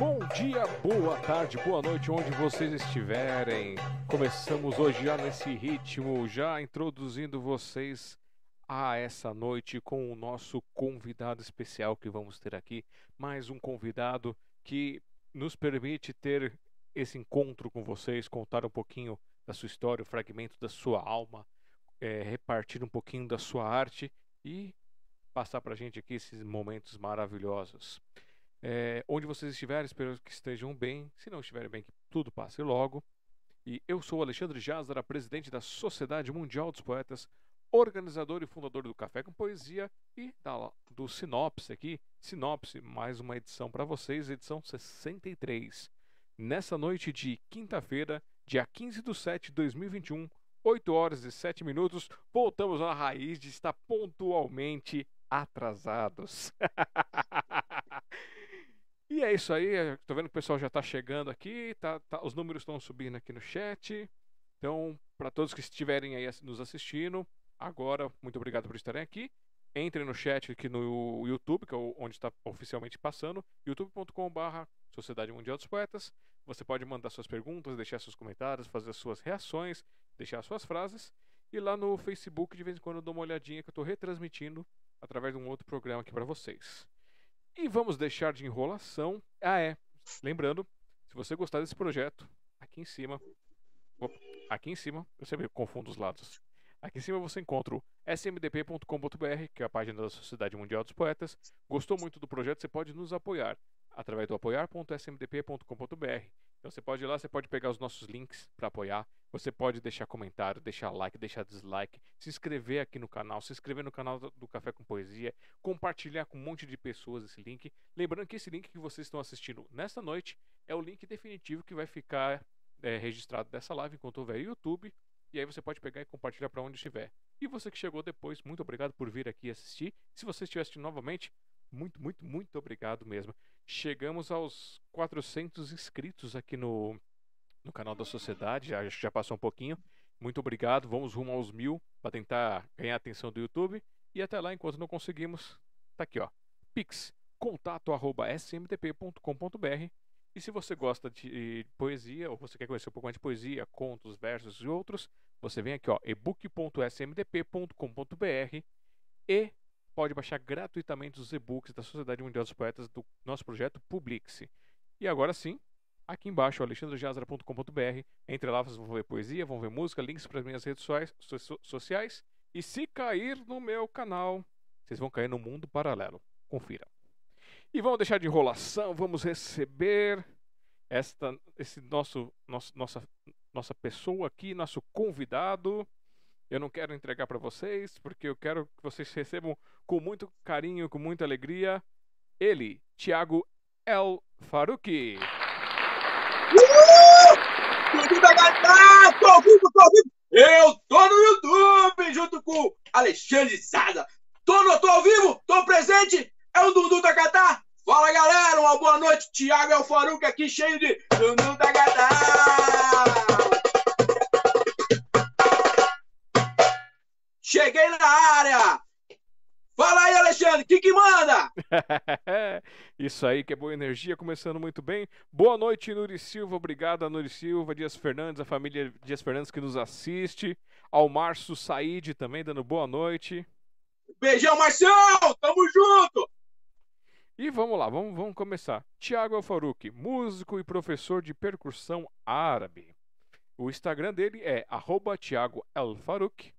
Bom dia, boa tarde, boa noite, onde vocês estiverem. Começamos hoje já nesse ritmo, já introduzindo vocês a essa noite com o nosso convidado especial que vamos ter aqui. Mais um convidado que nos permite ter esse encontro com vocês, contar um pouquinho da sua história, o um fragmento da sua alma, é, repartir um pouquinho da sua arte e passar para a gente aqui esses momentos maravilhosos. É, onde vocês estiverem, espero que estejam bem. Se não estiverem bem, que tudo passe logo. E eu sou Alexandre Jazara, presidente da Sociedade Mundial dos Poetas, organizador e fundador do Café com Poesia e da, do Sinopse aqui. Sinopse, mais uma edição para vocês, edição 63. Nessa noite de quinta-feira, dia 15 de 7 de 2021, 8 horas e 7 minutos, voltamos à raiz de estar pontualmente atrasados. E é isso aí, tô vendo que o pessoal já está chegando aqui, tá, tá, os números estão subindo aqui no chat. Então, para todos que estiverem aí nos assistindo, agora, muito obrigado por estarem aqui. Entrem no chat aqui no YouTube, que é onde está oficialmente passando, youtube.com.br Sociedade Mundial dos Poetas. Você pode mandar suas perguntas, deixar seus comentários, fazer suas reações, deixar suas frases. E lá no Facebook, de vez em quando, eu dou uma olhadinha que eu estou retransmitindo através de um outro programa aqui para vocês. E vamos deixar de enrolação. Ah, é. Lembrando, se você gostar desse projeto, aqui em cima. Opa, aqui em cima, eu sempre confundo os lados. Aqui em cima você encontra o smdp.com.br, que é a página da Sociedade Mundial dos Poetas. Gostou muito do projeto? Você pode nos apoiar através do apoiar.smdp.com.br. Então você pode ir lá, você pode pegar os nossos links para apoiar. Você pode deixar comentário, deixar like, deixar dislike, se inscrever aqui no canal, se inscrever no canal do Café com Poesia, compartilhar com um monte de pessoas esse link. Lembrando que esse link que vocês estão assistindo nesta noite é o link definitivo que vai ficar é, registrado dessa live enquanto houver YouTube. E aí você pode pegar e compartilhar para onde estiver. E você que chegou depois, muito obrigado por vir aqui assistir. Se você estiver assistindo novamente, muito, muito, muito obrigado mesmo. Chegamos aos 400 inscritos aqui no, no canal da Sociedade, já, já passou um pouquinho. Muito obrigado, vamos rumo aos mil para tentar ganhar a atenção do YouTube. E até lá, enquanto não conseguimos, tá aqui ó, pix, contato arroba smdp.com.br e se você gosta de poesia ou você quer conhecer um pouco mais de poesia, contos, versos e outros, você vem aqui ó, ebook.smdp.com.br e pode baixar gratuitamente os e-books da Sociedade Mundial dos Poetas do nosso projeto Publix. E agora sim, aqui embaixo, alexandrejazara.com.br. Entre lá, vocês vão ver poesia, vão ver música, links para as minhas redes sociais. E se cair no meu canal, vocês vão cair no mundo paralelo. Confira. E vamos deixar de enrolação, vamos receber esta, esse nosso, nosso, nossa, nossa pessoa aqui, nosso convidado. Eu não quero entregar para vocês, porque eu quero que vocês recebam com muito carinho, com muita alegria, ele, Thiago El Faruqi. Tudo da galera! Tô vivo, tô vivo! Eu tô no YouTube junto com Alexandre Sada. Tô, no, tô ao vivo, tô presente. É o Dudu da Catar. Fala galera, uma boa noite. Thiago El Faruqi aqui, cheio de Dudu da Catar. Cheguei na área. Fala aí, Alexandre, o que, que manda? Isso aí, que é boa energia, começando muito bem. Boa noite, Nuri Silva, obrigado a Nuri Silva, Dias Fernandes, a família Dias Fernandes que nos assiste. Ao Márcio Said também, dando boa noite. Beijão, Marcião, tamo junto! E vamos lá, vamos, vamos começar. Tiago Alfaruque, músico e professor de percussão árabe. O Instagram dele é arroba Tiago Alfaruque.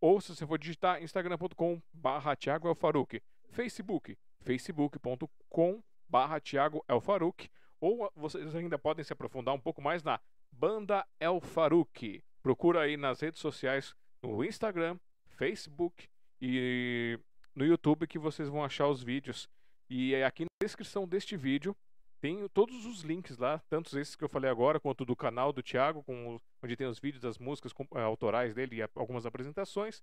Ou se você for digitar, instagram.com barra Elfaruc. Facebook, facebook.com barra Thiago Elfaruc. Ou vocês ainda podem se aprofundar um pouco mais na Banda Elfaruc. Procura aí nas redes sociais, no Instagram, Facebook e no YouTube que vocês vão achar os vídeos. E aqui na descrição deste vídeo tem todos os links lá, tanto esses que eu falei agora, quanto do canal do Thiago, com, onde tem os vídeos das músicas com, uh, autorais dele e algumas apresentações.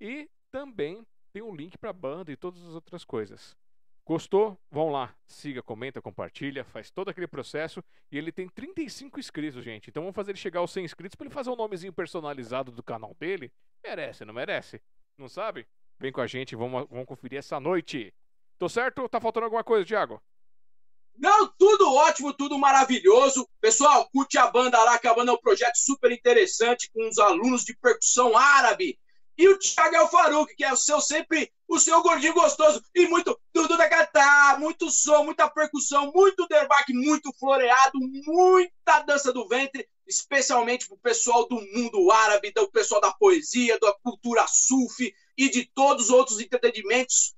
E também tem um link para a banda e todas as outras coisas. Gostou? Vão lá, siga, comenta, compartilha, faz todo aquele processo. E ele tem 35 inscritos, gente. Então vamos fazer ele chegar aos 100 inscritos para ele fazer um nomezinho personalizado do canal dele. Merece, não merece? Não sabe? Vem com a gente, vamos, vamos conferir essa noite. Tô certo? Tá faltando alguma coisa, Thiago? Não, tudo ótimo, tudo maravilhoso. Pessoal, curte a banda lá, que a banda é um projeto super interessante com os alunos de percussão árabe. E o Thiago El Farouk, que é o seu sempre, o seu gordinho gostoso. E muito Dudu da Catá, muito som, muita percussão, muito derbaque, muito floreado, muita dança do ventre, especialmente pro pessoal do mundo árabe, do pessoal da poesia, da cultura sufi e de todos os outros entretenimentos,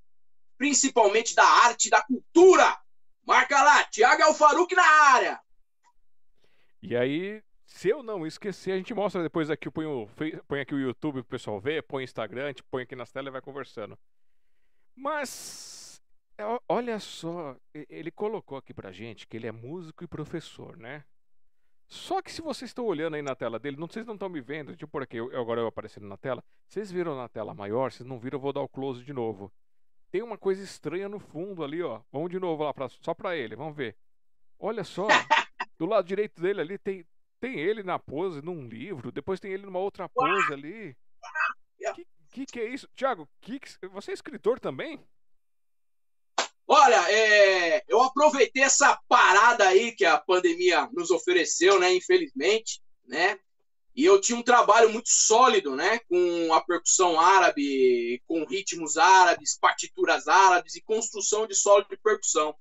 principalmente da arte, da cultura. Marca lá, Thiago Alfaruque na área. E aí, se eu não esquecer, a gente mostra depois aqui, põe, o, põe aqui o YouTube pro pessoal ver, põe o Instagram, a gente põe aqui nas telas e vai conversando. Mas, é, olha só, ele colocou aqui pra gente que ele é músico e professor, né? Só que se vocês estão olhando aí na tela dele, não, vocês não estão me vendo, eu pôr aqui, eu, agora eu aparecendo na tela. Vocês viram na tela maior, vocês não viram, eu vou dar o close de novo tem uma coisa estranha no fundo ali, ó. Vamos de novo lá, pra, só pra ele, vamos ver. Olha só, do lado direito dele ali tem, tem ele na pose num livro, depois tem ele numa outra pose ali. Que que, que é isso? Tiago, que, você é escritor também? Olha, é, eu aproveitei essa parada aí que a pandemia nos ofereceu, né? Infelizmente, né? E eu tinha um trabalho muito sólido, né, com a percussão árabe, com ritmos árabes, partituras árabes e construção de solo de percussão.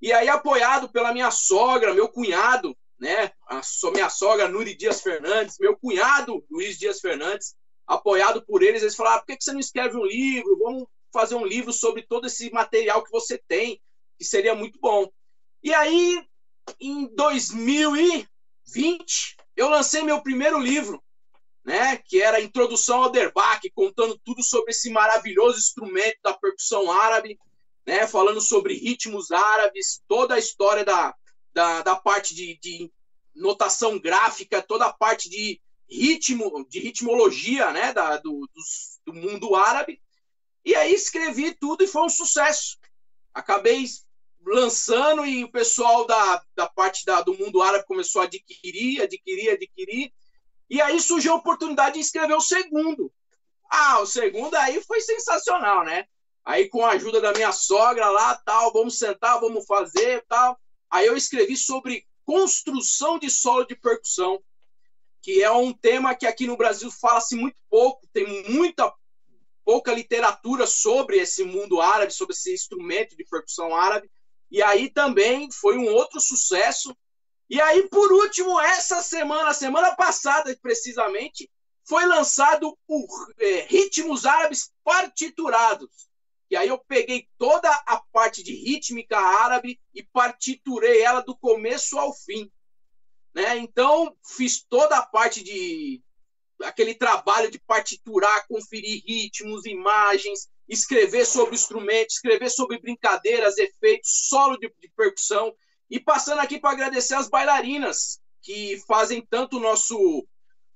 E aí, apoiado pela minha sogra, meu cunhado, né, a minha sogra Nuri Dias Fernandes, meu cunhado Luiz Dias Fernandes, apoiado por eles, eles falaram: ah, por que você não escreve um livro? Vamos fazer um livro sobre todo esse material que você tem, que seria muito bom. E aí, em 2020, eu lancei meu primeiro livro, né, que era Introdução ao Derbak, contando tudo sobre esse maravilhoso instrumento da percussão árabe, né, falando sobre ritmos árabes, toda a história da, da, da parte de, de notação gráfica, toda a parte de ritmo, de ritmologia, né, da, do, do, do mundo árabe. E aí escrevi tudo e foi um sucesso. Acabei lançando e o pessoal da, da parte da, do mundo árabe começou a adquirir, adquirir, adquirir. E aí surgiu a oportunidade de escrever o segundo. Ah, o segundo aí foi sensacional, né? Aí com a ajuda da minha sogra lá, tal, vamos sentar, vamos fazer, tal. Aí eu escrevi sobre construção de solo de percussão, que é um tema que aqui no Brasil fala-se muito pouco, tem muita pouca literatura sobre esse mundo árabe, sobre esse instrumento de percussão árabe. E aí também foi um outro sucesso. E aí, por último, essa semana, semana passada precisamente, foi lançado o é, Ritmos Árabes Partiturados. E aí eu peguei toda a parte de rítmica árabe e partiturei ela do começo ao fim. Né? Então, fiz toda a parte de aquele trabalho de partiturar, conferir ritmos, imagens, escrever sobre instrumentos, escrever sobre brincadeiras, efeitos, solo de, de percussão. E passando aqui para agradecer as bailarinas que fazem tanto nosso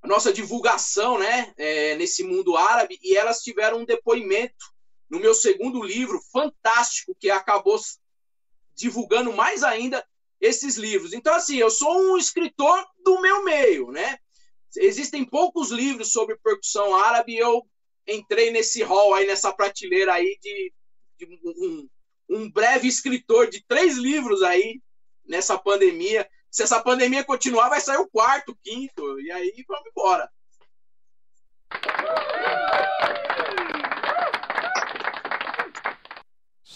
a nossa divulgação né, é, nesse mundo árabe, e elas tiveram um depoimento no meu segundo livro, fantástico, que acabou divulgando mais ainda esses livros. Então, assim, eu sou um escritor do meu meio, né? Existem poucos livros sobre percussão árabe eu entrei nesse hall aí, nessa prateleira aí de, de um, um breve escritor de três livros aí nessa pandemia. Se essa pandemia continuar, vai sair o quarto, quinto, e aí vamos embora.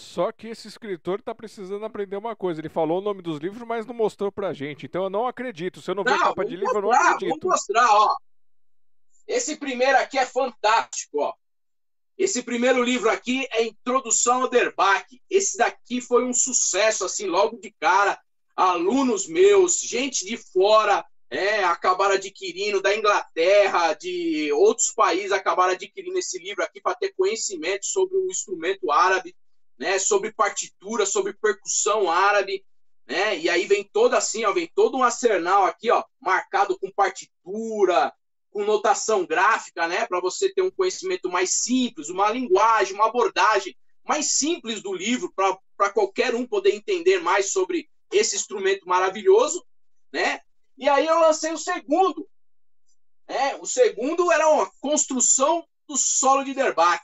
Só que esse escritor está precisando aprender uma coisa. Ele falou o nome dos livros, mas não mostrou pra gente. Então eu não acredito. Se eu não ver capa de livro, eu não acredito. Vou mostrar, ó. Esse primeiro aqui é fantástico, ó. Esse primeiro livro aqui é Introdução ao Derbach. Esse daqui foi um sucesso, assim, logo de cara. Alunos meus, gente de fora, é, acabaram adquirindo, da Inglaterra, de outros países, acabaram adquirindo esse livro aqui para ter conhecimento sobre o instrumento árabe, né, sobre partitura, sobre percussão árabe, né, e aí vem todo assim, ó, vem todo um arsenal aqui, ó, marcado com partitura, com notação gráfica, né, para você ter um conhecimento mais simples, uma linguagem, uma abordagem mais simples do livro, para qualquer um poder entender mais sobre esse instrumento maravilhoso, né? E aí eu lancei o segundo. Né? O segundo era uma construção do solo de Derbach.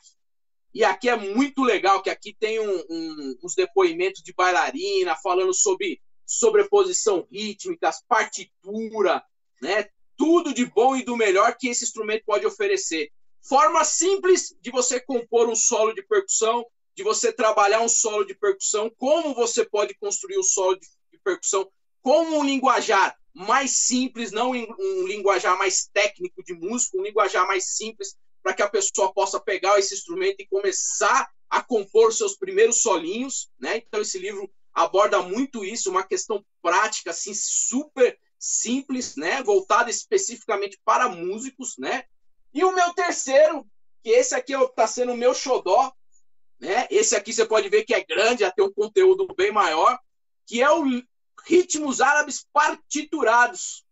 E aqui é muito legal, que aqui tem um, um, uns depoimentos de bailarina falando sobre sobreposição rítmica, partitura, né? Tudo de bom e do melhor que esse instrumento pode oferecer. Forma simples de você compor um solo de percussão, de você trabalhar um solo de percussão, como você pode construir um solo de, de percussão, como um linguajar mais simples, não um linguajar mais técnico de música, um linguajar mais simples para que a pessoa possa pegar esse instrumento e começar a compor seus primeiros solinhos, né? Então esse livro aborda muito isso, uma questão prática assim super simples, né? Voltada especificamente para músicos, né? E o meu terceiro, que esse aqui está sendo o meu xodó, né? Esse aqui você pode ver que é grande, já tem um conteúdo bem maior, que é o Ritmos Árabes Partiturados.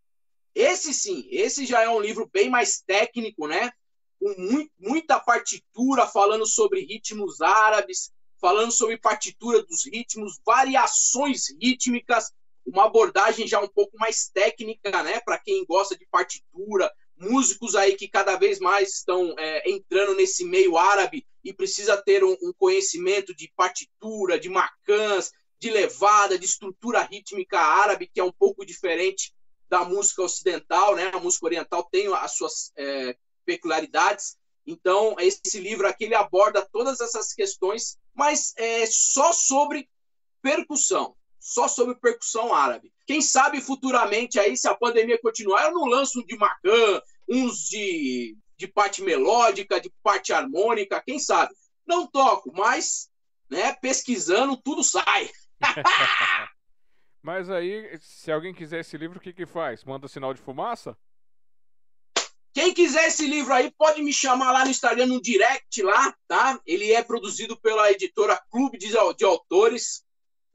Esse sim, esse já é um livro bem mais técnico, né? Com muita partitura, falando sobre ritmos árabes, falando sobre partitura dos ritmos, variações rítmicas, uma abordagem já um pouco mais técnica, né? Para quem gosta de partitura, músicos aí que cada vez mais estão é, entrando nesse meio árabe e precisa ter um, um, conhecimento de partitura, de macãs, de levada, de estrutura rítmica árabe, que é um pouco diferente da música ocidental, né? A música oriental tem as suas é, peculiaridades. Então, esse livro aqui ele aborda todas essas questões, mas é só sobre percussão, só sobre percussão árabe. Quem sabe futuramente aí, se a pandemia continuar, eu não lanço um de Macan, uns de, de parte melódica, de parte harmônica, quem sabe? Não toco, mas né, pesquisando tudo sai. mas aí, se alguém quiser esse livro, o que que faz? Manda sinal de fumaça? Quem quiser esse livro aí, pode me chamar lá no Instagram, no direct lá, tá? Ele é produzido pela editora Clube de, de Autores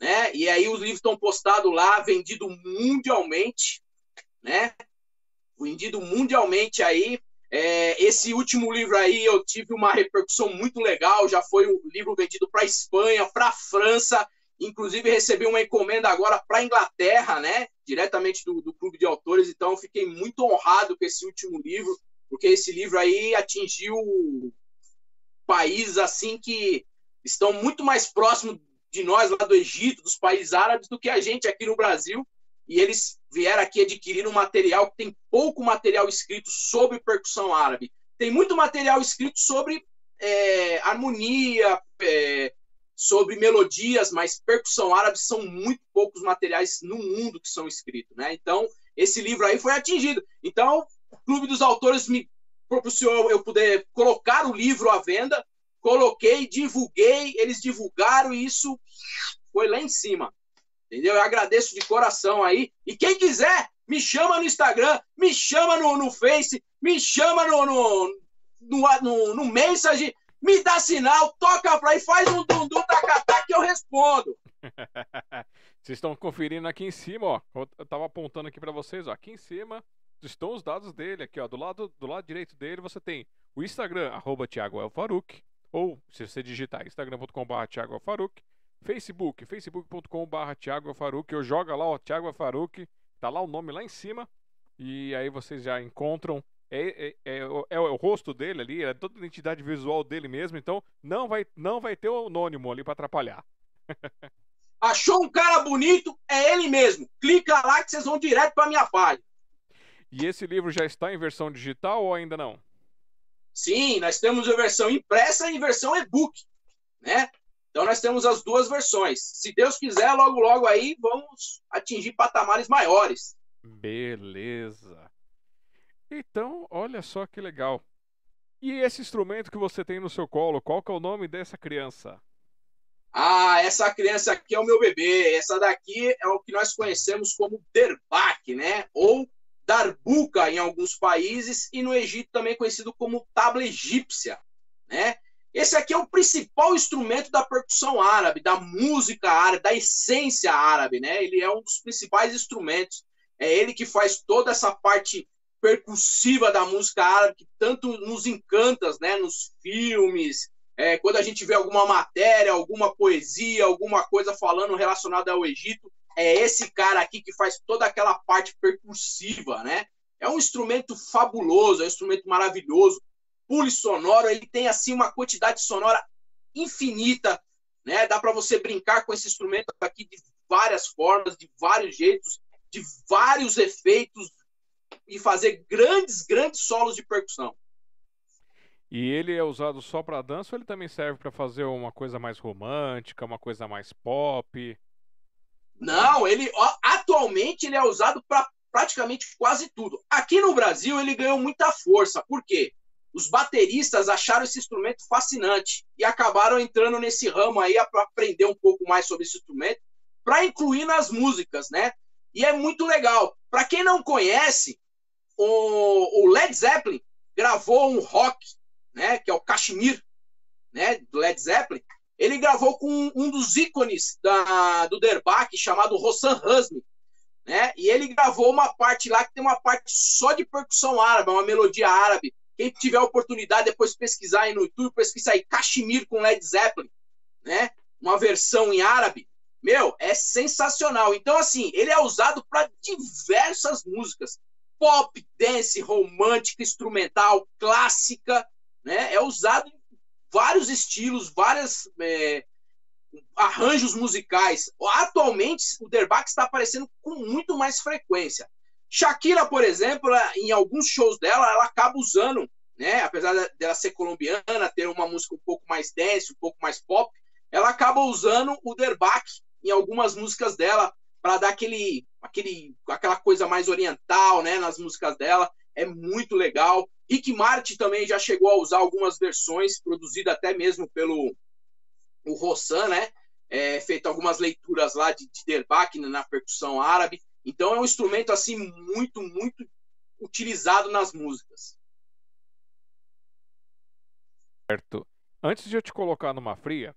né? E aí os livros estão postados lá, vendido mundialmente, né? Vendido mundialmente aí. É, esse último livro aí eu tive uma repercussão muito legal. Já foi um livro vendido para Espanha, para França, inclusive recebi uma encomenda agora para Inglaterra, né? Diretamente do, do clube de autores. Então fiquei muito honrado com esse último livro, porque esse livro aí atingiu países assim que estão muito mais próximos de nós lá do Egito, dos países árabes, do que a gente aqui no Brasil. E eles vieram aqui adquirir um material que tem pouco material escrito sobre percussão árabe. Tem muito material escrito sobre é, harmonia, é, sobre melodias, mas percussão árabe são muito poucos materiais no mundo que são escritos, né? Então, esse livro aí foi atingido. Então, o Clube dos Autores me propiciou eu poder colocar o livro à venda coloquei, divulguei, eles divulgaram e isso foi lá em cima. Entendeu? Eu agradeço de coração aí. E quem quiser, me chama no Instagram, me chama no, no Face, me chama no, no, no, no, no Message, me dá sinal, toca pra aí, faz um dundu tacatá que eu respondo. vocês estão conferindo aqui em cima, ó. Eu tava apontando aqui para vocês, ó. Aqui em cima estão os dados dele. Aqui, ó. Do lado, do lado direito dele você tem o Instagram, arroba Thiago Elfaruc. Ou, se você digitar instagram.com.br Thiago Alfaruc, Facebook, facebook.com.br Thiago Alfaruc, eu joga lá, ó, Thiago Alfaruc, tá lá o nome lá em cima, e aí vocês já encontram, é, é, é, é o rosto dele ali, é toda a identidade visual dele mesmo, então não vai, não vai ter o anônimo ali para atrapalhar. Achou um cara bonito? É ele mesmo. Clica lá que vocês vão direto para minha página. E esse livro já está em versão digital ou ainda não? Sim, nós temos a versão impressa e versão e-book, né? Então nós temos as duas versões. Se Deus quiser, logo logo aí vamos atingir patamares maiores. Beleza. Então, olha só que legal. E esse instrumento que você tem no seu colo, qual que é o nome dessa criança? Ah, essa criança aqui é o meu bebê. Essa daqui é o que nós conhecemos como derbak, né? Ou darbuka em alguns países e no Egito também conhecido como tabla egípcia, né? Esse aqui é o principal instrumento da percussão árabe, da música árabe, da essência árabe, né? Ele é um dos principais instrumentos. É ele que faz toda essa parte percussiva da música árabe que tanto nos encanta, né? Nos filmes, é, quando a gente vê alguma matéria, alguma poesia, alguma coisa falando relacionada ao Egito, é esse cara aqui que faz toda aquela parte percussiva, né? É um instrumento fabuloso, é um instrumento maravilhoso, pulso sonoro, ele tem assim uma quantidade sonora infinita, né? Dá para você brincar com esse instrumento aqui de várias formas, de vários jeitos, de vários efeitos e fazer grandes, grandes solos de percussão. E ele é usado só para dança ou ele também serve para fazer uma coisa mais romântica, uma coisa mais pop? Não, ele atualmente ele é usado para praticamente quase tudo. Aqui no Brasil ele ganhou muita força. Por quê? Os bateristas acharam esse instrumento fascinante e acabaram entrando nesse ramo aí para aprender um pouco mais sobre esse instrumento, para incluir nas músicas, né? E é muito legal. Para quem não conhece, o, o, Led Zeppelin gravou um rock, né? Que é o Kashmir, né? Do Led Zeppelin. Ele gravou com um dos ícones da, do Derbach, chamado Rossan Husney, né? E ele gravou uma parte lá que tem uma parte só de percussão árabe, uma melodia árabe. Quem tiver oportunidade depois pesquisar aí no YouTube, pesquisar aí Kashmir com Led Zeppelin, né? Uma versão em árabe. Meu, é sensacional. Então, assim, ele é usado para diversas músicas: pop, dance, romântica, instrumental, clássica, né? É usado em vários estilos, várias é, arranjos musicais. Atualmente, o Derbach está aparecendo com muito mais frequência. Shakira, por exemplo, em alguns shows dela, ela acaba usando, né, apesar dela ser colombiana, ter uma música um pouco mais dance, um pouco mais pop, ela acaba usando o Derbach em algumas músicas dela para dar aquele, aquele, aquela coisa mais oriental, né, nas músicas dela. É muito legal. Rick Martin também já chegou a usar algumas versões, produzida até mesmo pelo o Rossan, né? É, feito algumas leituras lá de, de Derbach na percussão árabe. Então é um instrumento assim muito, muito utilizado nas músicas. Certo. Antes de eu te colocar numa fria,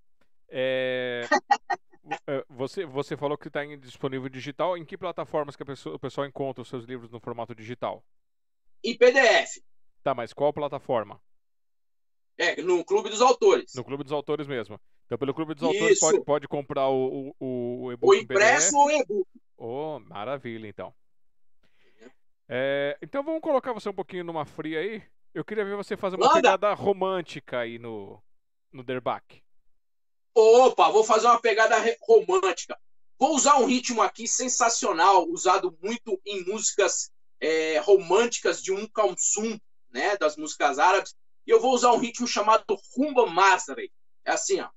é... é você, você falou que está disponível digital. Em que plataformas que pessoa, o pessoal encontra os seus livros no formato digital? Em PDF. Tá, mas qual plataforma? É, no Clube dos Autores. No Clube dos Autores mesmo. Então, pelo Clube dos Autores, pode, pode comprar o, o, o e-book. O impresso ou o e-book. Oh, maravilha, então. É, então, vamos colocar você um pouquinho numa fria aí. Eu queria ver você fazer uma Manda. pegada romântica aí no, no Derbach. Opa, vou fazer uma pegada romântica. Vou usar um ritmo aqui sensacional, usado muito em músicas é, românticas de um Kalsum, né, das músicas árabes. E eu vou usar um ritmo chamado Rumba Masri. É assim, ó.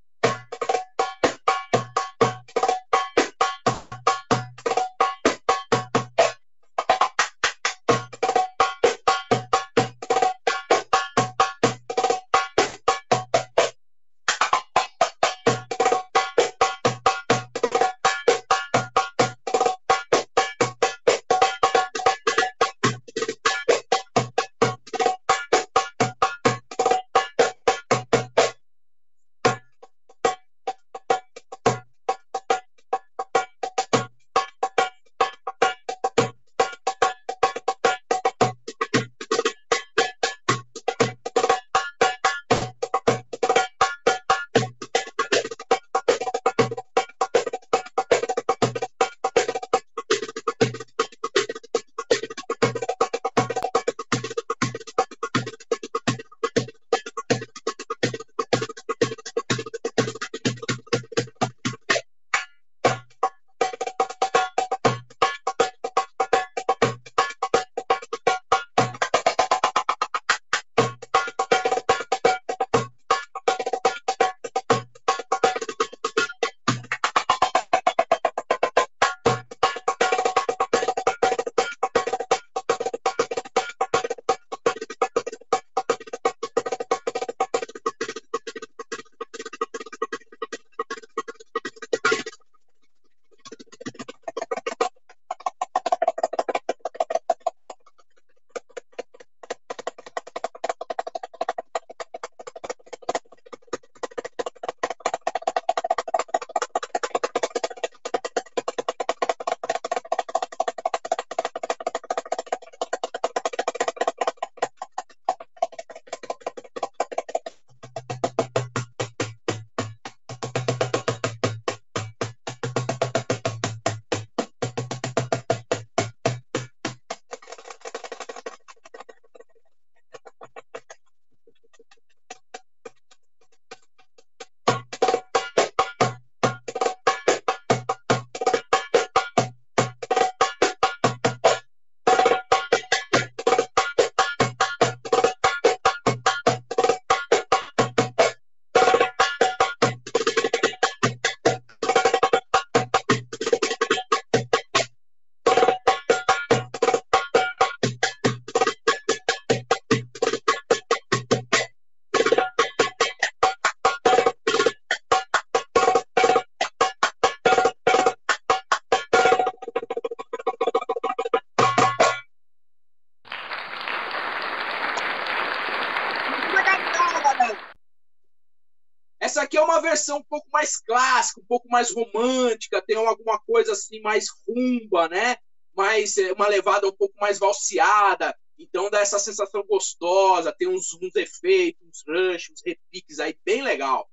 Mais romântica, tem alguma coisa assim mais rumba, né? Mais é, uma levada um pouco mais valseada. Então dá essa sensação gostosa, tem uns, uns efeitos, uns rush, uns repiques aí bem legal.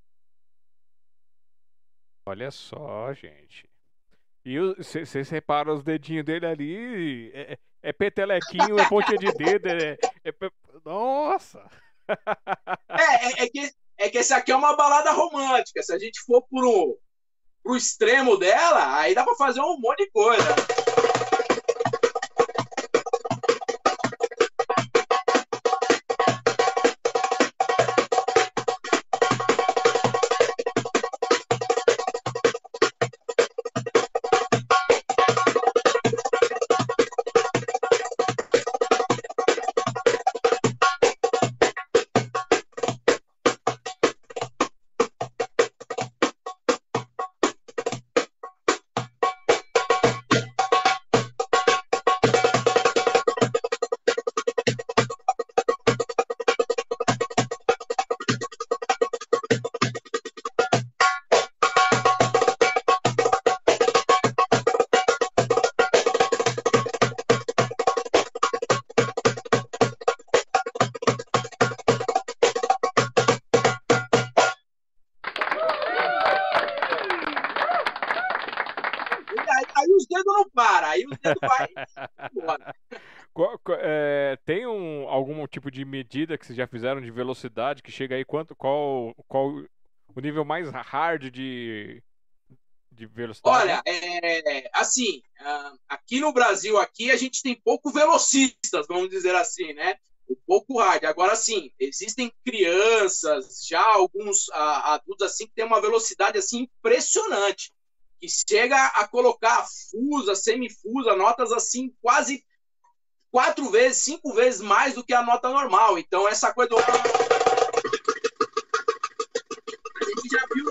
Olha só, gente. E vocês reparam os dedinhos dele ali? É, é, é petelequinho, é pontinha de dedo, é, é, Nossa! É, é, é, que, é que esse aqui é uma balada romântica. Se a gente for pro, extremo dela, aí dá pra fazer um monte de coisa. Que vocês já fizeram de velocidade que chega aí quanto qual qual o nível mais hard de de velocidade? Olha, é, assim, ah, aqui no Brasil aqui a gente tem pouco velocistas, vamos dizer assim, né? Um pouco hard. Agora sim, existem crianças, já alguns adultos assim que tem uma velocidade assim impressionante, que chega a colocar fusa, semifusa, notas assim quase quatro vezes, cinco vezes mais do que a nota normal. Então, essa coisa do. A gente já viu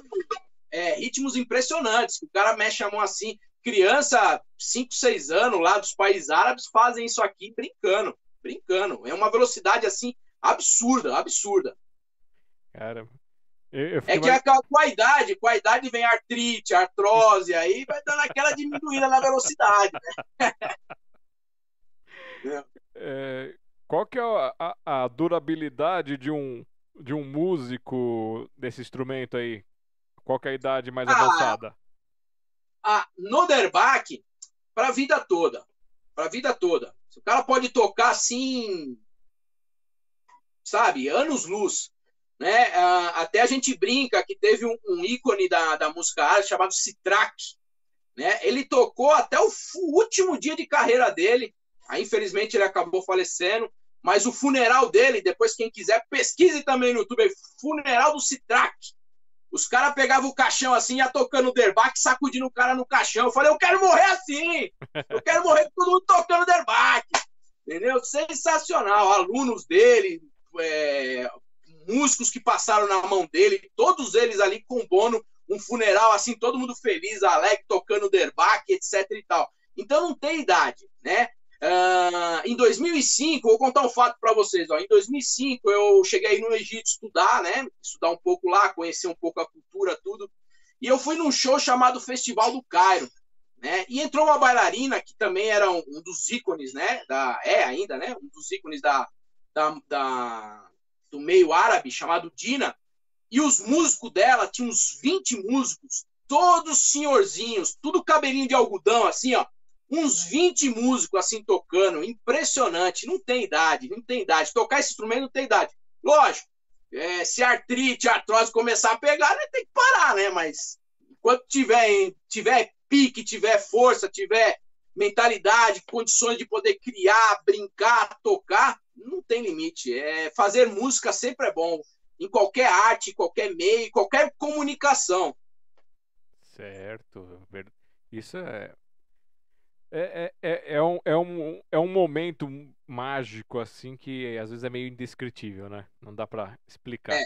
é, ritmos impressionantes, o cara mexe a mão assim. Criança, 5, 6 anos lá dos países árabes fazem isso aqui brincando, brincando. É uma velocidade assim absurda, absurda. Cara, é que mais... com a idade, com a idade vem artrite, artrose, aí vai dando aquela diminuída na velocidade, né? É, qual que é a, a, a, durabilidade de um, de um músico desse instrumento aí? Qual que é a idade mais ah, avançada? A, no para a vida toda. Para a vida toda. O cara pode tocar assim, sabe, anos-luz. Né? Até a gente brinca que teve um, um ícone da, da música árabe chamado Citrak. Né? Ele tocou até o último dia de carreira dele Aí, infelizmente, ele acabou falecendo. Mas o funeral dele, depois quem quiser, pesquise também no YouTube, funeral do Citrac. Os caras pegavam o caixão assim, ia tocando o derbaque, sacudindo o cara no caixão. Eu falei, eu quero morrer assim! Eu quero morrer com todo mundo tocando derbaque! Entendeu? Sensacional. Alunos dele, é, músicos que passaram na mão dele, todos eles ali compondo um funeral assim, todo mundo feliz, alegre, tocando derbaque, etc e tal. Então não tem idade, né? Uh, em 2005, vou contar um fato para vocês. Ó. Em 2005, eu cheguei no Egito estudar, né? Estudar um pouco lá, conhecer um pouco a cultura, tudo. E eu fui num show chamado Festival do Cairo, né? E entrou uma bailarina que também era um, um dos ícones, né? Da, é ainda, né? Um dos ícones da, da, da, do meio árabe, chamado Dina. E os músicos dela, tinham uns 20 músicos, todos senhorzinhos, tudo cabelinho de algodão, assim, ó uns 20 músicos assim tocando, impressionante, não tem idade, não tem idade. Tocar esse instrumento não tem idade. Lógico, é, se artrite, artrose começar a pegar, né, tem que parar, né? Mas enquanto tiver, tiver pique, tiver força, tiver mentalidade, condições de poder criar, brincar, tocar, não tem limite. É, fazer música sempre é bom. Em qualquer arte, qualquer meio, qualquer comunicação. Certo. Isso é é, é, é, é, um, é, um, é um momento mágico, assim, que às vezes é meio indescritível, né? Não dá para explicar. É.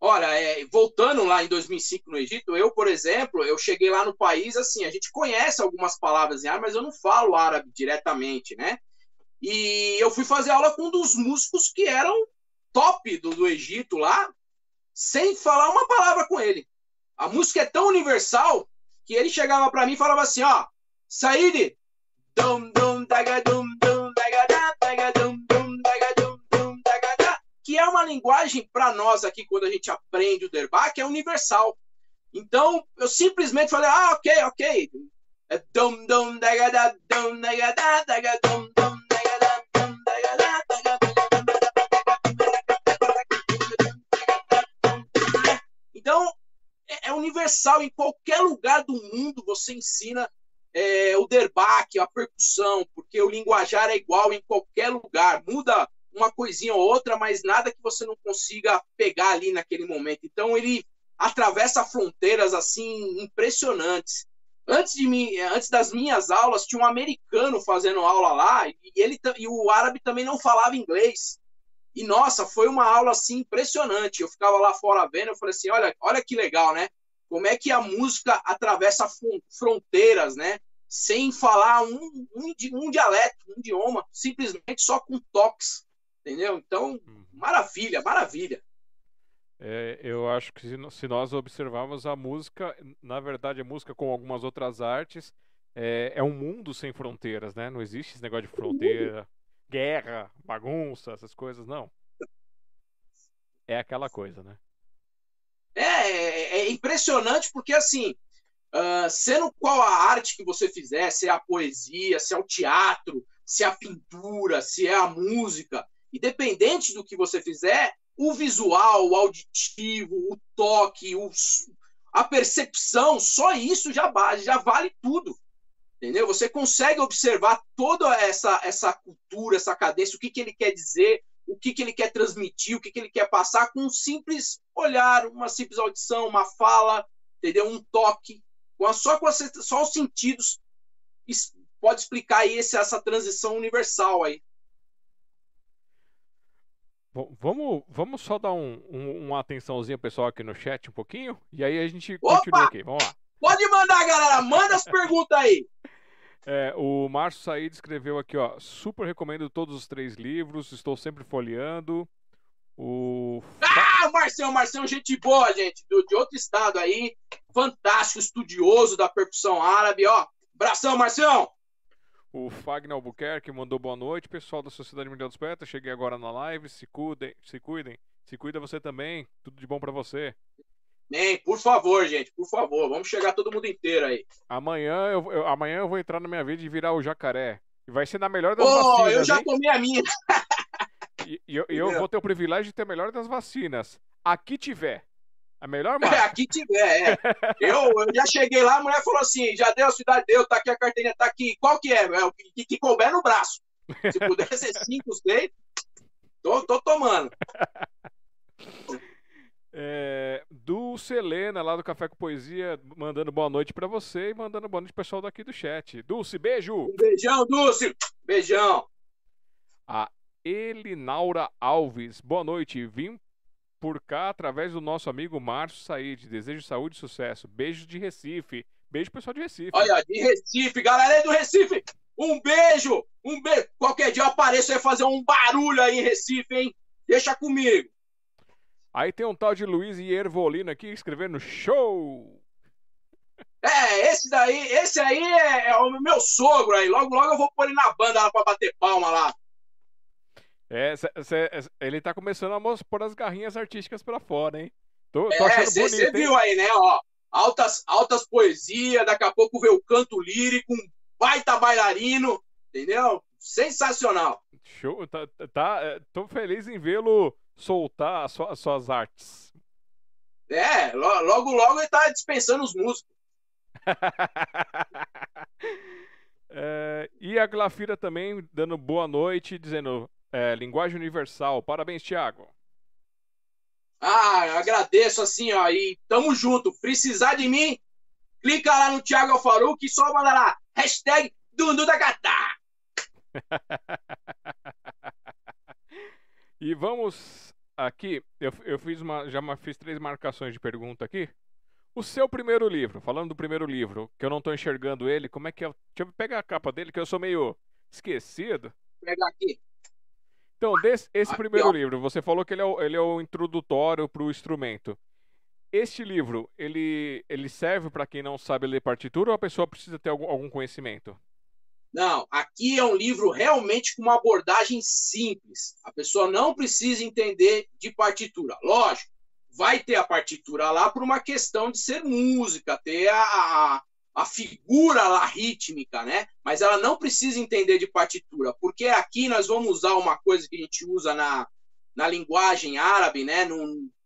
Olha, é, voltando lá em 2005 no Egito, eu, por exemplo, eu cheguei lá no país, assim, a gente conhece algumas palavras em árabe, mas eu não falo árabe diretamente, né? E eu fui fazer aula com um dos músicos que eram top do, do Egito lá, sem falar uma palavra com ele. A música é tão universal que ele chegava para mim e falava assim, ó, Said, dum dum daga dum dum daga da daga dum dum daga dum dum daga da, que é uma linguagem para nós aqui quando a gente aprende o derba, que é universal. Então, eu simplesmente falei, ah, ok, ok. É dum dum daga da dum daga da daga dum dum daga da dum daga da Então, é universal. Em qualquer lugar do mundo você ensina é, o derbaque, a percussão, porque o linguajar é igual em qualquer lugar. Muda uma coisinha ou outra, mas nada que você não consiga pegar ali naquele momento. Então, ele atravessa fronteiras assim impressionantes. Antes de mim, antes das minhas aulas, tinha um americano fazendo aula lá e ele e o árabe também não falava inglês. E nossa, foi uma aula assim impressionante. Eu ficava lá fora vendo, eu falei assim, olha, olha que legal, né? Como é que a música atravessa fronteiras, né? Sem falar um, um, um dialeto, um idioma, simplesmente só com toques, entendeu? Então, uhum. maravilha, maravilha. É, eu acho que se nós observarmos a música, na verdade, a música com algumas outras artes é, é um mundo sem fronteiras, né? Não existe esse negócio de fronteira, guerra, bagunça, essas coisas, não. É aquela coisa, né? É, é, é impressionante porque, assim, uh, sendo qual a arte que você fizer, se é a poesia, se é o teatro, se é a pintura, se é a música, independente do que você fizer, o visual, o auditivo, o toque, o, a percepção, só isso já, já vale tudo. Entendeu? Você consegue observar toda essa, essa cultura, essa cadência, o que, que ele quer dizer, o que, que ele quer transmitir, o que, que ele quer passar com um simples olhar, uma simples audição, uma fala, entendeu? Um toque. Só com só os sentidos pode explicar aí essa transição universal aí. Bom, vamos, vamos só dar um, um, uma atençãozinha pessoal aqui no chat um pouquinho e aí a gente Opa! continua aqui. Vamos lá. Pode mandar, galera. Manda as perguntas aí. É, o Márcio Said escreveu aqui, ó. Super recomendo todos os três livros. Estou sempre folheando. O. Ah, o Marcião, Marcião, gente boa, gente. Do, de outro estado aí. Fantástico, estudioso da percussão árabe, ó. Abração, Marcião. O Fagner Albuquerque mandou boa noite, pessoal da Sociedade Mundial dos Poetas. Cheguei agora na live. Se cuidem, se cuidem. Se cuida você também. Tudo de bom para você. Bem, por favor, gente, por favor. Vamos chegar todo mundo inteiro aí. Amanhã eu, eu amanhã eu vou entrar na minha vida e virar o jacaré. E vai ser na melhor das oh, vacinas. Eu já hein? tomei a minha. E, e eu, eu vou ter o privilégio de ter a melhor das vacinas. Aqui tiver. A melhor marca. É, aqui tiver, é. eu, eu já cheguei lá, a mulher falou assim: já deu a cidade, deu, tá aqui a carteirinha, tá aqui. Qual que é? é o que, que couber no braço. Se puder ser cinco, seis, tô, tô tomando. É, do Selena, lá do Café com Poesia, mandando boa noite para você e mandando boa noite pro pessoal daqui do chat. Dulce, beijo! Um beijão, Dulce! Beijão! A Elinaura Alves, boa noite. Vim por cá através do nosso amigo Márcio Said. Desejo saúde e sucesso. Beijo de Recife. Beijo, pessoal de Recife. Olha, de Recife, galera do Recife. Um beijo, um beijo. Qualquer dia eu apareço aí fazer um barulho aí em Recife, hein? Deixa comigo. Aí tem um tal de Luiz Iervolino aqui escrevendo show. É, esse daí, esse aí é, é, o meu sogro aí. Logo, logo eu vou pôr ele na banda lá pra bater palma lá. É, cê, cê, ele tá começando a pôr as garrinhas artísticas pra fora, hein? Tô, tô é. Você viu aí, né? Ó, altas, altas poesias, daqui a pouco vê o canto lírico, um baita bailarino, entendeu? Sensacional. Show, tá, tá, é, tô feliz em vê-lo soltar as suas, as suas artes. É, logo, logo ele tá dispensando os músicos. é, e a Glafira também dando boa noite, dizendo é, linguagem universal. Parabéns, Thiago. Ah, agradeço assim, ó. E tamo junto. Precisar de mim, clica lá no Thiago Alfaruque e só manda lá. Hashtag Dundu da Gata. e vamos aqui. Eu, eu fiz uma, já fiz três marcações de pergunta aqui. O seu primeiro livro, falando do primeiro livro, que eu não estou enxergando ele, como é que é? Deixa eu pegar a capa dele, que eu sou meio esquecido. Vou pegar aqui. Então, desse, esse Aqui, primeiro ó. livro, você falou que ele é o, ele é o introdutório para o instrumento. Este livro, ele, ele serve para quem não sabe ler partitura ou a pessoa precisa ter algum, algum conhecimento? Não, aqui é um livro realmente com uma abordagem simples. A pessoa não precisa entender de partitura. Lógico, vai ter a partitura lá por uma questão de ser música, ter a, a, a figura lá rítmica, né? Mas ela não precisa entender de partitura, porque aqui nós vamos usar uma coisa que a gente usa na, na linguagem árabe, né?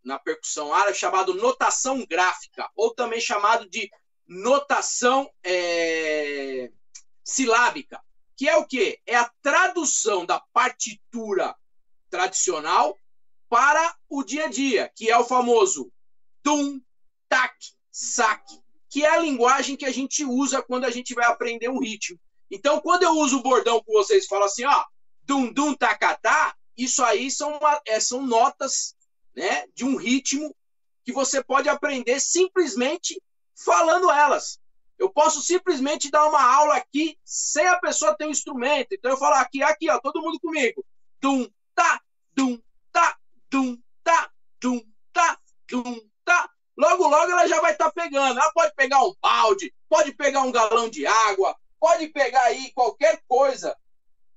Na percussão árabe, chamado notação gráfica, ou também chamado de notação é, silábica, que é o quê? É a tradução da partitura tradicional para o dia a dia, que é o famoso dum, tac, sac, que é a linguagem que a gente usa quando a gente vai aprender um ritmo. Então, quando eu uso o bordão com vocês, falo assim, ó, dum, dum, tacatá, isso aí são, uma, é, são notas né, de um ritmo que você pode aprender simplesmente falando elas. Eu posso simplesmente dar uma aula aqui sem a pessoa ter um instrumento. Então eu falo aqui, aqui, ó, todo mundo comigo. Dum, tá, dum, tá, dum, tá, dum, tá, dum, tá. Logo, logo ela já vai estar tá pegando. Ela pode pegar um balde, pode pegar um galão de água, pode pegar aí qualquer coisa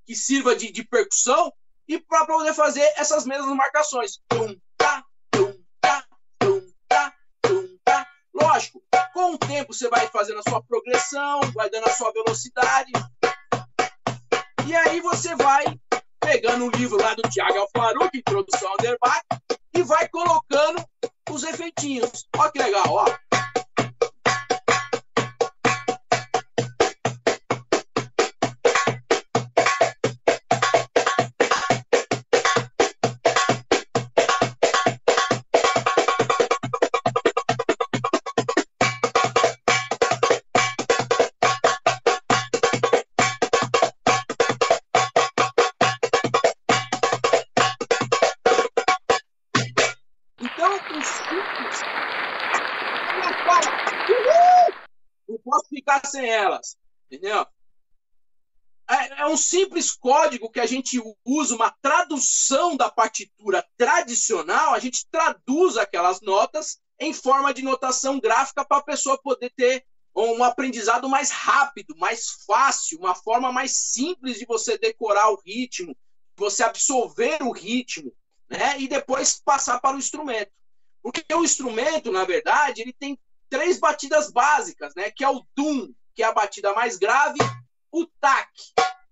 que sirva de, de percussão e para poder fazer essas mesmas marcações. Dum, tá, dum, tá, dum, tá, dum, tá. Lógico, com o tempo você vai fazendo a sua progressão, vai dando a sua velocidade. E aí você vai pegando um livro lá do Tiago Alfaruq, Introdução ao Derbac, e vai colocando os efeitinhos. Olha que legal, ó. Código que a gente usa, uma tradução da partitura tradicional, a gente traduz aquelas notas em forma de notação gráfica para a pessoa poder ter um aprendizado mais rápido, mais fácil, uma forma mais simples de você decorar o ritmo, você absorver o ritmo, né? E depois passar para o instrumento. Porque o instrumento, na verdade, ele tem três batidas básicas, né? Que é o dum, que é a batida mais grave, o tac,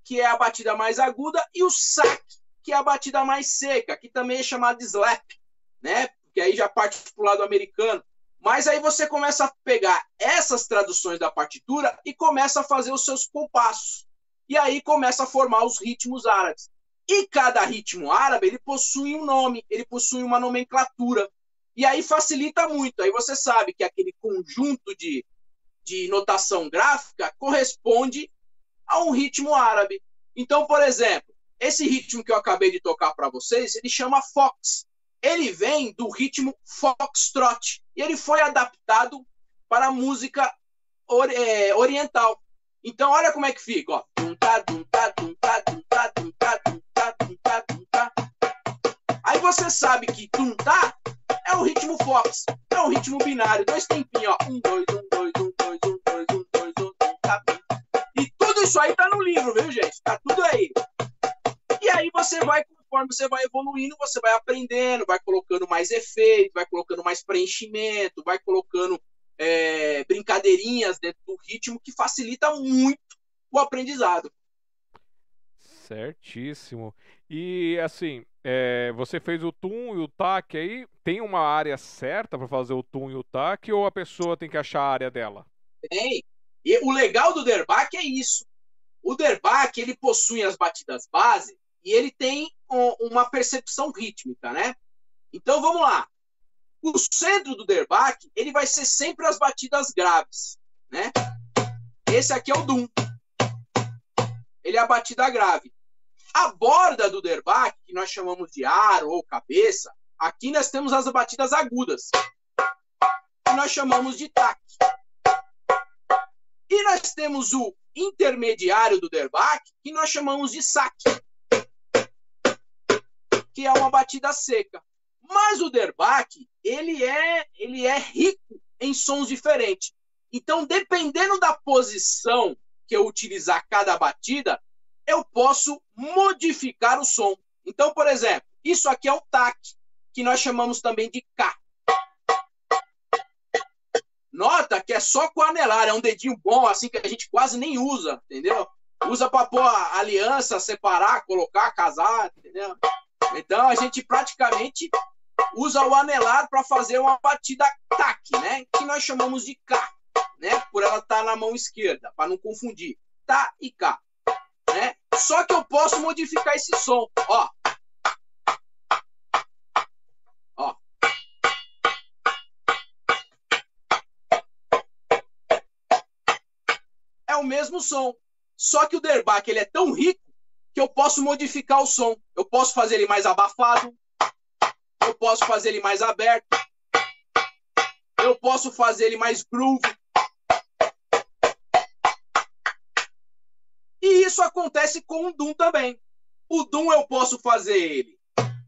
que é a batida mais aguda, e o sac, que é a batida mais seca, que também é chamado de slap, né? Porque aí já parte para o lado americano. Mas aí você começa a pegar essas traduções da partitura e começa a fazer os seus compassos. E aí começa a formar os ritmos árabes. E cada ritmo árabe ele possui um nome, ele possui uma nomenclatura. E aí facilita muito. Aí você sabe que aquele conjunto de de notação gráfica corresponde a um ritmo árabe. Então, por exemplo, esse ritmo que eu acabei de tocar para vocês, ele chama fox. Ele vem do ritmo foxtrot e ele foi adaptado para a música oriental. Então, olha como é que fica, ó. Aí você sabe que tum-tá é o ritmo fox, é um ritmo binário, dois tempinhos, ó. Um, dois, um, dois, um, isso aí tá no livro, viu, gente? Tá tudo aí. E aí você vai, conforme você vai evoluindo, você vai aprendendo, vai colocando mais efeito, vai colocando mais preenchimento, vai colocando é, brincadeirinhas dentro do ritmo que facilita muito o aprendizado. Certíssimo. E assim, é, você fez o tum e o tac aí, tem uma área certa para fazer o tum e o tac ou a pessoa tem que achar a área dela? Tem. E o legal do derbac é isso. O Derbach, ele possui as batidas base e ele tem uma percepção rítmica, né? Então vamos lá. O centro do Derbach, ele vai ser sempre as batidas graves, né? Esse aqui é o dum. Ele é a batida grave. A borda do Derbach, que nós chamamos de aro ou cabeça, aqui nós temos as batidas agudas, que nós chamamos de tac. E nós temos o intermediário do Derbach, que nós chamamos de saque. que é uma batida seca. Mas o derbaque, ele é, ele é rico em sons diferentes. Então, dependendo da posição que eu utilizar cada batida, eu posso modificar o som. Então, por exemplo, isso aqui é um tac, que nós chamamos também de K. Nota que é só com anelar, é um dedinho bom, assim, que a gente quase nem usa, entendeu? Usa para pôr aliança, separar, colocar, casar, entendeu? Então a gente praticamente usa o anelar para fazer uma batida tac, né? Que nós chamamos de K, né? Por ela estar tá na mão esquerda, para não confundir. Tá e K, né? Só que eu posso modificar esse som, ó. Mesmo som. Só que o Derbach ele é tão rico que eu posso modificar o som. Eu posso fazer ele mais abafado, eu posso fazer ele mais aberto, eu posso fazer ele mais groove. E isso acontece com o Doom também. O Doom eu posso fazer ele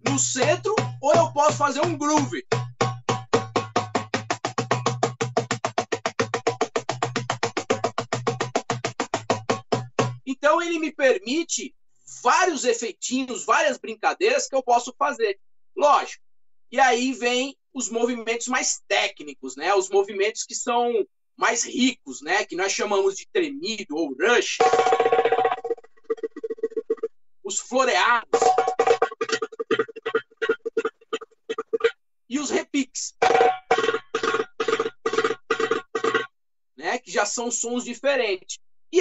no centro ou eu posso fazer um groove. Então ele me permite vários efeitinhos, várias brincadeiras que eu posso fazer. Lógico. E aí vem os movimentos mais técnicos, né? Os movimentos que são mais ricos, né? Que nós chamamos de tremido ou rush. Os floreados. E os repiques. Né? Que já são sons diferentes.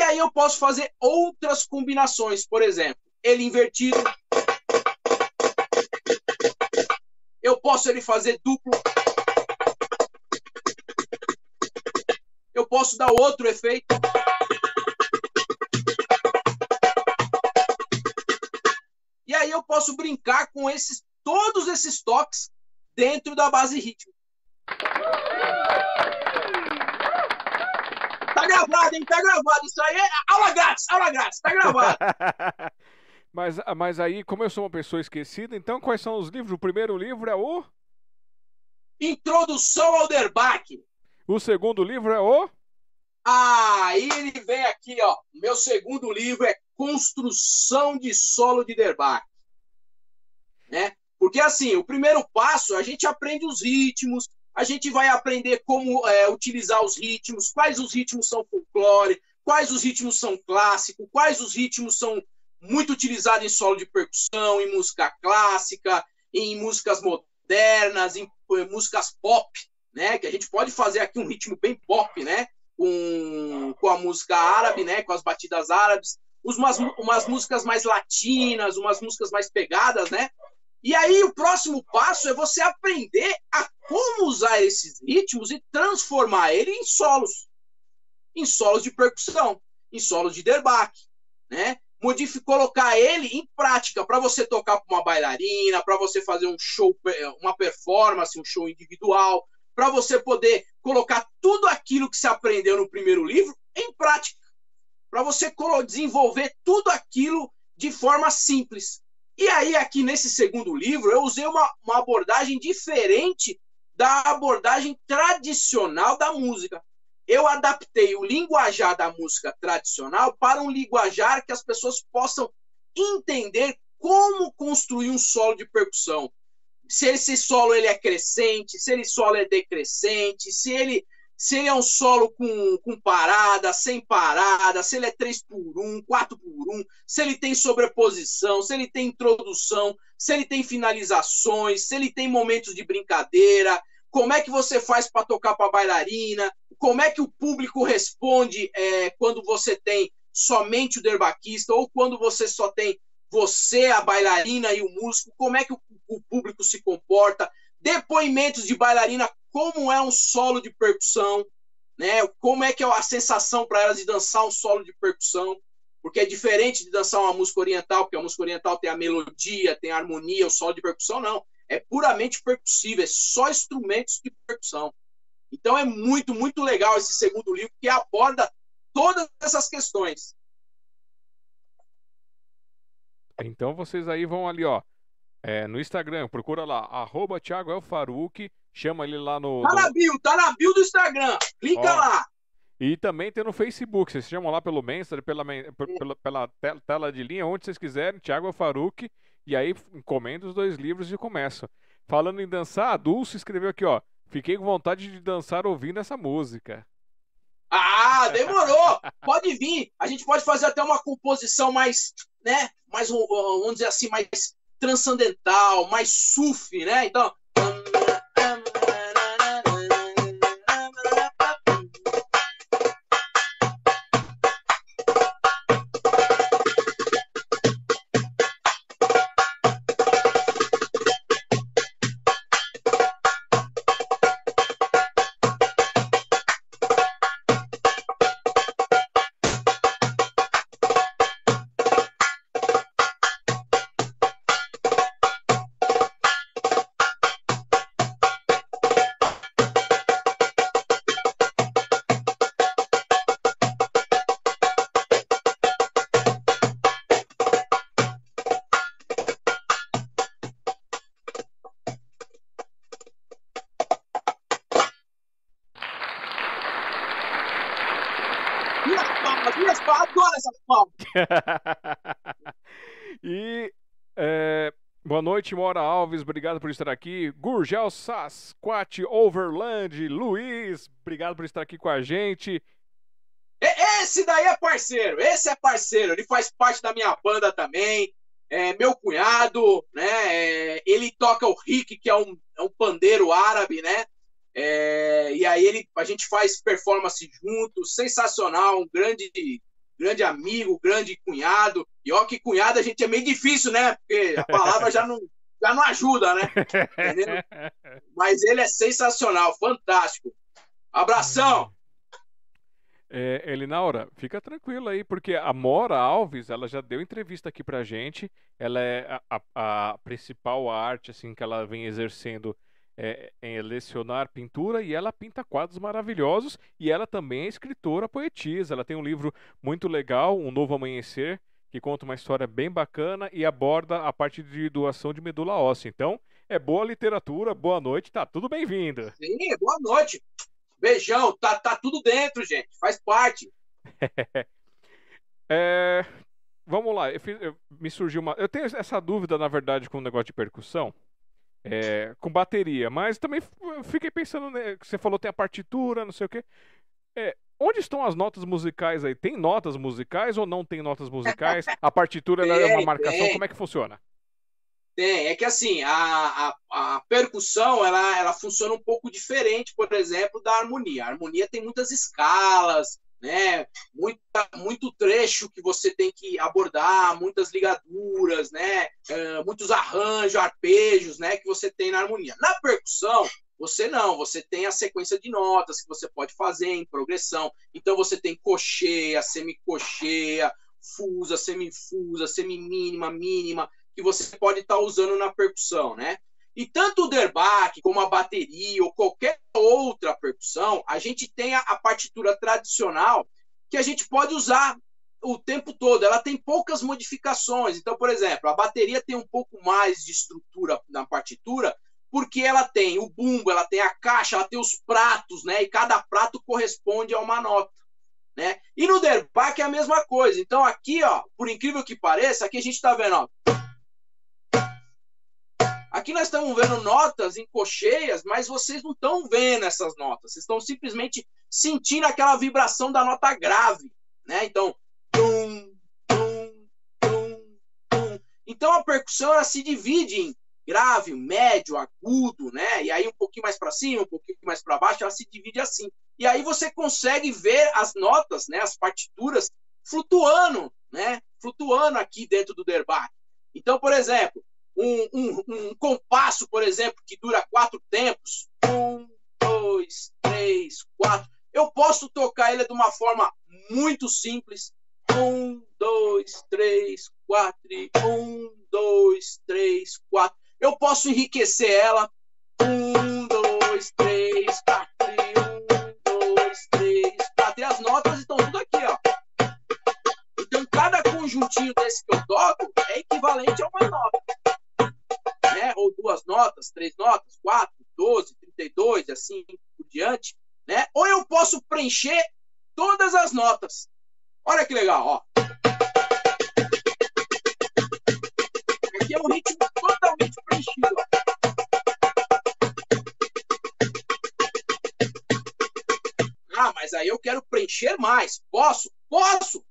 Aí eu posso fazer outras combinações, por exemplo, ele invertido. Eu posso ele fazer duplo. Eu posso dar outro efeito. E aí eu posso brincar com esses todos esses toques dentro da base ritmo. Gravado, hein? Tá gravado. Isso aí é aula grátis, aula grátis, tá gravado. mas, mas aí, como eu sou uma pessoa esquecida, então quais são os livros? O primeiro livro é o. Introdução ao Derbach. O segundo livro é o. Ah, aí ele vem aqui, ó. Meu segundo livro é Construção de Solo de Derbach. Né? Porque assim, o primeiro passo, a gente aprende os ritmos, a gente vai aprender como é, utilizar os ritmos, quais os ritmos são folclore, quais os ritmos são clássicos, quais os ritmos são muito utilizados em solo de percussão, em música clássica, em músicas modernas, em, em músicas pop, né? Que a gente pode fazer aqui um ritmo bem pop, né? Com, com a música árabe, né? Com as batidas árabes, umas, umas músicas mais latinas, umas músicas mais pegadas, né? E aí o próximo passo é você aprender a como usar esses ritmos e transformar ele em solos, em solos de percussão, em solos de derbaque, né? Colocar ele em prática para você tocar para uma bailarina, para você fazer um show, uma performance, um show individual, para você poder colocar tudo aquilo que você aprendeu no primeiro livro em prática, para você desenvolver tudo aquilo de forma simples. E aí, aqui nesse segundo livro, eu usei uma, uma abordagem diferente da abordagem tradicional da música. Eu adaptei o linguajar da música tradicional para um linguajar que as pessoas possam entender como construir um solo de percussão. Se esse solo ele é crescente, se ele solo é decrescente, se ele se ele é um solo com, com parada, sem parada, se ele é 3 por 1, 4 por 1, se ele tem sobreposição, se ele tem introdução, se ele tem finalizações, se ele tem momentos de brincadeira, como é que você faz para tocar para bailarina, como é que o público responde é, quando você tem somente o derbaquista ou quando você só tem você, a bailarina e o músico, como é que o, o público se comporta, depoimentos de bailarina como é um solo de percussão, né? Como é que é a sensação para elas de dançar um solo de percussão, porque é diferente de dançar uma música oriental, porque a música oriental tem a melodia, tem a harmonia, o solo de percussão não, é puramente percussivo, é só instrumentos de percussão. Então é muito, muito legal esse segundo livro que aborda todas essas questões. Então vocês aí vão ali, ó, É, no Instagram, procura lá, arroba Thiago El chama ele lá no. Tá na bio, tá na bio do Instagram. Clica Ó. lá. E também tem no Facebook, vocês chamam lá pelo Messenger, pela, pela, pela te- tela de linha, onde vocês quiserem, Thiago Faruque, e aí encomenda os dois livros e começam. Falando em dançar, a Dulce escreveu aqui, ó. Fiquei com vontade de dançar ouvindo essa música. Ah, demorou. Pode vir. A gente pode fazer até uma composição mais, né? Mais, vamos dizer assim, mais transcendental, mais sufi, né? Então. Boa noite, Mora Alves, obrigado por estar aqui. Gurgel Sasquatch Overland, Luiz, obrigado por estar aqui com a gente. Esse daí é parceiro, esse é parceiro. Ele faz parte da minha banda também. É meu cunhado, né? é, ele toca o Rick, que é um, é um pandeiro árabe, né? É, e aí ele, a gente faz performance junto, sensacional, um grande, grande amigo, grande cunhado. E ó que cunhado a gente é meio difícil, né? Porque a palavra já não, já não ajuda, né? Entendeu? Mas ele é sensacional, fantástico. Abração! É, Elinaura, fica tranquila aí, porque a Mora Alves, ela já deu entrevista aqui pra gente. Ela é a, a- a principal arte assim que ela vem exercendo é, em lecionar pintura e ela pinta quadros maravilhosos e ela também é escritora, poetisa. Ela tem um livro muito legal, Um Novo Amanhecer, que conta uma história bem bacana e aborda a parte de doação de medula óssea. Então, é boa literatura, boa noite, tá tudo bem-vindo. Sim, boa noite. Beijão, tá, tá tudo dentro, gente. Faz parte. É, vamos lá, eu fiz- eu- me surgiu uma. Eu tenho essa dúvida, na verdade, com o negócio de percussão, é, com bateria, mas também fiquei pensando, né, você falou tem a partitura, não sei o quê. É, onde estão as notas musicais aí? Tem notas musicais ou não tem notas musicais? A partitura ela é uma Tem, marcação, tem. como é que funciona? Tem, é que assim, a, a, a percussão ela, ela funciona um pouco diferente, por exemplo, da harmonia. A harmonia tem muitas escalas, né? Muita, muito trecho que você tem que abordar, muitas ligaduras, né? É, muitos arranjos, arpejos, né? Que você tem na harmonia. Na percussão, você não, você tem a sequência de notas que você pode fazer em progressão. Então você tem cocheia, semicocheia, fusa, semifusa, semimínima, mínima que você pode estar usando na percussão, né? E tanto o derbaque como a bateria ou qualquer outra percussão, a gente tem a, a partitura tradicional que a gente pode usar o tempo todo. Ela tem poucas modificações. Então, por exemplo, a bateria tem um pouco mais de estrutura na partitura, porque ela tem o bumbo, ela tem a caixa, ela tem os pratos, né? E cada prato corresponde a uma nota. Né? E no derbaque é a mesma coisa. Então aqui, ó, por incrível que pareça, aqui a gente está vendo, ó, Aqui nós estamos vendo notas em cocheias, mas vocês não estão vendo essas notas. Vocês estão simplesmente sentindo aquela vibração da nota grave, né? Então, tum, tum, tum, tum. Então a percussão ela se divide em grave, médio, agudo, né? E aí um pouquinho mais para cima, um pouquinho mais para baixo, ela se divide assim. E aí você consegue ver as notas, né? As partituras flutuando, né? Flutuando aqui dentro do derbaque. Então, por exemplo, um, um, um, compasso, por exemplo, que dura quatro tempos, um, dois, três, quatro, eu posso tocar ele de uma forma muito simples, um, dois, três, quatro, um, dois, três, quatro. Eu posso enriquecer ela, um, dois, três, quatro, um, dois, três, quatro. E as notas estão tudo aqui, ó. Então, cada conjuntinho desse que eu toco é equivalente a uma nota. notas, três notas, quatro, doze, trinta e dois, assim por diante, né? Ou eu posso preencher todas as notas. Olha que legal, ó. Aqui é um ritmo Ah, mas aí eu quero preencher mais. Posso? Posso!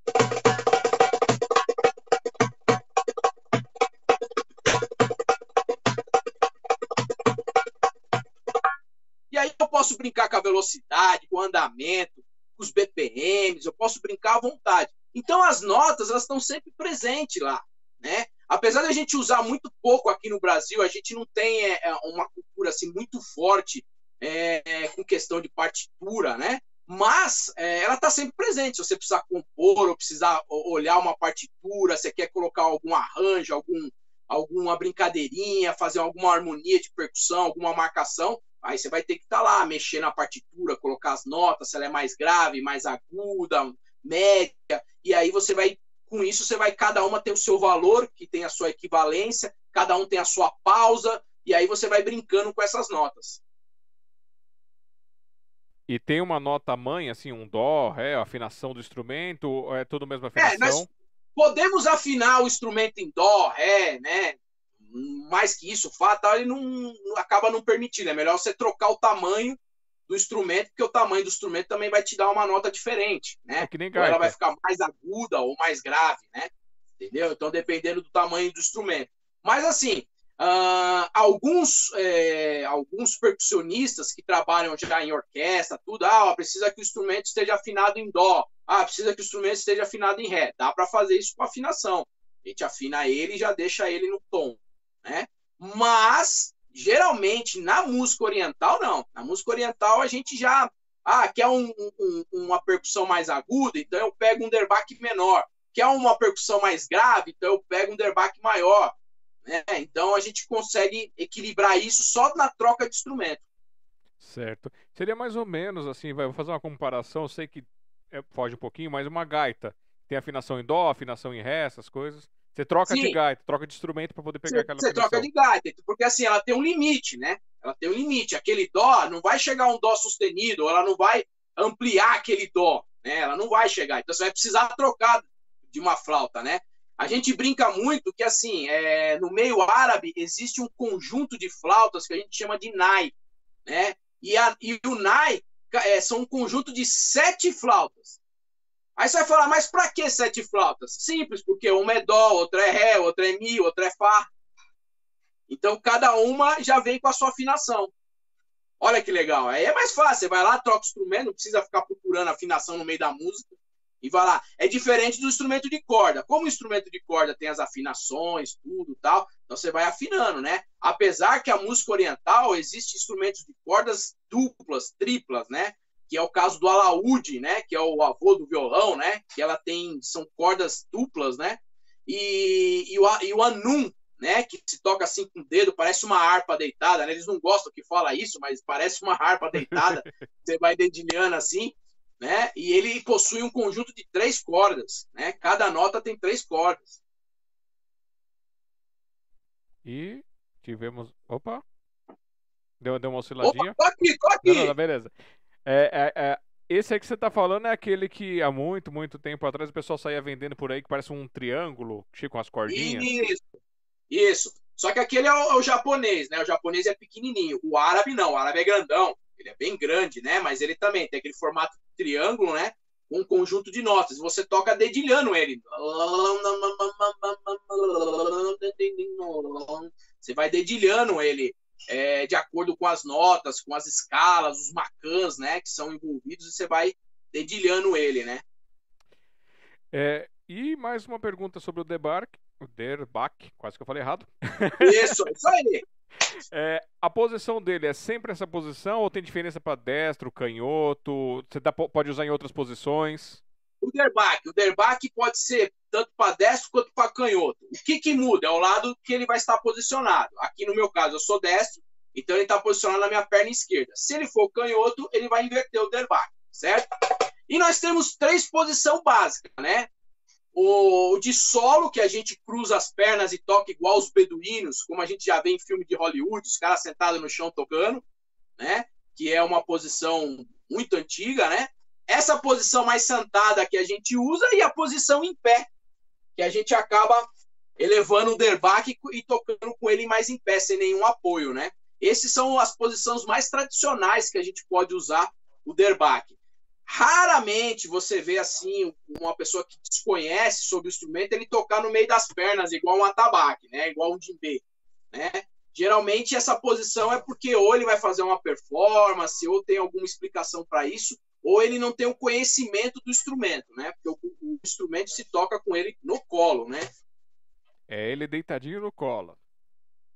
E aí eu posso brincar com a velocidade, com o andamento, com os BPMs, eu posso brincar à vontade. Então as notas elas estão sempre presentes lá, né? Apesar de a gente usar muito pouco aqui no Brasil, a gente não tem é, é uma cultura assim muito forte é, com questão de partitura, né? Mas é, ela está sempre presente. Se você precisar compor ou precisar olhar uma partitura, você quer colocar algum arranjo, algum, alguma brincadeirinha, fazer alguma harmonia de percussão, alguma marcação, aí você vai ter que estar tá lá, mexer na partitura, colocar as notas, se ela é mais grave, mais aguda, média, e aí você vai, com isso, você vai, cada uma tem o seu valor, que tem a sua equivalência, cada um tem a sua pausa, e aí você vai brincando com essas notas. E tem uma nota mãe, assim, um dó, ré, afinação do instrumento, ou é tudo a mesma afinação? É, nós podemos afinar o instrumento em dó, ré, né? Mais que isso, fá, tal, ele não acaba não permitindo. É melhor você trocar o tamanho do instrumento, porque o tamanho do instrumento também vai te dar uma nota diferente, né? É que nem ela vai ficar mais aguda ou mais grave, né? Entendeu? Então, dependendo do tamanho do instrumento. Mas assim, Uh, alguns, é, alguns percussionistas que trabalham já em orquestra, tudo, ah, precisa que o instrumento esteja afinado em dó, ah, precisa que o instrumento esteja afinado em ré. Dá para fazer isso com afinação. A gente afina ele e já deixa ele no tom, né? Mas geralmente na música oriental não. Na música oriental a gente já ah, quer um, um, uma percussão mais aguda, então eu pego um derbaque menor. Quer uma percussão mais grave, então eu pego um derbaque maior. Né? Então a gente consegue equilibrar isso só na troca de instrumento. Certo. Seria mais ou menos assim, vou fazer uma comparação, eu sei que é, foge um pouquinho, mas uma gaita tem afinação em dó, afinação em ré, essas coisas. Você troca Sim. de gaita, troca de instrumento para poder pegar você, aquela Você troca de gaita, porque assim, ela tem um limite, né? Ela tem um limite. Aquele dó não vai chegar a um dó sustenido, ela não vai ampliar aquele dó, né? Ela não vai chegar. Então você vai precisar trocar de uma flauta, né? A gente brinca muito que, assim, é, no meio árabe existe um conjunto de flautas que a gente chama de nai, né? E, a, e o nai é, são um conjunto de sete flautas. Aí você vai falar, mas para que sete flautas? Simples, porque uma é dó, outra é ré, outra é mi, outra é fá. Então, cada uma já vem com a sua afinação. Olha que legal. Aí é mais fácil. Você vai lá, troca o instrumento, não precisa ficar procurando afinação no meio da música e vai lá. É diferente do instrumento de corda. Como o instrumento de corda tem as afinações, tudo tal, então você vai afinando, né? Apesar que a música oriental existe instrumentos de cordas duplas, triplas, né? Que é o caso do alaúde, né? Que é o avô do violão, né? Que ela tem são cordas duplas, né? E, e, o, e o anum, né? Que se toca assim com o dedo, parece uma harpa deitada, né? Eles não gostam que fala isso, mas parece uma harpa deitada. você vai dedilhando assim né? E ele possui um conjunto de três cordas, né? Cada nota tem três cordas. E tivemos, opa, deu, deu uma osciladinha. Opa, tô aqui, tô aqui. Não, não, beleza. É, é, é, esse aí que você está falando é aquele que há muito, muito tempo atrás o pessoal saía vendendo por aí que parece um triângulo, cheio com as cordinhas. Isso, isso. Só que aquele é o, é o japonês, né? O japonês é pequenininho. O árabe não, o árabe é grandão. Ele é bem grande, né? Mas ele também tem aquele formato de triângulo, né? Com um conjunto de notas. Você toca dedilhando ele. Você vai dedilhando ele é, de acordo com as notas, com as escalas, os macãs, né? Que são envolvidos e você vai dedilhando ele, né? É, e mais uma pergunta sobre o Debark. O Derbach, quase que eu falei errado. Isso, isso aí. É, a posição dele é sempre essa posição ou tem diferença para destro, canhoto? Você dá, pode usar em outras posições? O derbaque. O derbaque pode ser tanto para destro quanto para canhoto. O que, que muda? É o lado que ele vai estar posicionado. Aqui no meu caso, eu sou destro, então ele está posicionado na minha perna esquerda. Se ele for canhoto, ele vai inverter o derbaque, certo? E nós temos três posições básicas, né? o de solo, que a gente cruza as pernas e toca igual os beduínos, como a gente já vê em filme de Hollywood, os caras sentados no chão tocando, né? Que é uma posição muito antiga, né? Essa posição mais sentada que a gente usa e a posição em pé, que a gente acaba elevando o derbaque e tocando com ele mais em pé, sem nenhum apoio, né? Esses são as posições mais tradicionais que a gente pode usar o derbaque. Raramente você vê assim uma pessoa que desconhece sobre o instrumento ele tocar no meio das pernas igual um atabaque, né? Igual um djembe, né? Geralmente essa posição é porque ou ele vai fazer uma performance ou tem alguma explicação para isso, ou ele não tem o conhecimento do instrumento, né? Porque o, o instrumento se toca com ele no colo, né? É ele deitadinho no colo.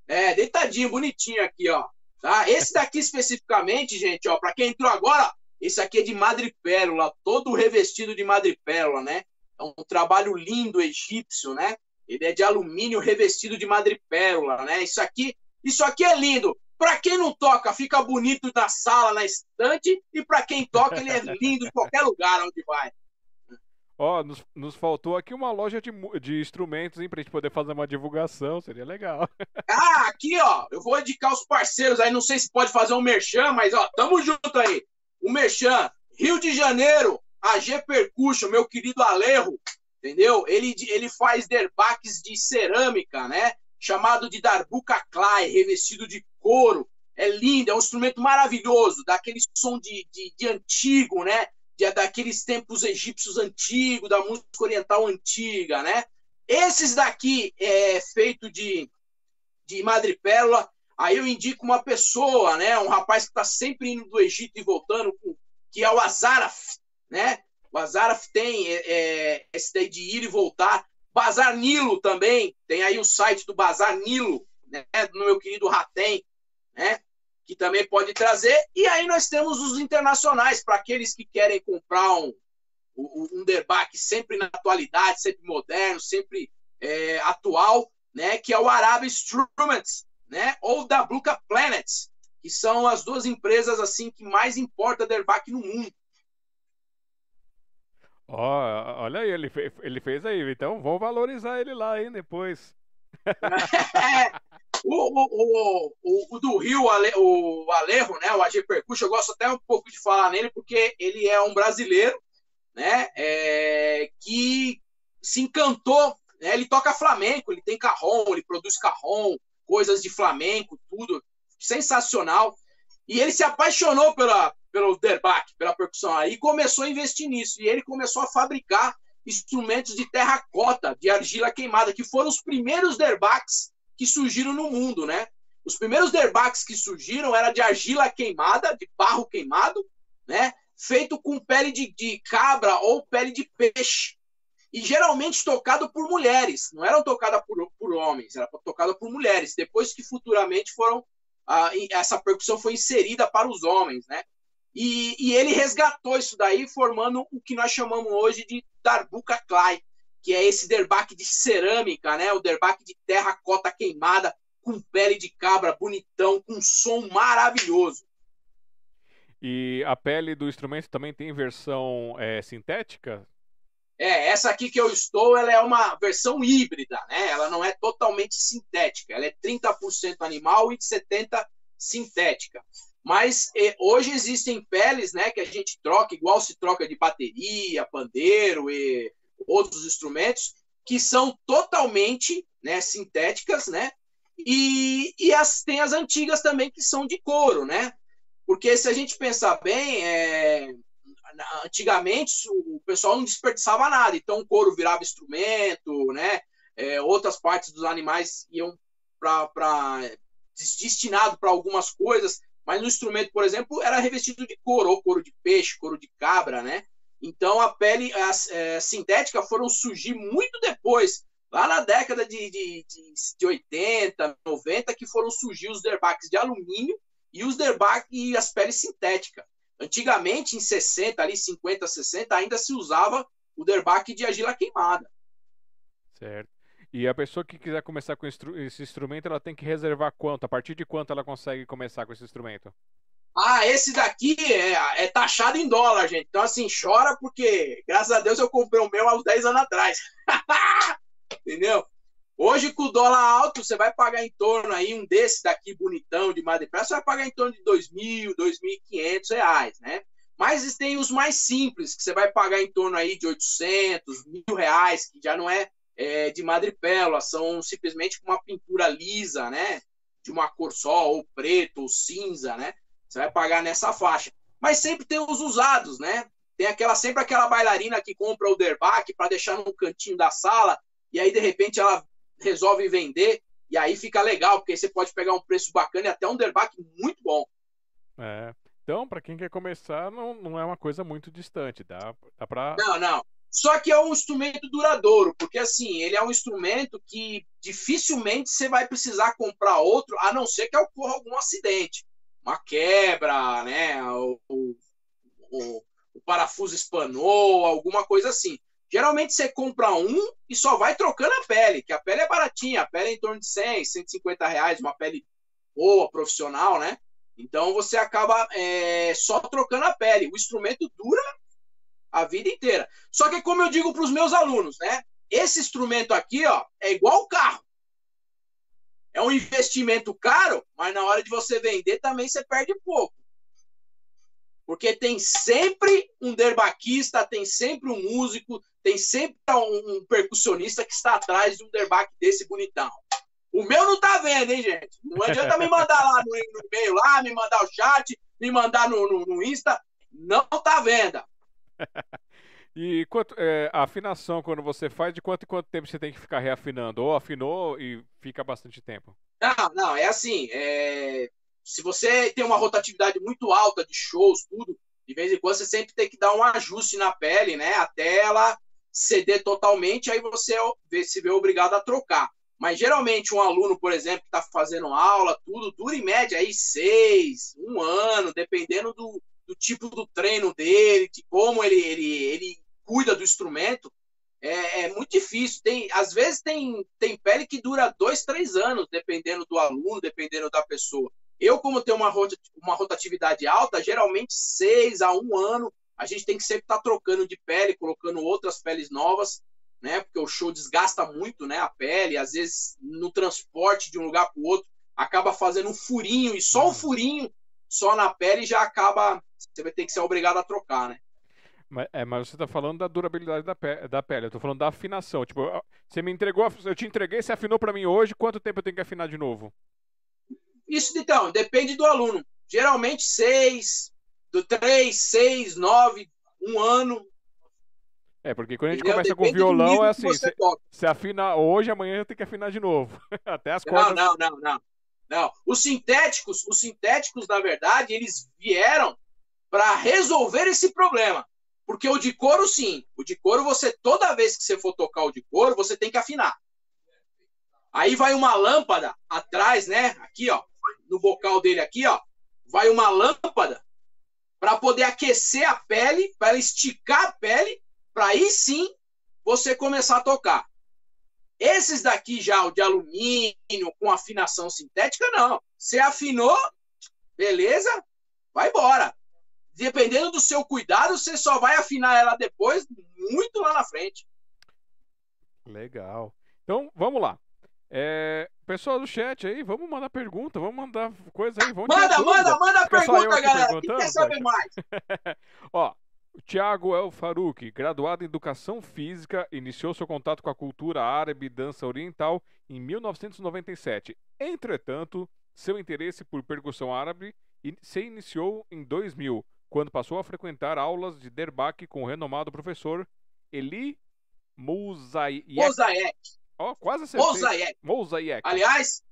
É, deitadinho, bonitinho aqui, ó. Tá? Esse daqui especificamente, gente, ó, para quem entrou agora, esse aqui é de madrepérola, todo revestido de madrepérola, né? É um trabalho lindo egípcio, né? Ele é de alumínio revestido de madrepérola, né? Isso aqui, isso aqui é lindo. Para quem não toca, fica bonito na sala, na estante, e para quem toca, ele é lindo em qualquer lugar onde vai. Ó, nos, nos faltou aqui uma loja de, de instrumentos, hein, pra gente poder fazer uma divulgação, seria legal. Ah, aqui, ó, eu vou indicar os parceiros aí, não sei se pode fazer um merchan, mas, ó, tamo junto aí. O merchan, Rio de Janeiro, AG Percussion, meu querido Alejo, entendeu? Ele, ele faz derbaques de cerâmica, né? Chamado de Darbuka Clay, revestido de couro. É lindo, é um instrumento maravilhoso, daquele som de, de, de antigo, né? de, daqueles tempos egípcios antigos, da música oriental antiga, né? Esses daqui é feito de, de madrepérola. Aí eu indico uma pessoa, né? Um rapaz que está sempre indo do Egito e voltando, que é o Azaraf, né? O Azaraf tem é, é, esse daí de ir e voltar. Bazar Nilo também, tem aí o site do Bazar Nilo, né? Do meu querido Ratem, né? que também pode trazer. E aí nós temos os internacionais, para aqueles que querem comprar um, um, derbaque sempre na atualidade, sempre moderno, sempre é, atual, né, que é o Arab Instruments, né, ou da Bluca Planets, que são as duas empresas assim que mais importa derbaque no mundo. Oh, olha aí, ele fez, ele fez aí, então vamos valorizar ele lá, hein, depois. o, o, o, o, do Rio, o Alejo, né, o AG Percussion, eu gosto até um pouco de falar nele, porque ele é um brasileiro né, é, que se encantou. Né, ele toca flamenco, ele tem carrom, ele produz carrom, coisas de flamenco, tudo sensacional. E ele se apaixonou pela, pelo derbaque, pela percussão, aí começou a investir nisso. E ele começou a fabricar instrumentos de terracota, de argila queimada, que foram os primeiros derbaques que surgiram no mundo, né? Os primeiros derbaques que surgiram era de argila queimada, de barro queimado, né? Feito com pele de, de cabra ou pele de peixe. E geralmente tocado por mulheres, não eram tocadas por, por homens, era tocada por mulheres. Depois que futuramente foram. Ah, essa percussão foi inserida para os homens, né? E, e, ele resgatou isso daí, formando o que nós chamamos hoje de Darbuka Clay, que é esse derbaque de cerâmica, né? O derbaque de terra cota queimada, com pele de cabra, bonitão, com som maravilhoso. E a pele do instrumento também tem versão é, sintética? É, essa aqui que eu estou, ela é uma versão híbrida, né? Ela não é totalmente sintética, ela é 30% animal e 70% sintética. Mas eh, hoje existem peles, né, que a gente troca, igual se troca de bateria, pandeiro e outros instrumentos que são totalmente né, sintéticas, né? E, e as, tem as antigas também que são de couro, né? Porque se a gente pensar bem, é, antigamente o pessoal não desperdiçava nada, então o couro virava instrumento, né? É, outras partes dos animais iam para destinado para algumas coisas, mas no instrumento, por exemplo, era revestido de couro, ou couro de peixe, couro de cabra, né? Então, a pele a, é, sintética foram surgir muito depois, lá na década de, de, de, de 80, 90, que foram surgir os derbacks de alumínio e os derbacks e as peles sintéticas. Antigamente, em 60, ali 50, 60, ainda se usava o derbaque de argila queimada. Certo. E a pessoa que quiser começar com esse instrumento, ela tem que reservar quanto? A partir de quanto ela consegue começar com esse instrumento? Ah, esse daqui é, é, taxado em dólar, gente. Então, assim, chora porque, graças a Deus, eu comprei o meu há uns 10 anos atrás. Entendeu? Hoje, com o dólar alto, você vai pagar em torno aí, um desse daqui bonitão de Madre você vai pagar em torno de 2.000, 2.500 reais, né? Mas tem os mais simples, que você vai pagar em torno aí de 800, mil reais, que já não é, é de madrepérola, são simplesmente uma pintura lisa, né? De uma cor só, ou preto, ou cinza, né? Você vai pagar nessa faixa. Mas sempre tem os usados, né? Tem aquela sempre aquela bailarina que compra o derbaque para deixar no cantinho da sala e aí de repente ela resolve vender e aí fica legal, porque você pode pegar um preço bacana e até um derbaque muito bom. É. Então, para quem quer começar, não, não é uma coisa muito distante, dá, dá para. Não, não. Só que é um instrumento duradouro, porque assim, ele é um instrumento que dificilmente você vai precisar comprar outro, a não ser que ocorra algum acidente. Uma quebra, né? O, o, o, o parafuso espanou, alguma coisa assim. Geralmente você compra um e só vai trocando a pele, que a pele é baratinha, a pele é em torno de 100, 150 reais, uma pele boa, profissional, né? Então você acaba é, só trocando a pele. O instrumento dura a vida inteira. Só que, como eu digo para os meus alunos, né? Esse instrumento aqui, ó, é igual o carro. É um investimento caro, mas na hora de você vender também você perde pouco. Porque tem sempre um derbaquista, tem sempre um músico, tem sempre um, percussionista que está atrás de um derbaque desse bonitão. O meu não tá vendo, hein, gente? Não adianta me mandar lá no, no e-mail, lá, me mandar o chat, me mandar no, no, no Insta. Não tá vendo. E quanto, é, a afinação, quando você faz, de quanto em quanto tempo você tem que ficar reafinando? Ou afinou e fica bastante tempo? Não, não, é assim. É... Se você tem uma rotatividade muito alta de shows, tudo, de vez em quando você sempre tem que dar um ajuste na pele, né? Até ela ceder totalmente, aí você se vê obrigado a trocar. Mas geralmente um aluno, por exemplo, que está fazendo aula, tudo, dura em média aí seis, um ano, dependendo do, do tipo do treino dele, de como ele, ele, ele cuida do instrumento. É, é, muito difícil. Tem, às vezes tem, tem pele que dura dois, três anos, dependendo do aluno, dependendo da pessoa. Eu, como tenho uma, uma rotatividade alta, geralmente seis a um ano, a gente tem que sempre estar tá trocando de pele, colocando outras peles novas né? Porque o show desgasta muito, né? A pele, às vezes no transporte de um lugar para o outro acaba fazendo um furinho e só um furinho só na pele já acaba. Você vai ter que ser obrigado a trocar, né? Mas, é, mas você está falando da durabilidade da, pe da pele. Eu estou falando da afinação. Tipo, você me entregou, eu te entreguei, você afinou para mim hoje. Quanto tempo eu tenho que afinar de novo? Isso então depende do aluno. Geralmente seis, do três, seis, nove, um ano é, porque quando a gente Entendeu? começa Depende com violão, é assim, você, você afina hoje, amanhã tem que afinar de novo. Até as cordas. Não, não, não, não. Não, os sintéticos, os sintéticos, na verdade, eles vieram para resolver esse problema. Porque o de couro, sim. O de couro, você, toda vez que você for tocar o de couro, você tem que afinar. Aí vai uma lâmpada atrás, né? Aqui, ó. No bocal dele aqui, ó. Vai uma lâmpada para poder aquecer a pele, para esticar a pele para aí sim você começar a tocar. Esses daqui já, o de alumínio, com afinação sintética, não. Você afinou, beleza, vai embora. Dependendo do seu cuidado, você só vai afinar ela depois, muito lá na frente. Legal. Então, vamos lá. É, pessoal do chat aí, vamos mandar pergunta, vamos mandar coisa aí. Vamos manda, manda, manda pergunta, galera. Quem quer saber mais? Ó, Tiago El Farouk, graduado em Educação Física, iniciou seu contato com a cultura árabe e dança oriental em 1997. Entretanto, seu interesse por percussão árabe se iniciou em 2000, quando passou a frequentar aulas de derbaque com o renomado professor Eli Mouzayek. Mouzayek. Ó, oh, quase acertei. Mouzayek. Mouzayek. Aliás,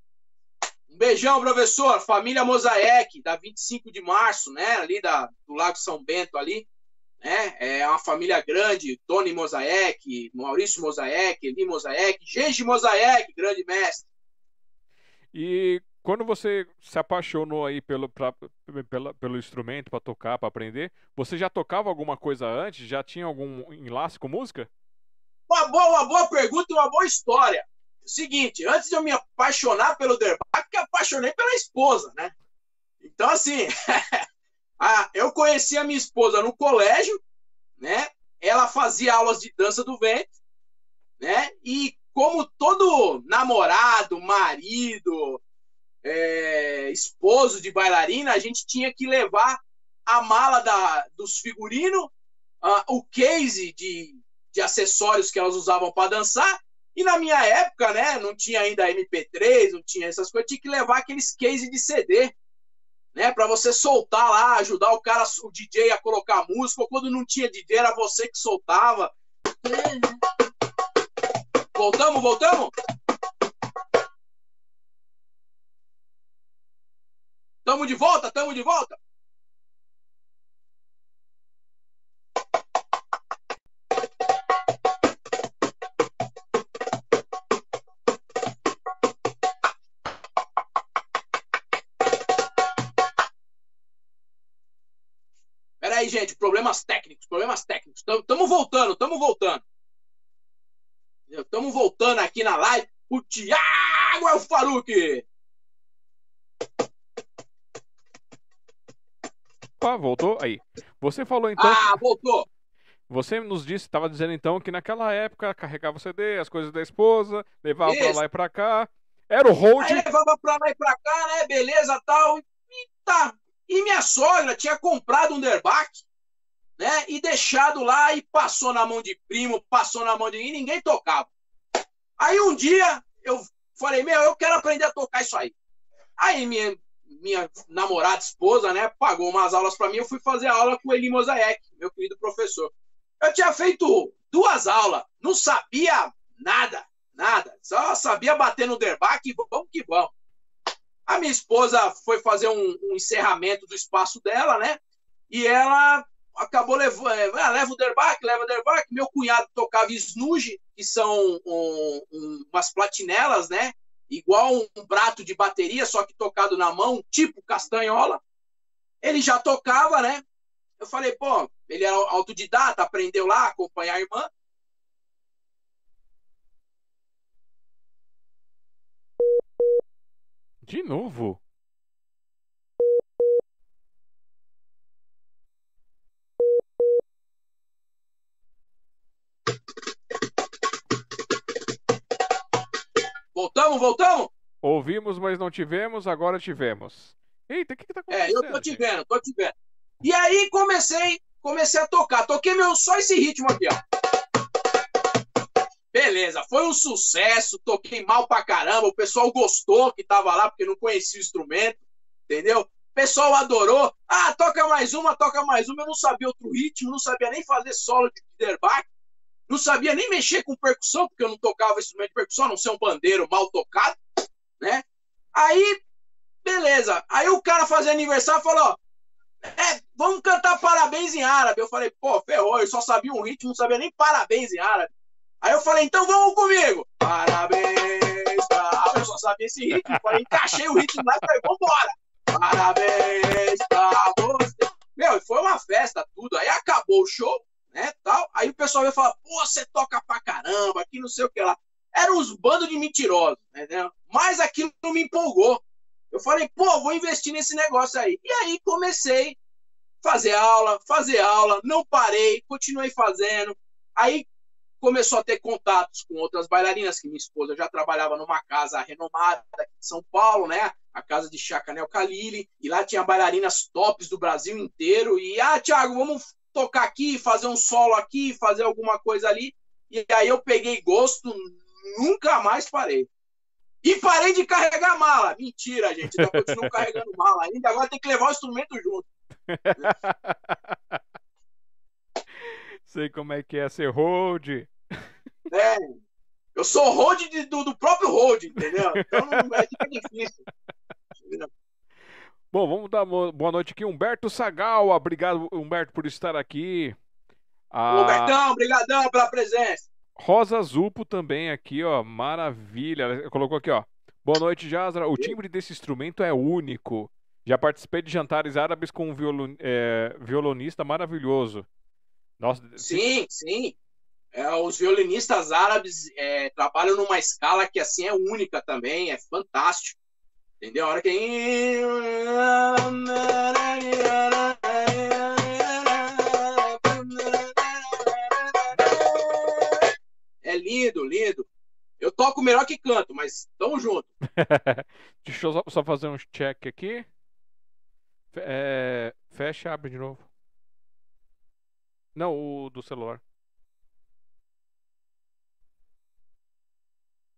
um beijão, professor. Família Mozaek, da 25 de março, né? Ali da, do Lago São Bento ali né? É uma família grande, Tony Mosaek, Maurício Mosaek, Eli Mosaek, Genge Mosaek, grande mestre. E quando você se apaixonou aí pelo, pra, pela, pelo instrumento para tocar, para aprender, você já tocava alguma coisa antes? Já tinha algum enlace com música? Uma boa, uma boa pergunta e uma boa história. Seguinte, antes de eu me apaixonar pelo derbaque, eu apaixonei pela esposa, né? Então, assim, eu conheci a minha esposa no colégio, né? Ela fazia aulas de dança do ventre, né? E como todo namorado, marido, é, esposo de bailarina, a gente tinha que levar a mala da, dos figurinos, uh, o case de, de acessórios que elas usavam para dançar. E na minha época, né, não tinha ainda MP3, não tinha essas coisas, tinha que levar aqueles case de CD, né, para você soltar lá, ajudar o cara, o DJ a colocar música. Ou quando não tinha DJ, era você que soltava. Voltamos, voltamos? Tamo de volta, tamo de volta. Peraí, gente, problemas técnicos, problemas técnicos. Estamos voltando, estamos voltando. Estamos voltando aqui na live. O Thiago é o Faruque. Opa, voltou? Aí. Você falou então. Ah, que... voltou! Você nos disse, estava dizendo então que naquela época carregava o CD, as coisas da esposa, levava Isso. pra lá e pra cá. Era o hold. Aí levava pra lá e pra cá, né? Beleza tal. E tá. E minha sogra tinha comprado um derback, né? E deixado lá e passou na mão de primo, passou na mão de. E ninguém tocava. Aí um dia eu falei, meu, eu quero aprender a tocar isso aí. Aí minha, minha namorada, esposa, né, pagou umas aulas para mim, eu fui fazer aula com o Eli Mosaic, meu querido professor. Eu tinha feito duas aulas, não sabia nada, nada, só sabia bater no derbac e vamos que vamos. A minha esposa foi fazer um, um encerramento do espaço dela, né, e ela acabou levando, é, ah, leva o derbac, leva o derbac. Meu cunhado tocava snooze, que são um, um, umas platinelas, né, igual um prato de bateria, só que tocado na mão, tipo castanhola. Ele já tocava, né? Eu falei, pô, ele era autodidata, aprendeu lá, acompanhar a irmã. De novo? Voltamos, voltamos? Ouvimos, mas não tivemos, agora tivemos. Eita, o que, que tá acontecendo? É, eu tô te vendo, tô te vendo. E aí comecei, comecei a tocar. Toquei meu, só esse ritmo aqui, ó. Beleza, foi um sucesso, toquei mal pra caramba, o pessoal gostou que tava lá, porque não conhecia o instrumento, entendeu? O pessoal adorou. Ah, toca mais uma, toca mais uma. Eu não sabia outro ritmo, não sabia nem fazer solo de Biderbach não sabia nem mexer com percussão, porque eu não tocava instrumento de percussão, a não ser um bandeiro mal tocado, né? Aí, beleza. Aí o cara fazia aniversário falou: é, vamos cantar parabéns em árabe. Eu falei, pô, ferrou, eu só sabia um ritmo, não sabia nem parabéns em árabe. Aí eu falei, então vamos comigo. Parabéns pra... Eu só sabia esse ritmo. Falei, encaixei o ritmo lá e falei, vambora. Parabéns pra você. Meu, foi uma festa, tudo. Aí acabou o show né, tal. Aí o pessoal ia falar, pô, você toca pra caramba, que não sei o que lá. Eram uns bandos de mentirosos, né? Mas aquilo não me empolgou. Eu falei, pô, vou investir nesse negócio aí. E aí comecei a fazer aula, fazer aula, não parei, continuei fazendo. Aí começou a ter contatos com outras bailarinas, que minha esposa já trabalhava numa casa renomada aqui de São Paulo, né? A casa de Chacanel Kalili, e lá tinha bailarinas tops do Brasil inteiro. E, ah, Thiago, vamos tocar aqui, fazer um solo aqui, fazer alguma coisa ali. E aí eu peguei gosto, nunca mais parei. E parei de carregar mala. Mentira, gente. Eu continuo carregando mala ainda. Agora tem que levar o instrumento junto. Sei como é que é ser hold. É. Eu sou hold do, do próprio hold, entendeu? Então não é, difícil. Entendeu? Bom, vamos dar boa noite aqui. Humberto Sagal, obrigado, Humberto, por estar aqui. Ah, Humbertão, obrigadão pela presença. Rosa Zupo também aqui, ó, maravilha. Ela colocou aqui, ó. Boa noite, Jazra. O timbre desse instrumento é único. Já participei de jantares árabes com um violon, é, violonista maravilhoso. Nossa, sim, sim. É, os violinistas árabes é, trabalham numa escala que assim é única também, é fantástico. Entendeu? A hora que. É lindo, lindo. Eu toco melhor que canto, mas tamo junto. Deixa eu só, só fazer um check aqui. É, fecha, abre de novo. Não, o do celular.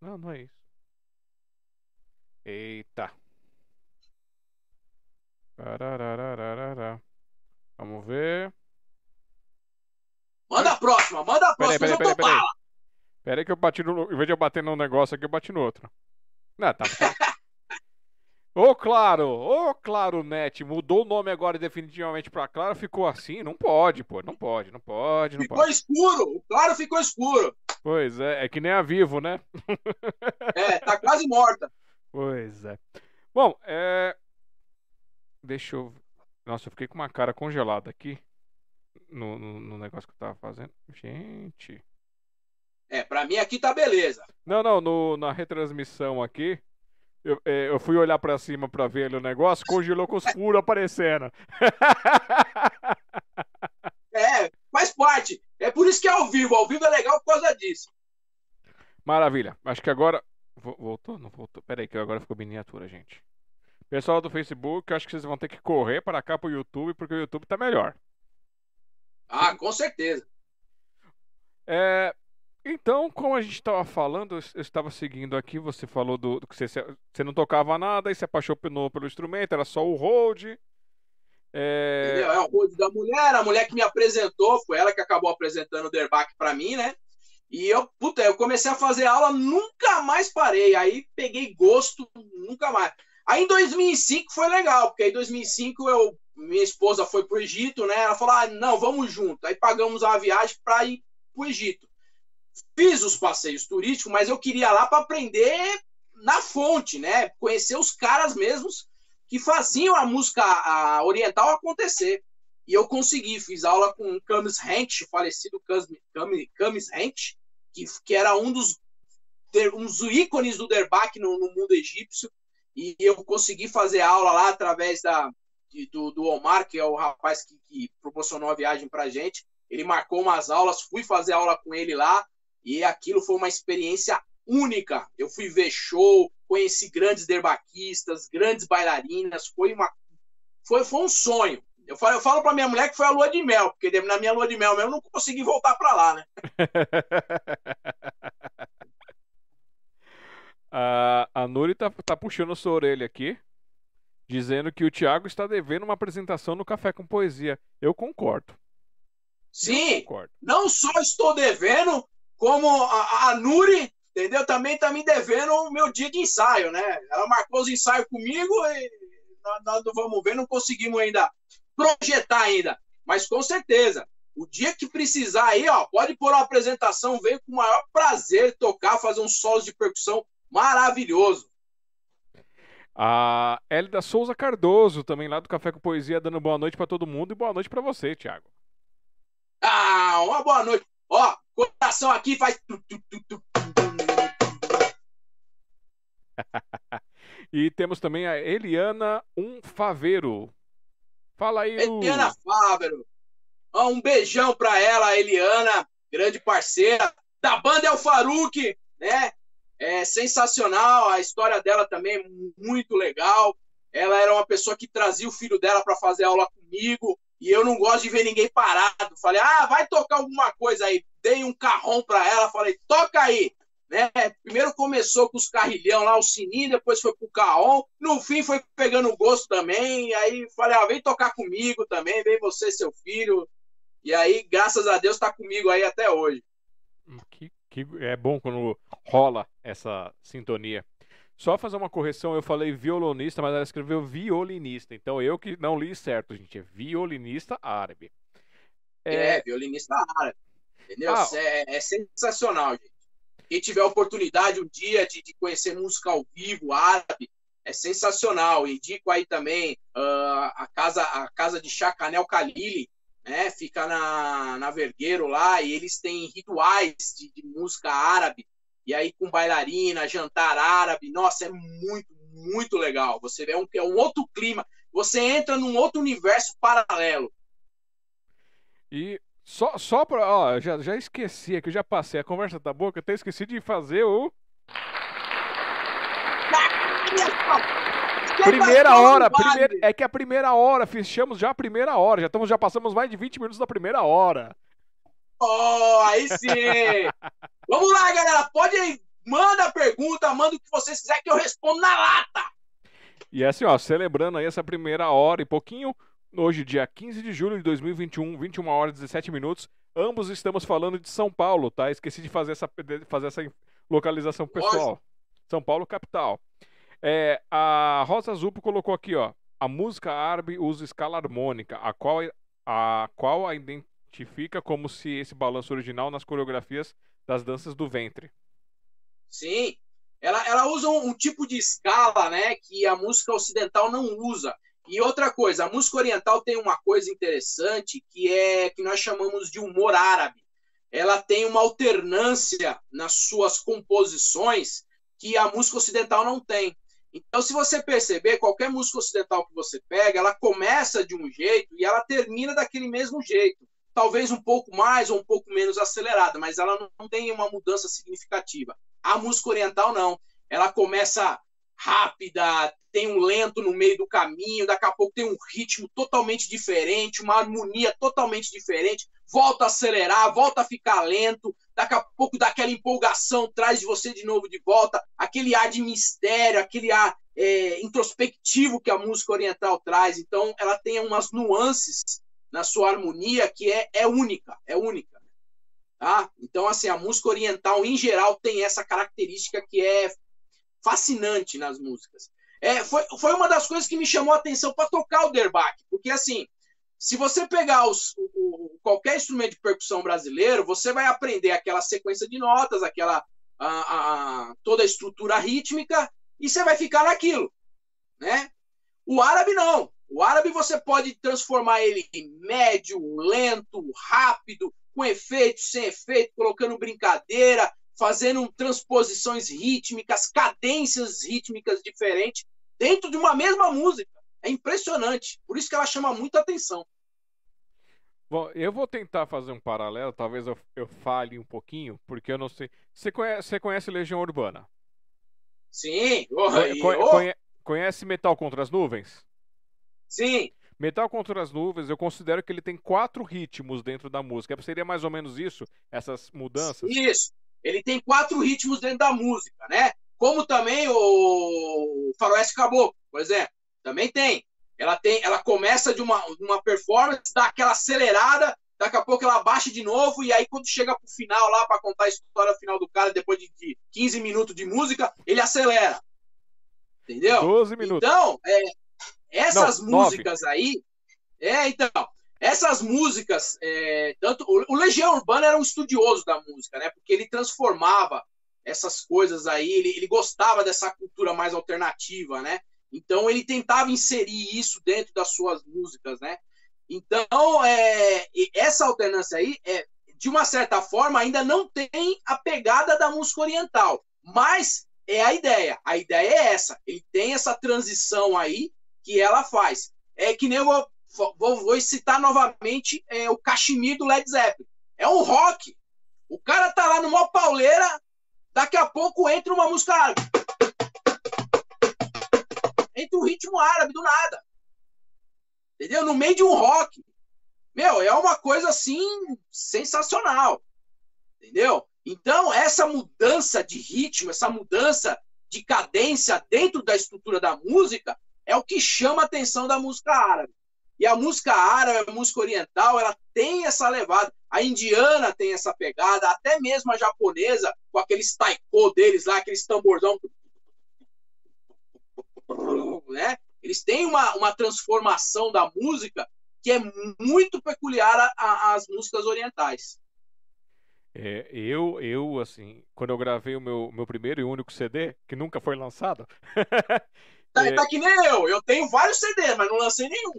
Não, não é isso. Eita. Vamos ver. Manda a próxima, manda a Peraí, próxima, peraí, peraí, peraí. bala. Pera aí que eu bati no. Em vez de eu bater num negócio aqui, eu bati no outro. Não, tá. tá. Ô, claro! Ô, claro, Net. Mudou o nome agora definitivamente pra Claro. Ficou assim? Não pode, pô. Não pode, não pode, não Ficou pode. escuro, o claro ficou escuro. Pois é, é que nem a Vivo, né? É, tá quase morta. Pois é. Bom, é. Deixa eu. Nossa, eu fiquei com uma cara congelada aqui. No, no, no negócio que eu tava fazendo. Gente. É, pra mim aqui tá beleza. Não, não, no, na retransmissão aqui. Eu, é, eu fui olhar pra cima pra ver ali o negócio, congelou com os furos aparecendo. É, faz parte. É por isso que é ao vivo. Ao vivo é legal por causa disso. Maravilha. Acho que agora. Vo- Voltou? Não voltou. Pera aí, que agora ficou miniatura, gente. Pessoal do Facebook, acho que vocês vão ter que correr para cá pro YouTube, porque o YouTube tá melhor. Ah, com certeza. É, então, como a gente estava falando, eu estava seguindo aqui, você falou do, do que você, você não tocava nada e se apaixonou pelo instrumento, era só o hold. É, Entendeu? É o rodo da mulher, a mulher que me apresentou, foi ela que acabou apresentando o Derbac pra mim, né? E eu, puta, eu comecei a fazer aula, nunca mais parei. Aí peguei gosto, nunca mais. Aí em 2005 foi legal, porque em 2005 eu, minha esposa foi pro Egito, né? Ela falou: ah, não, vamos junto. Aí pagamos uma viagem para ir pro Egito. Fiz os passeios turísticos, mas eu queria lá para aprender na fonte, né? Conhecer os caras mesmos que faziam a música a oriental acontecer. E eu consegui, fiz aula com o Camis Hench, falecido Camis, Camis, Camis Hench, que, que era um dos, um dos ícones do derbac no, no mundo egípcio. E eu consegui fazer aula lá através da, do, do Omar, que é o rapaz que, que proporcionou a viagem pra gente. Ele marcou umas aulas, fui fazer aula com ele lá, e aquilo foi uma experiência única. Eu fui ver show, conheci grandes derbaquistas, grandes bailarinas, foi uma foi, foi um sonho. Eu falo, eu falo pra minha mulher que foi a lua de mel, porque na minha lua de mel mesmo eu não consegui voltar pra lá, né? a, a Nuri tá, tá puxando sua orelha aqui, dizendo que o Thiago está devendo uma apresentação no Café com Poesia. Eu concordo. Sim, Concordo. não só estou devendo, como a, a Nuri, entendeu? Também tá me devendo o meu dia de ensaio, né? Ela marcou os ensaios comigo e nós, nós não vamos ver, não conseguimos ainda projetar ainda. Mas com certeza, o dia que precisar aí, ó, pode pôr uma apresentação, venho com o maior prazer tocar, fazer um solos de percussão maravilhoso. A Hélida Souza Cardoso, também lá do Café com Poesia, dando boa noite para todo mundo e boa noite para você, Thiago. Ah, uma boa noite. Ó, coração aqui faz. E temos também a Eliana Um Faveiro. Fala aí, Lu. Eliana Fávero. Ó, um beijão pra ela, Eliana, grande parceira. Da banda é o Faruque, né? É sensacional, a história dela também é muito legal. Ela era uma pessoa que trazia o filho dela para fazer aula comigo, e eu não gosto de ver ninguém parado. Falei, ah, vai tocar alguma coisa aí. Dei um carrão para ela, falei, toca aí. Né? Primeiro começou com os carrilhão lá, o sininho, depois foi pro carrom, no fim foi pegando gosto também, aí falei, ah, vem tocar comigo também, vem você, seu filho, e aí, graças a Deus, tá comigo aí até hoje. Que, que é bom quando rola essa sintonia. Só fazer uma correção, eu falei violonista, mas ela escreveu violinista. Então eu que não li certo, gente. É violinista árabe. É, é violinista árabe. Entendeu? Ah, é, é, sensacional, gente. Quem tiver a oportunidade um dia de, de, conhecer música ao vivo, árabe, é sensacional. Indico aí também uh, a, casa, a casa de Chacanel Khalili, né? Fica na, na Vergueiro lá, e eles têm rituais de, de música árabe. E aí com bailarina, jantar árabe, nossa, é muito, muito legal. Você vê um, é um outro clima. Você entra num outro universo paralelo. E só, só pra. Ó, já, já esqueci aqui, já passei a conversa da boca, até esqueci de fazer o. Primeira hora, primeira, é que a primeira hora, fechamos já a primeira hora, já estamos já passamos mais de 20 minutos da primeira hora. Oh, aí sim! Vamos lá, galera, pode ir, manda a pergunta, manda o que vocês quiserem que eu respondo na lata. E é assim, ó, celebrando aí essa primeira hora e pouquinho, hoje dia 15 de julho de 2021, 21 horas e 17 minutos, ambos estamos falando de São Paulo, tá? Esqueci de fazer essa, fazer essa localização pessoal. São Paulo, capital. É, a Rosa Zupo colocou aqui, ó. A música árabe usa escala harmônica, a qual, a qual a identifica como se esse balanço original nas coreografias das danças do ventre. Sim, ela, ela usa um, um, tipo de escala, né, que a música ocidental não usa. E outra coisa, a música oriental tem uma coisa interessante que é que nós chamamos de humor árabe. Ela tem uma alternância nas suas composições que a música ocidental não tem. Então, se você perceber, qualquer música ocidental que você pega, ela começa de um jeito e ela termina daquele mesmo jeito. Talvez um pouco mais ou um pouco menos acelerada, mas ela não tem uma mudança significativa. A música oriental não. Ela começa rápida, tem um lento no meio do caminho, daqui a pouco tem um ritmo totalmente diferente, uma harmonia totalmente diferente, volta a acelerar, volta a ficar lento, daqui a pouco dá aquela empolgação, traz você de novo de volta, aquele ar de mistério, aquele ar é, introspectivo que a música oriental traz. Então, ela tem umas nuances na sua harmonia que é, é única, é única. Tá? Então, assim, a música oriental, em geral, tem essa característica que é fascinante nas músicas. É, foi, foi uma das coisas que me chamou a atenção para tocar o derbaque, porque assim, se você pegar os, o, qualquer instrumento de percussão brasileiro, você vai aprender aquela sequência de notas, aquela a, a, toda a estrutura rítmica, e você vai ficar naquilo, né? O árabe não. O árabe você pode transformar ele em médio, lento, rápido, com efeito, sem efeito, colocando brincadeira, fazendo transposições rítmicas, cadências rítmicas diferentes dentro de uma mesma música. É impressionante. Por isso que ela chama muita atenção. Bom, eu vou tentar fazer um paralelo, talvez eu, eu fale um pouquinho, porque eu não sei. Você conhece, você conhece Legião Urbana? Sim. Oh, conhe, conhece Metal contra as Nuvens? Sim. Metal contra as Nuvens, eu considero que ele tem quatro ritmos dentro da música. Seria mais ou menos isso? Essas mudanças? Isso. Ele tem quatro ritmos dentro da música, né? Como também o Faroeste Caboclo, por exemplo, também tem. Ela tem, ela começa de uma, uma performance, dá aquela acelerada, daqui a pouco ela baixa de novo, e aí quando chega pro final lá, para contar a história final do cara, depois de, de 15 minutos de música, ele acelera. Entendeu? 12 minutos. Então, é, essas Não, músicas 9. aí. É, então. Essas músicas, é, tanto o Legião Urbana era um estudioso da música, né? Porque ele transformava essas coisas aí, ele, ele gostava dessa cultura mais alternativa, né? Então ele tentava inserir isso dentro das suas músicas, né? Então é, essa alternância aí, é, de uma certa forma, ainda não tem a pegada da música oriental, mas é a ideia. A ideia é essa. Ele tem essa transição aí que ela faz. É que nem eu vou vou, citar novamente é, o Cachemir do Led Zeppelin. É um rock. O cara tá lá numa pauleira, daqui a pouco entra uma música árabe. Entra um ritmo árabe do nada. Entendeu? No meio de um rock. Meu, é uma coisa assim sensacional. Entendeu? Então, essa mudança de ritmo, essa mudança de cadência dentro da estrutura da música é o que chama a atenção da música árabe. E a música árabe, a música oriental, ela tem essa levada. A indiana tem essa pegada, até mesmo a japonesa, com aqueles taiko deles lá, aqueles tamborzão. Né? Eles têm uma, uma transformação da música que é muito peculiar às músicas orientais. É, eu, eu, assim, quando eu gravei o meu, meu primeiro e único CD, que nunca foi lançado, Tá, é... tá que nem eu. Eu tenho vários CDs, mas não lancei nenhum.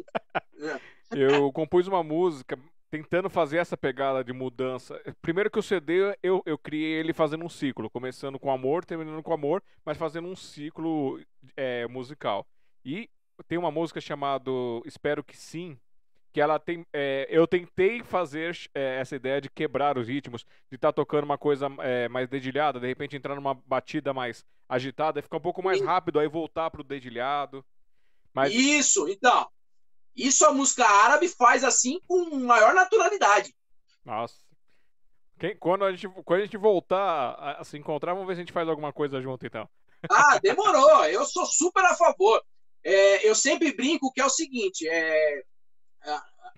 eu compus uma música tentando fazer essa pegada de mudança. Primeiro que o CD, eu, eu criei ele fazendo um ciclo, começando com amor, terminando com amor, mas fazendo um ciclo é, musical. E tem uma música chamada Espero que Sim, que ela tem. É, eu tentei fazer é, essa ideia de quebrar os ritmos, de estar tá tocando uma coisa é, mais dedilhada, de repente entrar numa batida mais agitada, e ficar um pouco mais rápido, aí voltar pro dedilhado. Mas... Isso, então. Isso a música árabe faz assim com maior naturalidade. Nossa. Quem, quando, a gente, quando a gente voltar a, a se encontrar, vamos ver se a gente faz alguma coisa junto, então. Ah, demorou. Eu sou super a favor. É, eu sempre brinco que é o seguinte: é,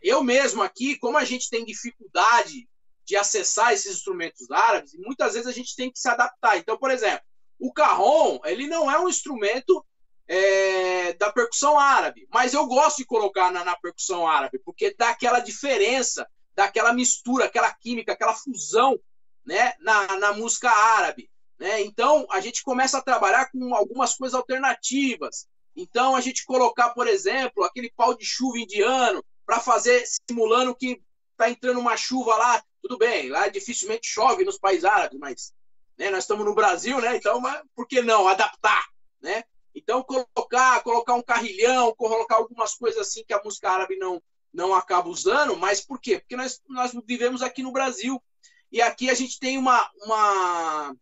eu mesmo aqui, como a gente tem dificuldade de acessar esses instrumentos árabes, muitas vezes a gente tem que se adaptar. Então, por exemplo, o carrom, ele não é um instrumento é, da percussão árabe, mas eu gosto de colocar na, na percussão árabe, porque dá aquela diferença, dá aquela mistura, aquela química, aquela fusão né, na, na música árabe. Né? Então, a gente começa a trabalhar com algumas coisas alternativas. Então, a gente colocar, por exemplo, aquele pau de chuva indiano, para fazer simulando que está entrando uma chuva lá. Tudo bem, lá dificilmente chove nos países árabes, mas né, nós estamos no Brasil, né? Então, mas, por que não adaptar, né? Então colocar, colocar um carrilhão, colocar algumas coisas assim que a música árabe não não acaba usando, mas por quê? Porque nós, nós vivemos aqui no Brasil e aqui a gente tem uma, uma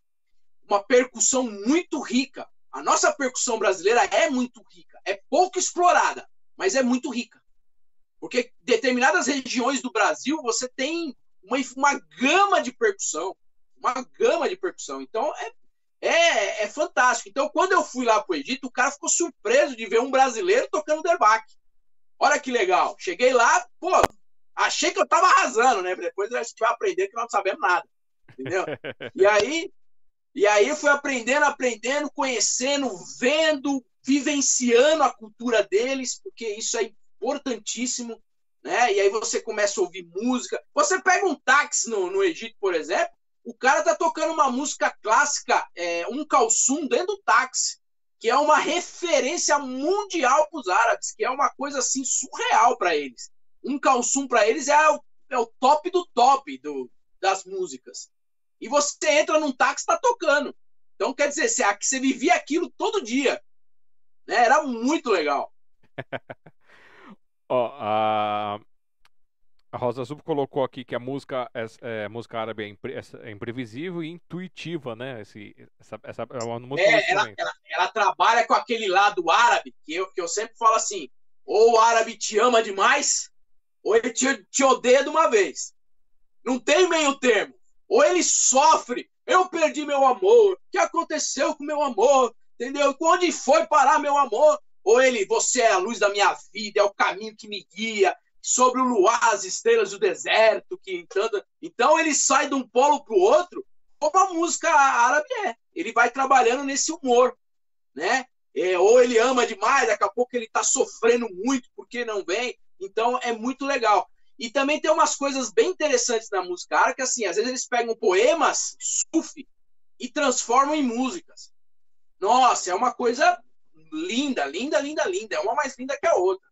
uma percussão muito rica. A nossa percussão brasileira é muito rica, é pouco explorada, mas é muito rica. Porque determinadas regiões do Brasil você tem uma, uma gama de percussão, uma gama de percussão. Então é, é, é fantástico. Então quando eu fui lá para o Egito, o cara ficou surpreso de ver um brasileiro tocando derbaque. Olha que legal. Cheguei lá, pô, achei que eu estava arrasando, né? Depois a gente vai aprender que nós não sabemos nada. Entendeu? E aí, e aí eu fui aprendendo, aprendendo, conhecendo, vendo, vivenciando a cultura deles, porque isso é importantíssimo, né? E aí você começa a ouvir música. Você pega um táxi no, no Egito, por exemplo, o cara tá tocando uma música clássica, é, um calçum dentro do táxi, que é uma referência mundial para os árabes, que é uma coisa assim surreal para eles. Um calçum para eles é o, é o top do top do, das músicas. E você entra num táxi tá tocando. Então quer dizer, você, você vivia aquilo todo dia. Né? Era muito legal. Ó, a, a Rosa Azul colocou aqui que a música, é, é, música árabe é, impre, é, imprevisível e intuitiva, né? Esse, essa, essa, é uma música é, ela, ela, ela, trabalha com aquele lado árabe, que eu, que eu sempre falo assim, ou o árabe te ama demais, ou ele te, te odeia de uma vez. Não tem meio termo. Ou ele sofre, eu perdi meu amor, o que aconteceu com meu amor? Entendeu? Onde foi parar meu amor? Ou ele, você é a luz da minha vida, é o caminho que me guia, sobre o luar, as estrelas do deserto, que então ele sai de um polo para o outro, como a música árabe é. Ele vai trabalhando nesse humor, né? É, ou ele ama demais, daqui a pouco ele está sofrendo muito porque não vem. Então é muito legal. E também tem umas coisas bem interessantes na música árabe, que assim, às vezes eles pegam poemas sufi e transformam em músicas. Nossa, é uma coisa linda, linda, linda, linda. É uma mais linda que a outra.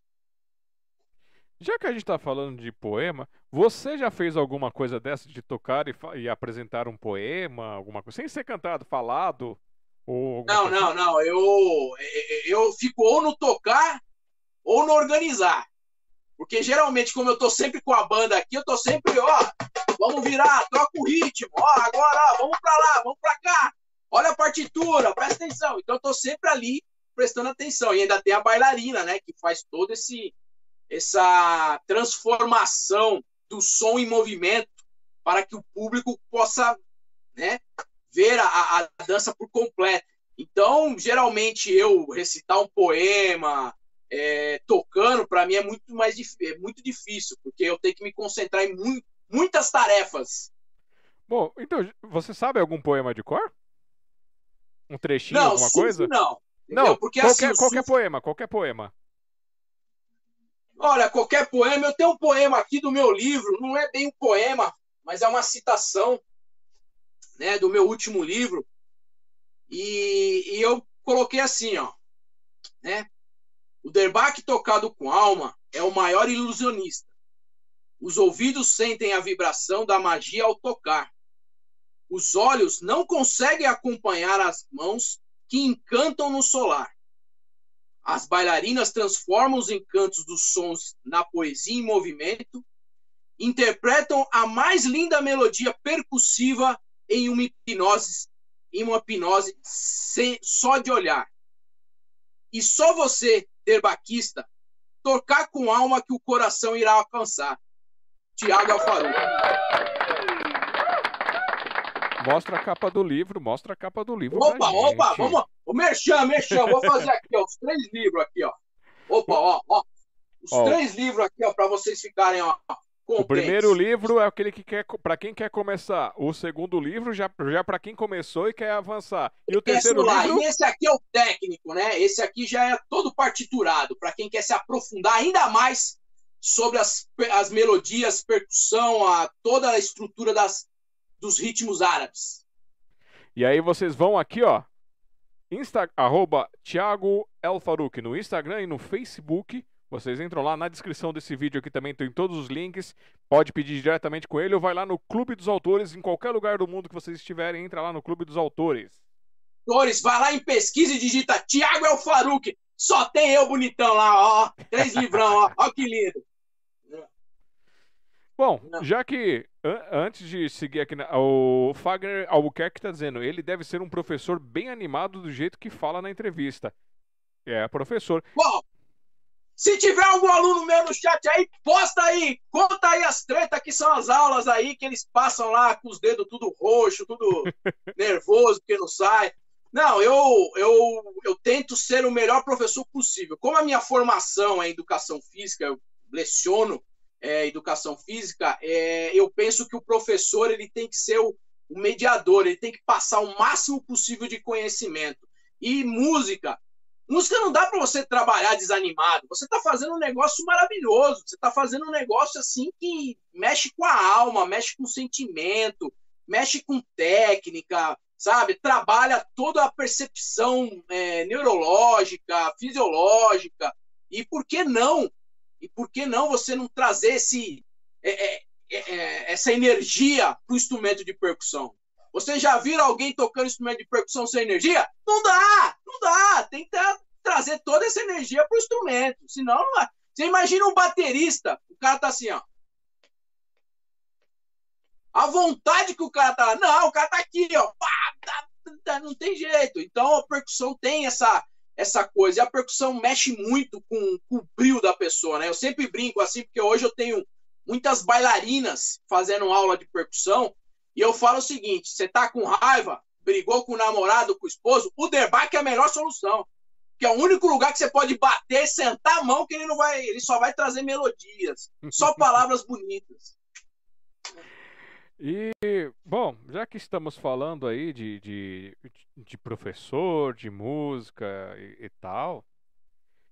Já que a gente está falando de poema, você já fez alguma coisa dessa de tocar e, e, apresentar um poema, alguma coisa, sem ser cantado, falado? Ou não, coisa? não, assim? não. Eu, eu fico ou no tocar ou no organizar. Porque geralmente, como eu tô sempre com a banda aqui, eu tô sempre, ó, vamos virar, troca o ritmo, ó, agora, ó, vamos para lá, vamos para cá. Olha a partitura, presta atenção. Então eu tô sempre ali prestando atenção. E ainda tem a bailarina, né, que faz todo esse essa transformação do som em movimento para que o público possa, né, ver a, a dança por completo. Então, geralmente eu recitar um poema, é, tocando, para mim é muito mais é muito difícil, porque eu tenho que me concentrar em mu muitas tarefas. Bom, então, você sabe algum poema de cor? Um trechinho, não, alguma coisa? Não, não, porque qualquer, assim, qualquer poema, qualquer poema. Olha, qualquer poema. Eu tenho um poema aqui do meu livro, não é bem um poema, mas é uma citação né, do meu último livro. E, e eu coloquei assim, ó, né? O derbaque tocado com alma é o maior ilusionista. Os ouvidos sentem a vibração da magia ao tocar. Os olhos não conseguem acompanhar as mãos que encantam no solar. As bailarinas transformam os encantos dos sons na poesia em movimento, interpretam a mais linda melodia percussiva em uma hipnose, em uma hipnose sem, só de olhar. E só você, derbaquista, tocar com alma que o coração irá alcançar. Tiago Alfaru. Mostra a capa do livro, mostra a capa do livro. Opa, opa, vamos. O Merchan, Merchan, vou fazer aqui, ó, os três livros aqui, ó. Opa, ó, ó. Os ó. três livros aqui, ó, para vocês ficarem, ó. O primeiro livro é aquele que quer para quem quer começar. O segundo livro já, já para quem começou e quer avançar. E o terceiro lá. livro. E esse aqui é o técnico, né? Esse aqui já é todo partiturado para quem quer se aprofundar ainda mais sobre as, as melodias, percussão, a, toda a estrutura das, dos ritmos árabes. E aí vocês vão aqui, ó. Insta, arroba Thiago El no Instagram e no Facebook vocês entram lá na descrição desse vídeo aqui também tem todos os links. Pode pedir diretamente com ele ou vai lá no Clube dos Autores, em qualquer lugar do mundo que vocês estiverem, entra lá no Clube dos Autores. Autores, vai lá em pesquisa e digita Tiago El Faruque. Só tem eu bonitão lá, ó. Três livrão, ó. Ó que lindo. Bom, já que antes de seguir aqui, o Fagner Albuquerque está dizendo, ele deve ser um professor bem animado do jeito que fala na entrevista. É, professor. Bom, se tiver algum aluno meu no chat aí, posta aí, conta aí as tretas que são as aulas aí, que eles passam lá com os dedos tudo roxo, tudo nervoso, porque não sai. Não, eu, eu, eu tento ser o melhor professor possível. Como a minha formação é educação física, eu leciono é, educação física, é, eu penso que o professor ele tem que ser o, o mediador, ele tem que passar o máximo possível de conhecimento. E música, Música não dá para você trabalhar desanimado. Você está fazendo um negócio maravilhoso. Você está fazendo um negócio assim que mexe com a alma, mexe com o sentimento, mexe com técnica, sabe? Trabalha toda a percepção é, neurológica, fisiológica. E por que não? E por que não você não trazer esse, é, é, é, é essa energia para o instrumento de percussão? Vocês já viram alguém tocando instrumento de percussão sem energia? Não dá! Não dá! Tem que trazer toda essa energia para o instrumento. Senão, não. Você imagina um baterista, o cara tá assim, ó. A vontade que o cara tá. Não, o cara tá aqui, ó. Pá, tá, tá, não tem jeito. Então a percussão tem essa essa coisa. E a percussão mexe muito com, com o brilho da pessoa, né? Eu sempre brinco assim, porque hoje eu tenho muitas bailarinas fazendo aula de percussão e eu falo o seguinte: você tá com raiva, brigou com o namorado, com o esposo, o derbaque é a melhor solução. Que é o único lugar que você pode bater, sentar a mão, que ele não vai, ele só vai trazer melodias, só palavras bonitas. E, bom, já que estamos falando aí de, de, de professor, de música e, e, tal,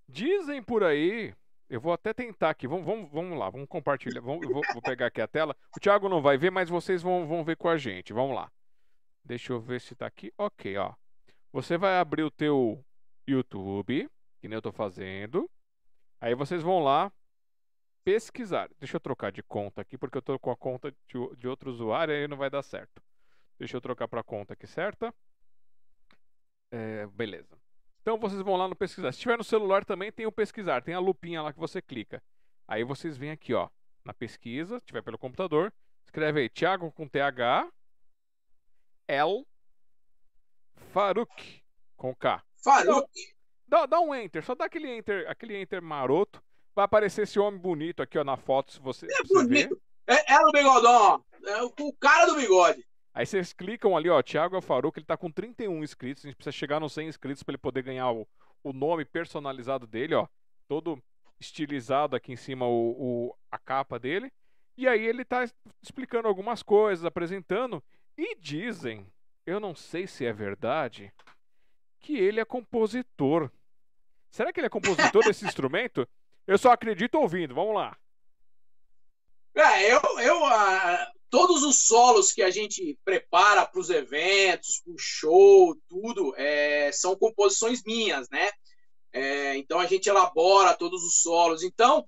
dizem por aí, eu vou até tentar aqui, vamos, vamos, vamos lá, vamos compartilhar, vamos, vou, vou, pegar aqui a tela. O Thiago não vai ver, mas vocês vão, vão ver com a gente, vamos lá. Deixa eu ver se tá aqui, ok, ó. Você vai abrir o teu YouTube, que nem eu tô fazendo. Aí vocês vão lá pesquisar. Deixa eu trocar de conta aqui, porque eu tô com a conta de, de outro usuário e aí não vai dar certo. Deixa eu trocar para a conta aqui certa. É, beleza. Então vocês vão lá no pesquisar. Se tiver no celular também tem o pesquisar, tem a lupinha lá que você clica. Aí vocês vêm aqui, ó, na pesquisa, se tiver pelo computador, escreve aí Thiago com TH L Faruk com K. Faruk. Dá, dá um enter, só dá aquele enter, aquele enter maroto. Vai aparecer esse homem bonito aqui, ó, na foto, se você, é você bonito. É, é o bigodão. É o cara do bigode. Aí vocês clicam ali, ó, Thiago Alfaruco, ele tá com 31 inscritos, a gente precisa chegar nos 100 inscritos para ele poder ganhar o, o nome personalizado dele, ó, todo estilizado aqui em cima o, o, a capa dele. E aí ele tá explicando algumas coisas, apresentando, e dizem, eu não sei se é verdade, que ele é compositor. Será que ele é compositor desse instrumento? Eu só acredito ouvindo, vamos lá. É, eu, eu uh, todos os solos que a gente prepara para os eventos, para o show, tudo, é, são composições minhas, né? É, então a gente elabora todos os solos. Então,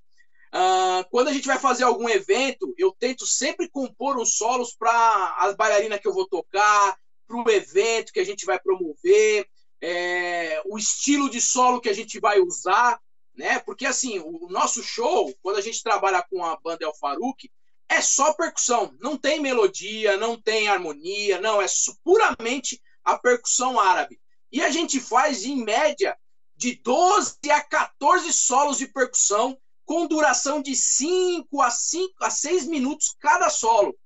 uh, quando a gente vai fazer algum evento, eu tento sempre compor os solos para as bailarinas que eu vou tocar, para o evento que a gente vai promover. é, o estilo de solo que a gente vai usar, né? Porque assim, o nosso show, quando a gente trabalha com a banda El Farouk, é só percussão, não tem melodia, não tem harmonia, não, é puramente a percussão árabe. E a gente faz em média de 12 a 14 solos de percussão com duração de 5 a 5 a 6 minutos cada solo.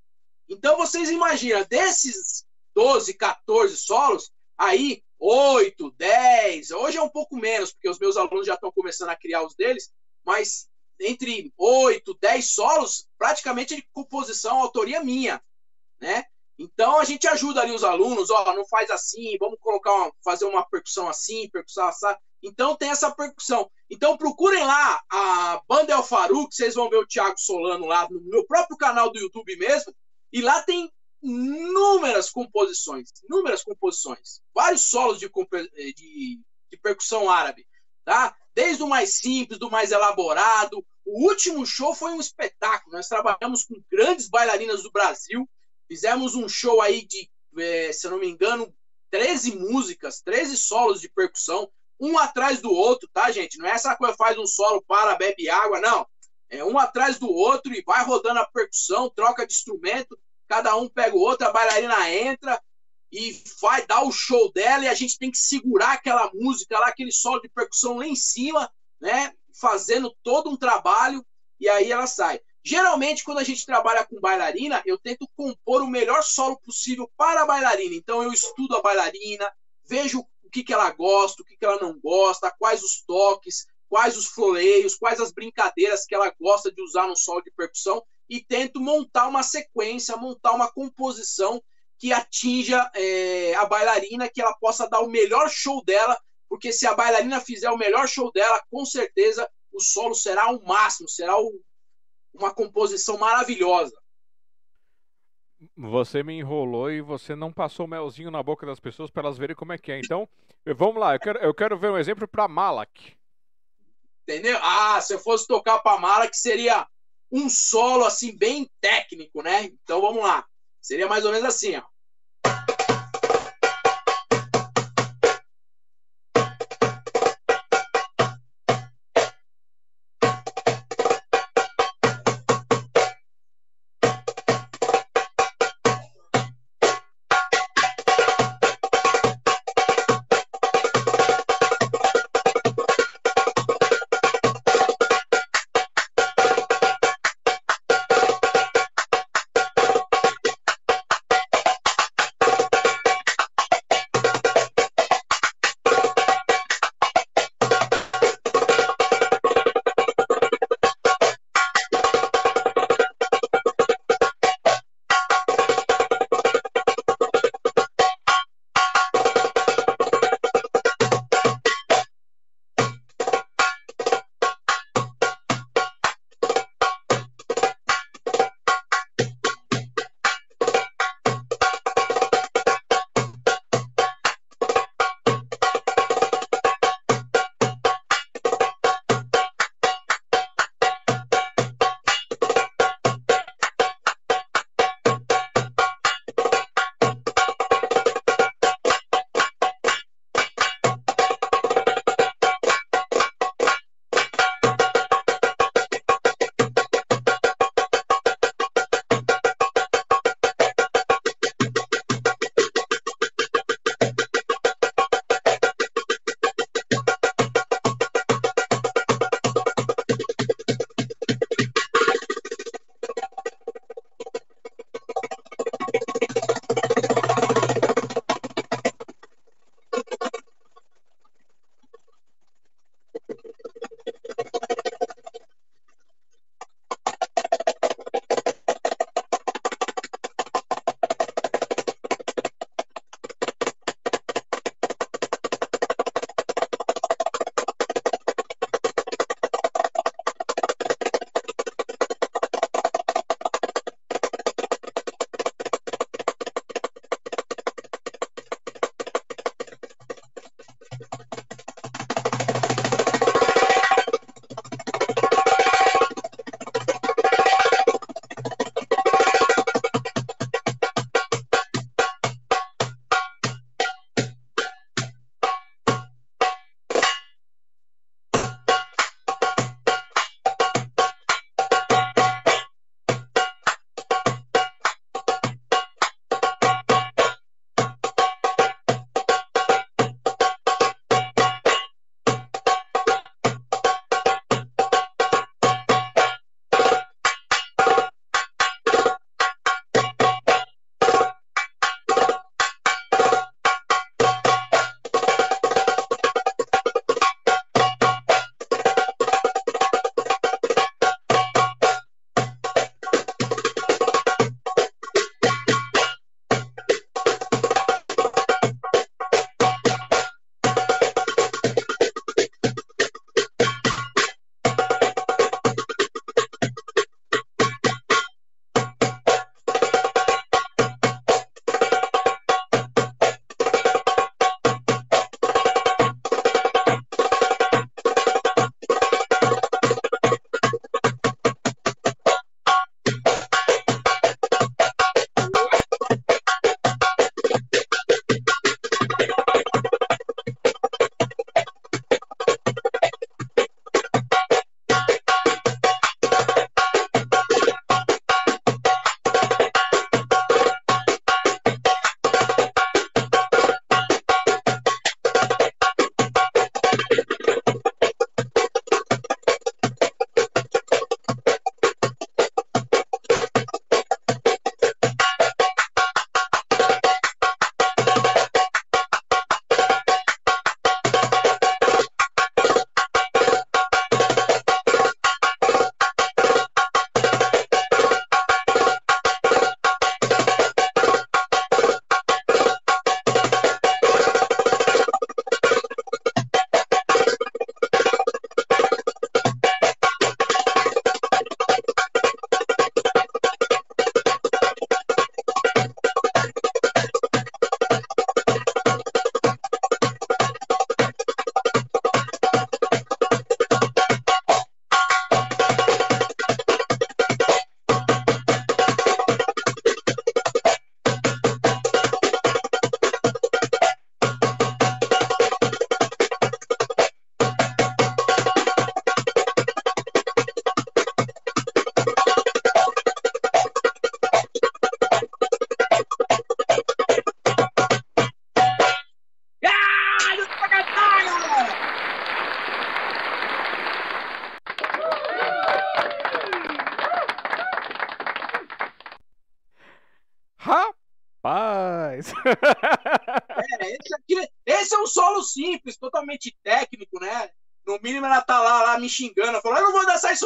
Então vocês imaginam, desses 12, 14 solos, aí 8, 10, hoje é um pouco menos, porque os meus alunos já estão começando a criar os deles, mas entre 8, 10 solos, praticamente de composição, autoria minha, né? Então a gente ajuda ali os alunos, ó, não faz assim, vamos colocar uma, fazer uma percussão assim, percussão assim. Então tem essa percussão. Então procurem lá a Banda El Faruque, vocês vão ver o Thiago Solano lá no meu próprio canal do YouTube mesmo, e lá tem inúmeras composições, inúmeras composições, vários solos de, de, de percussão árabe, tá? Desde o mais simples, do mais elaborado. O último show foi um espetáculo. Nós trabalhamos com grandes bailarinas do Brasil, fizemos um show aí de, é, se não me engano, 13 músicas, 13 solos de percussão, um atrás do outro, tá, gente? Não é essa coisa faz um solo, para, bebe água, não. É um atrás do outro e vai rodando a percussão, troca de instrumento, cada um pega o outro, a bailarina entra e vai dar o show dela e a gente tem que segurar aquela música lá, aquele solo de percussão lá em cima, né? Fazendo todo um trabalho e aí ela sai. Geralmente, quando a gente trabalha com bailarina, eu tento compor o melhor solo possível para a bailarina. Então, eu estudo a bailarina, vejo o que, que ela gosta, o que, que ela não gosta, quais os toques, quais os floreios, quais as brincadeiras que ela gosta de usar no solo de percussão e tento montar uma sequência, montar uma composição que atinja é, a bailarina, que ela possa dar o melhor show dela, porque se a bailarina fizer o melhor show dela, com certeza o solo será o máximo, será o, uma composição maravilhosa. Você me enrolou e você não passou melzinho na boca das pessoas para elas verem como é que é. Então, vamos lá, eu quero, eu quero ver um exemplo para Malak. Entendeu? Ah, se eu fosse tocar para Malak, seria um solo assim bem técnico, né? Então vamos lá. Seria mais ou menos assim, ó.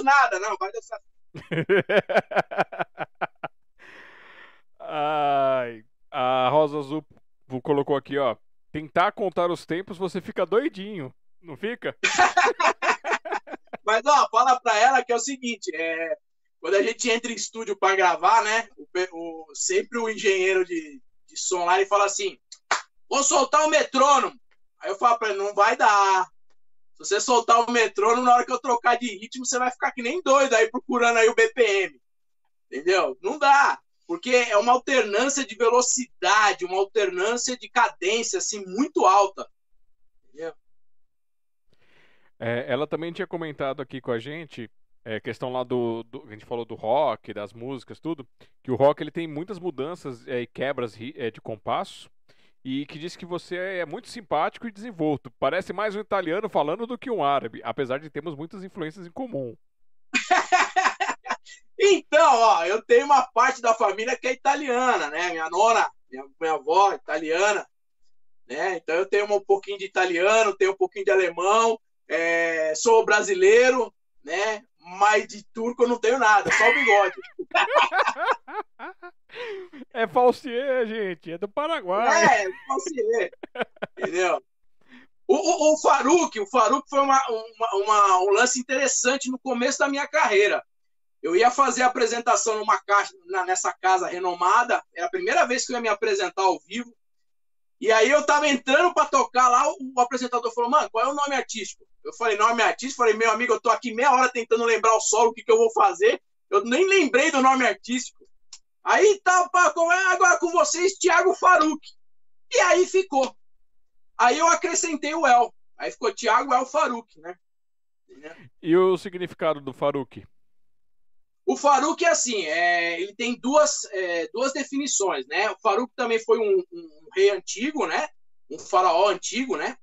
Nada. Não, vai dançar. Ai, a Rosa Azul colocou aqui, ó. Tentar contar os tempos, você fica doidinho, não fica? Mas, ó, fala pra ela que é o seguinte, é, quando a gente entra em estúdio para gravar, né? O, o, sempre o engenheiro de, de som lá, ele fala assim, vou soltar o metrônomo. Aí eu falo pra ele, não vai dar. Se você soltar o metrônomo, na hora que eu trocar de ritmo, você vai ficar que nem doido aí procurando aí o BPM. Entendeu? Não dá porque é uma alternância de velocidade, uma alternância de cadência assim muito alta. Entendeu? É, ela também tinha comentado aqui com a gente é, questão lá do, do, a gente falou do rock, das músicas, tudo, que o rock ele tem muitas mudanças é, e quebras é, de compasso e que diz que você é muito simpático e desenvolto. Parece mais um italiano falando do que um árabe, apesar de termos muitas influências em comum. Então, ó, eu tenho uma parte da família que é italiana, né? Minha nona, minha, minha avó, italiana, né? Então eu tenho um pouquinho de italiano, tenho um pouquinho de alemão, é, sou brasileiro, né? Mas de turco eu não tenho nada, só o bigode. É falsier, gente, é do Paraguai. É, é falsier. Entendeu? O, o, o Faruk, o Faruk foi uma, uma, uma, um lance interessante no começo da minha carreira. Eu ia fazer a apresentação numa caixa, nessa casa renomada, era a primeira vez que eu ia me apresentar ao vivo. E aí eu tava entrando para tocar lá, o apresentador falou: "Mano, qual é o nome artístico?" Eu falei: "Nome artístico". Falei: "Meu amigo, eu tô aqui meia hora tentando lembrar o solo, o que que eu vou fazer. Eu nem lembrei do nome artístico". Aí tá, pá, é agora com vocês, Thiago Faruk. E aí ficou. Aí eu acrescentei o El. Aí ficou Thiago El Faruk, né? E o significado do Faruk? O Farouk é assim, é, ele tem duas, é, duas definições, né? O Farouk também foi um, um, rei antigo, né? Um faraó antigo, né?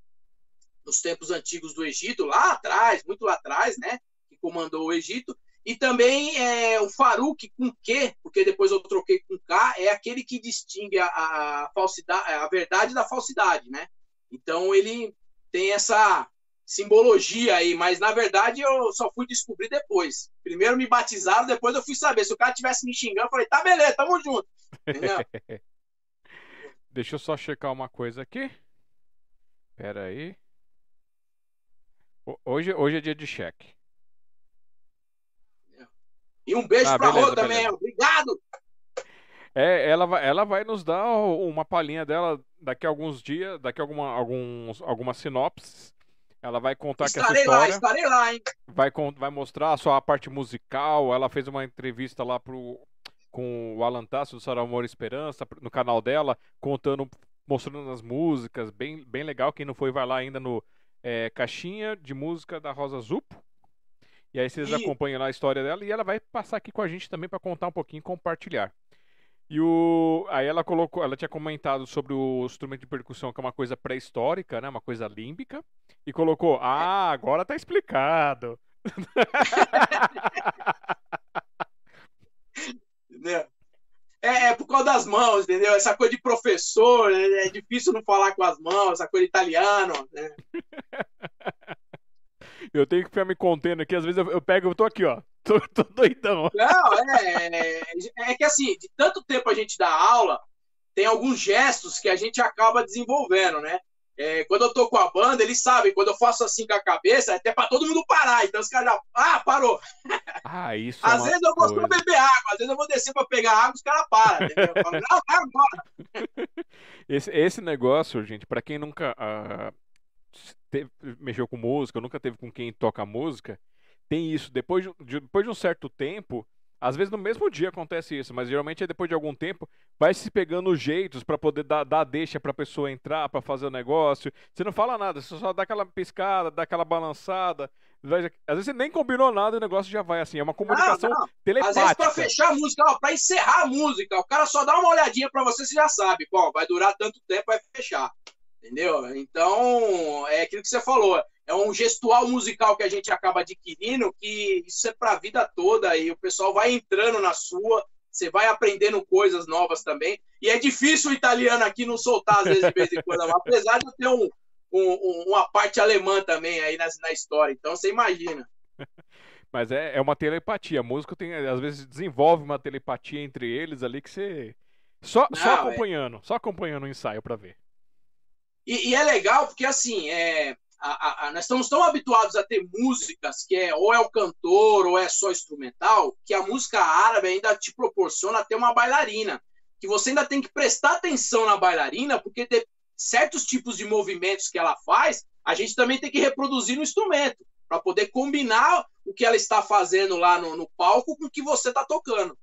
Nos tempos antigos do Egito, lá atrás, muito lá atrás, né? Que comandou o Egito. E também é, o Farouk com Q, porque depois eu troquei com K, é aquele que distingue a, a falsidade, a verdade da falsidade, né? Então ele tem essa simbologia aí, mas na verdade eu só fui descobrir depois. Primeiro me batizaram, depois eu fui saber. Se o cara tivesse me xingando, eu falei, tá beleza, tamo junto. Deixa eu só checar uma coisa aqui. Pera aí. Hoje, hoje é dia de cheque. E um beijo ah, pra Rô também, obrigado! É, ela vai, ela vai nos dar uma palhinha dela daqui a alguns dias, daqui a alguma, alguns, algumas sinopses ela vai contar estarei que essa história. Lá, lá, hein? Vai, vai mostrar a sua parte musical. Ela fez uma entrevista lá pro, com o Alan Tasso do Sarau Amor Esperança no canal dela, contando, mostrando as músicas. Bem, bem legal. Quem não foi, vai lá ainda no é, Caixinha de Música da Rosa Zupo. E aí vocês e... acompanham lá a história dela. E ela vai passar aqui com a gente também para contar um pouquinho e compartilhar. E o aí ela colocou, ela tinha comentado sobre o instrumento de percussão que é uma coisa pré-histórica, né, uma coisa límbica, e colocou: "Ah, agora tá explicado". entendeu? É, é, por causa das mãos, entendeu? Essa coisa de professor, é, é difícil não falar com as mãos, essa coisa de italiano, né? Eu tenho que ficar me contendo aqui, às vezes eu, eu pego, eu tô aqui, ó. Tô, tô doidão. Não, é, é, é que assim, de tanto tempo a gente dá aula, tem alguns gestos que a gente acaba desenvolvendo, né? É, quando eu tô com a banda, eles sabem, quando eu faço assim com a cabeça, é até para todo mundo parar. Então os caras já. Ah, parou! Ah, isso. às é vezes eu gosto de beber água, às vezes eu vou descer para pegar água, os caras param. Eu falo, não, vai agora. Esse, esse negócio, gente, para quem nunca uh, teve, mexeu com música, nunca teve com quem toca música, tem isso. Depois de, depois de um certo tempo, às vezes no mesmo dia acontece isso, mas geralmente é depois de algum tempo, vai se pegando jeitos para poder dar, dar deixa para a pessoa entrar, para fazer o negócio. Você não fala nada, você só dá aquela piscada, dá aquela balançada. Às vezes você nem combinou nada e o negócio já vai assim. É uma comunicação não, não. telepática. Às vezes pra fechar a música, para encerrar a música, o cara só dá uma olhadinha para você, você já sabe. Bom, vai durar tanto tempo, vai fechar. Entendeu? Então, é aquilo que você falou. É um gestual musical que a gente acaba adquirindo que isso é para a vida toda e o pessoal vai entrando na sua você vai aprendendo coisas novas também. E é difícil o italiano aqui não soltar, às vezes, de vez em quando, apesar de eu ter um, um, uma parte alemã também aí na, na história. Então você imagina. Mas é, é uma telepatia. A música tem, às vezes desenvolve uma telepatia entre eles ali que você. Só, Não, só é. acompanhando, é... só acompanhando o ensaio para ver. E, e, é legal porque assim, é, a, a, nós estamos tão habituados a ter músicas que é ou é o cantor ou é só instrumental, que a música árabe ainda te proporciona ter uma bailarina. Que você ainda tem que prestar atenção na bailarina, porque de certos tipos de movimentos que ela faz, a gente também tem que reproduzir no instrumento para poder combinar o que ela está fazendo lá no, no palco com o que você está tocando.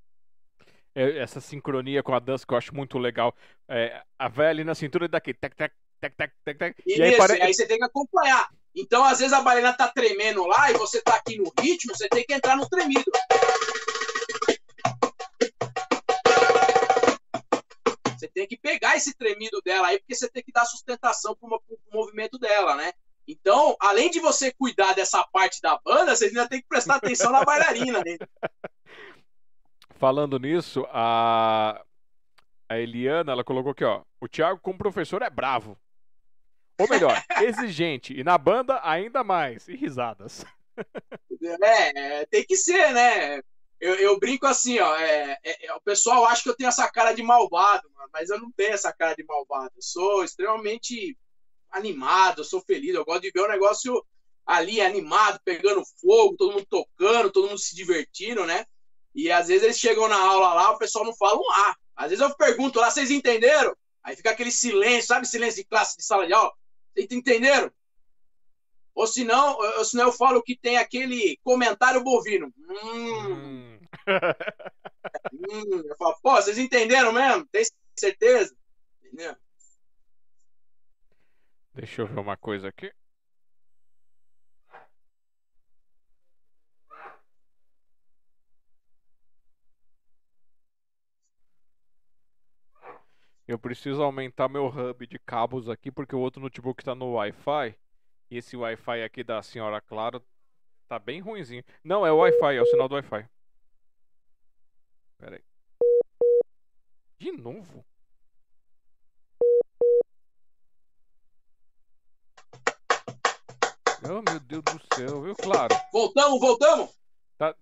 É, essa sincronia com a dança que eu acho muito legal. É, a velha na cintura daqui, tac, tac, tac, tac, tac, tac. E, aí, pare... aí você tem que acompanhar. Então, às vezes, a bailarina tá tremendo lá e você tá aqui no ritmo, você tem que entrar no tremido. Você tem que pegar esse tremido dela aí, porque você tem que dar sustentação para o movimento dela, né? Então, além de você cuidar dessa parte da banda, você ainda tem que prestar atenção na bailarina. Né? Falando nisso, a... a Eliana, ela colocou aqui, ó. O Thiago, como professor, é bravo. Ou melhor, exigente. E na banda, ainda mais. E risadas. É, tem que ser, né? Eu, eu brinco assim, ó. É, é, é, o pessoal acha que eu tenho essa cara de malvado, mas eu não tenho essa cara de malvado. Eu sou extremamente animado, eu sou feliz, eu gosto de ver o negócio ali animado, pegando fogo, todo mundo tocando, todo mundo se divertindo, né? E às vezes eles chegam na aula lá, o pessoal não fala um A. Às vezes eu pergunto lá, vocês entenderam? Aí fica aquele silêncio, sabe silêncio de classe de sala de aula? Vocês entenderam? Ou senão, ou senão eu falo que tem aquele comentário bovino. Hum. hum. hum. Eu falo, pô, vocês entenderam mesmo? Tem certeza? Entendeu? Deixa eu ver uma coisa aqui. Eu preciso aumentar meu hub de cabos aqui porque o outro notebook está no Wi-Fi. E esse Wi-Fi aqui da senhora Clara tá bem ruinzinho. Não, é o Wi-Fi, é o sinal do Wi-Fi. Pera aí. De novo? Oh, meu Deus do céu, viu? Claro. Voltamos, voltamos? Tá.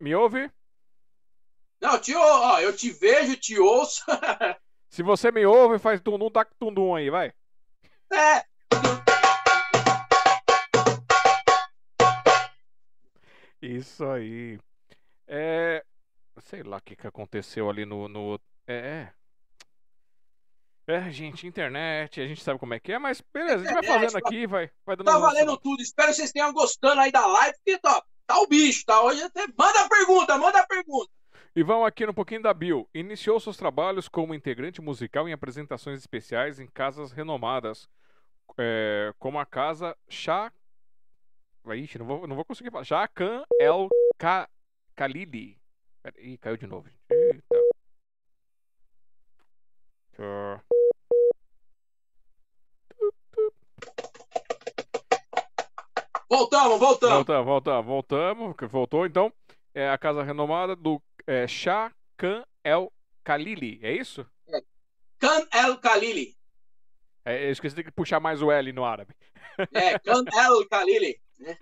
Me ouve? Não, te, ó, eu te vejo, te ouço. Se você me ouve, faz tundum, tac tundum aí, vai. É. Isso aí. É. Sei lá o que, que aconteceu ali no. no... É, é. É, gente, internet, a gente sabe como é que é, mas beleza, a gente vai fazendo aqui, vai, vai dando Tá valendo tudo, espero que vocês tenham gostando aí da live, porque tá, tá o bicho, tá? Hoje até. Manda pergunta, manda pergunta. E vamos aqui no pouquinho da Bill. Iniciou seus trabalhos como integrante musical em apresentações especiais em casas renomadas, é, como a casa Shah. Ixi, não vou, não vou conseguir falar. Shakan El Khalili. Ih, caiu de novo. Eita. Voltamos, voltamos. Voltamos, voltamos, voltamos. Voltou então. É a casa renomada do é, Shah Khan El Khalili, é isso? É. Khan El Khalili. É, eu esqueci de puxar mais o L no árabe. É, Khan El Khalili. Né?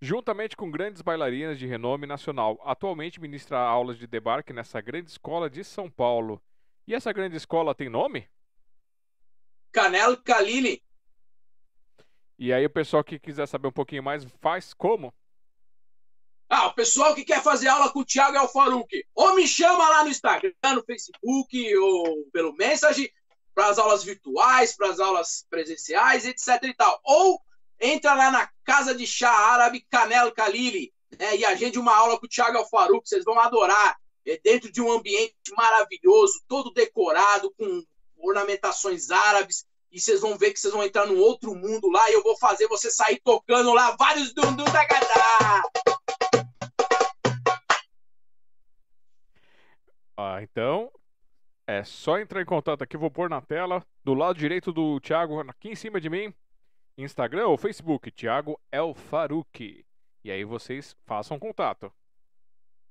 Juntamente com grandes bailarinas de renome nacional, atualmente ministra aulas de debarque nessa grande escola de São Paulo. E essa grande escola tem nome? Canel Khalili. E aí o pessoal que quiser saber um pouquinho mais, faz como? Ah, o pessoal que quer fazer aula com o Thiago Alfaruque, ou me chama lá no Instagram, no Facebook, ou pelo Message, para as aulas virtuais, para as aulas presenciais, etc e tal. Ou entra lá na Casa de Chá Árabe Canel Khalili, né, e agende uma aula com o Thiago Alfaruque, vocês vão adorar. É dentro de um ambiente maravilhoso, todo decorado, com ornamentações árabes, e vocês vão ver que vocês vão entrar num outro mundo lá e eu vou fazer você sair tocando lá vários dundum da. Ah, então é só entrar em contato aqui, vou pôr na tela, do lado direito do Thiago, aqui em cima de mim, Instagram ou Facebook, Thiago El Faruqi. E aí vocês façam contato.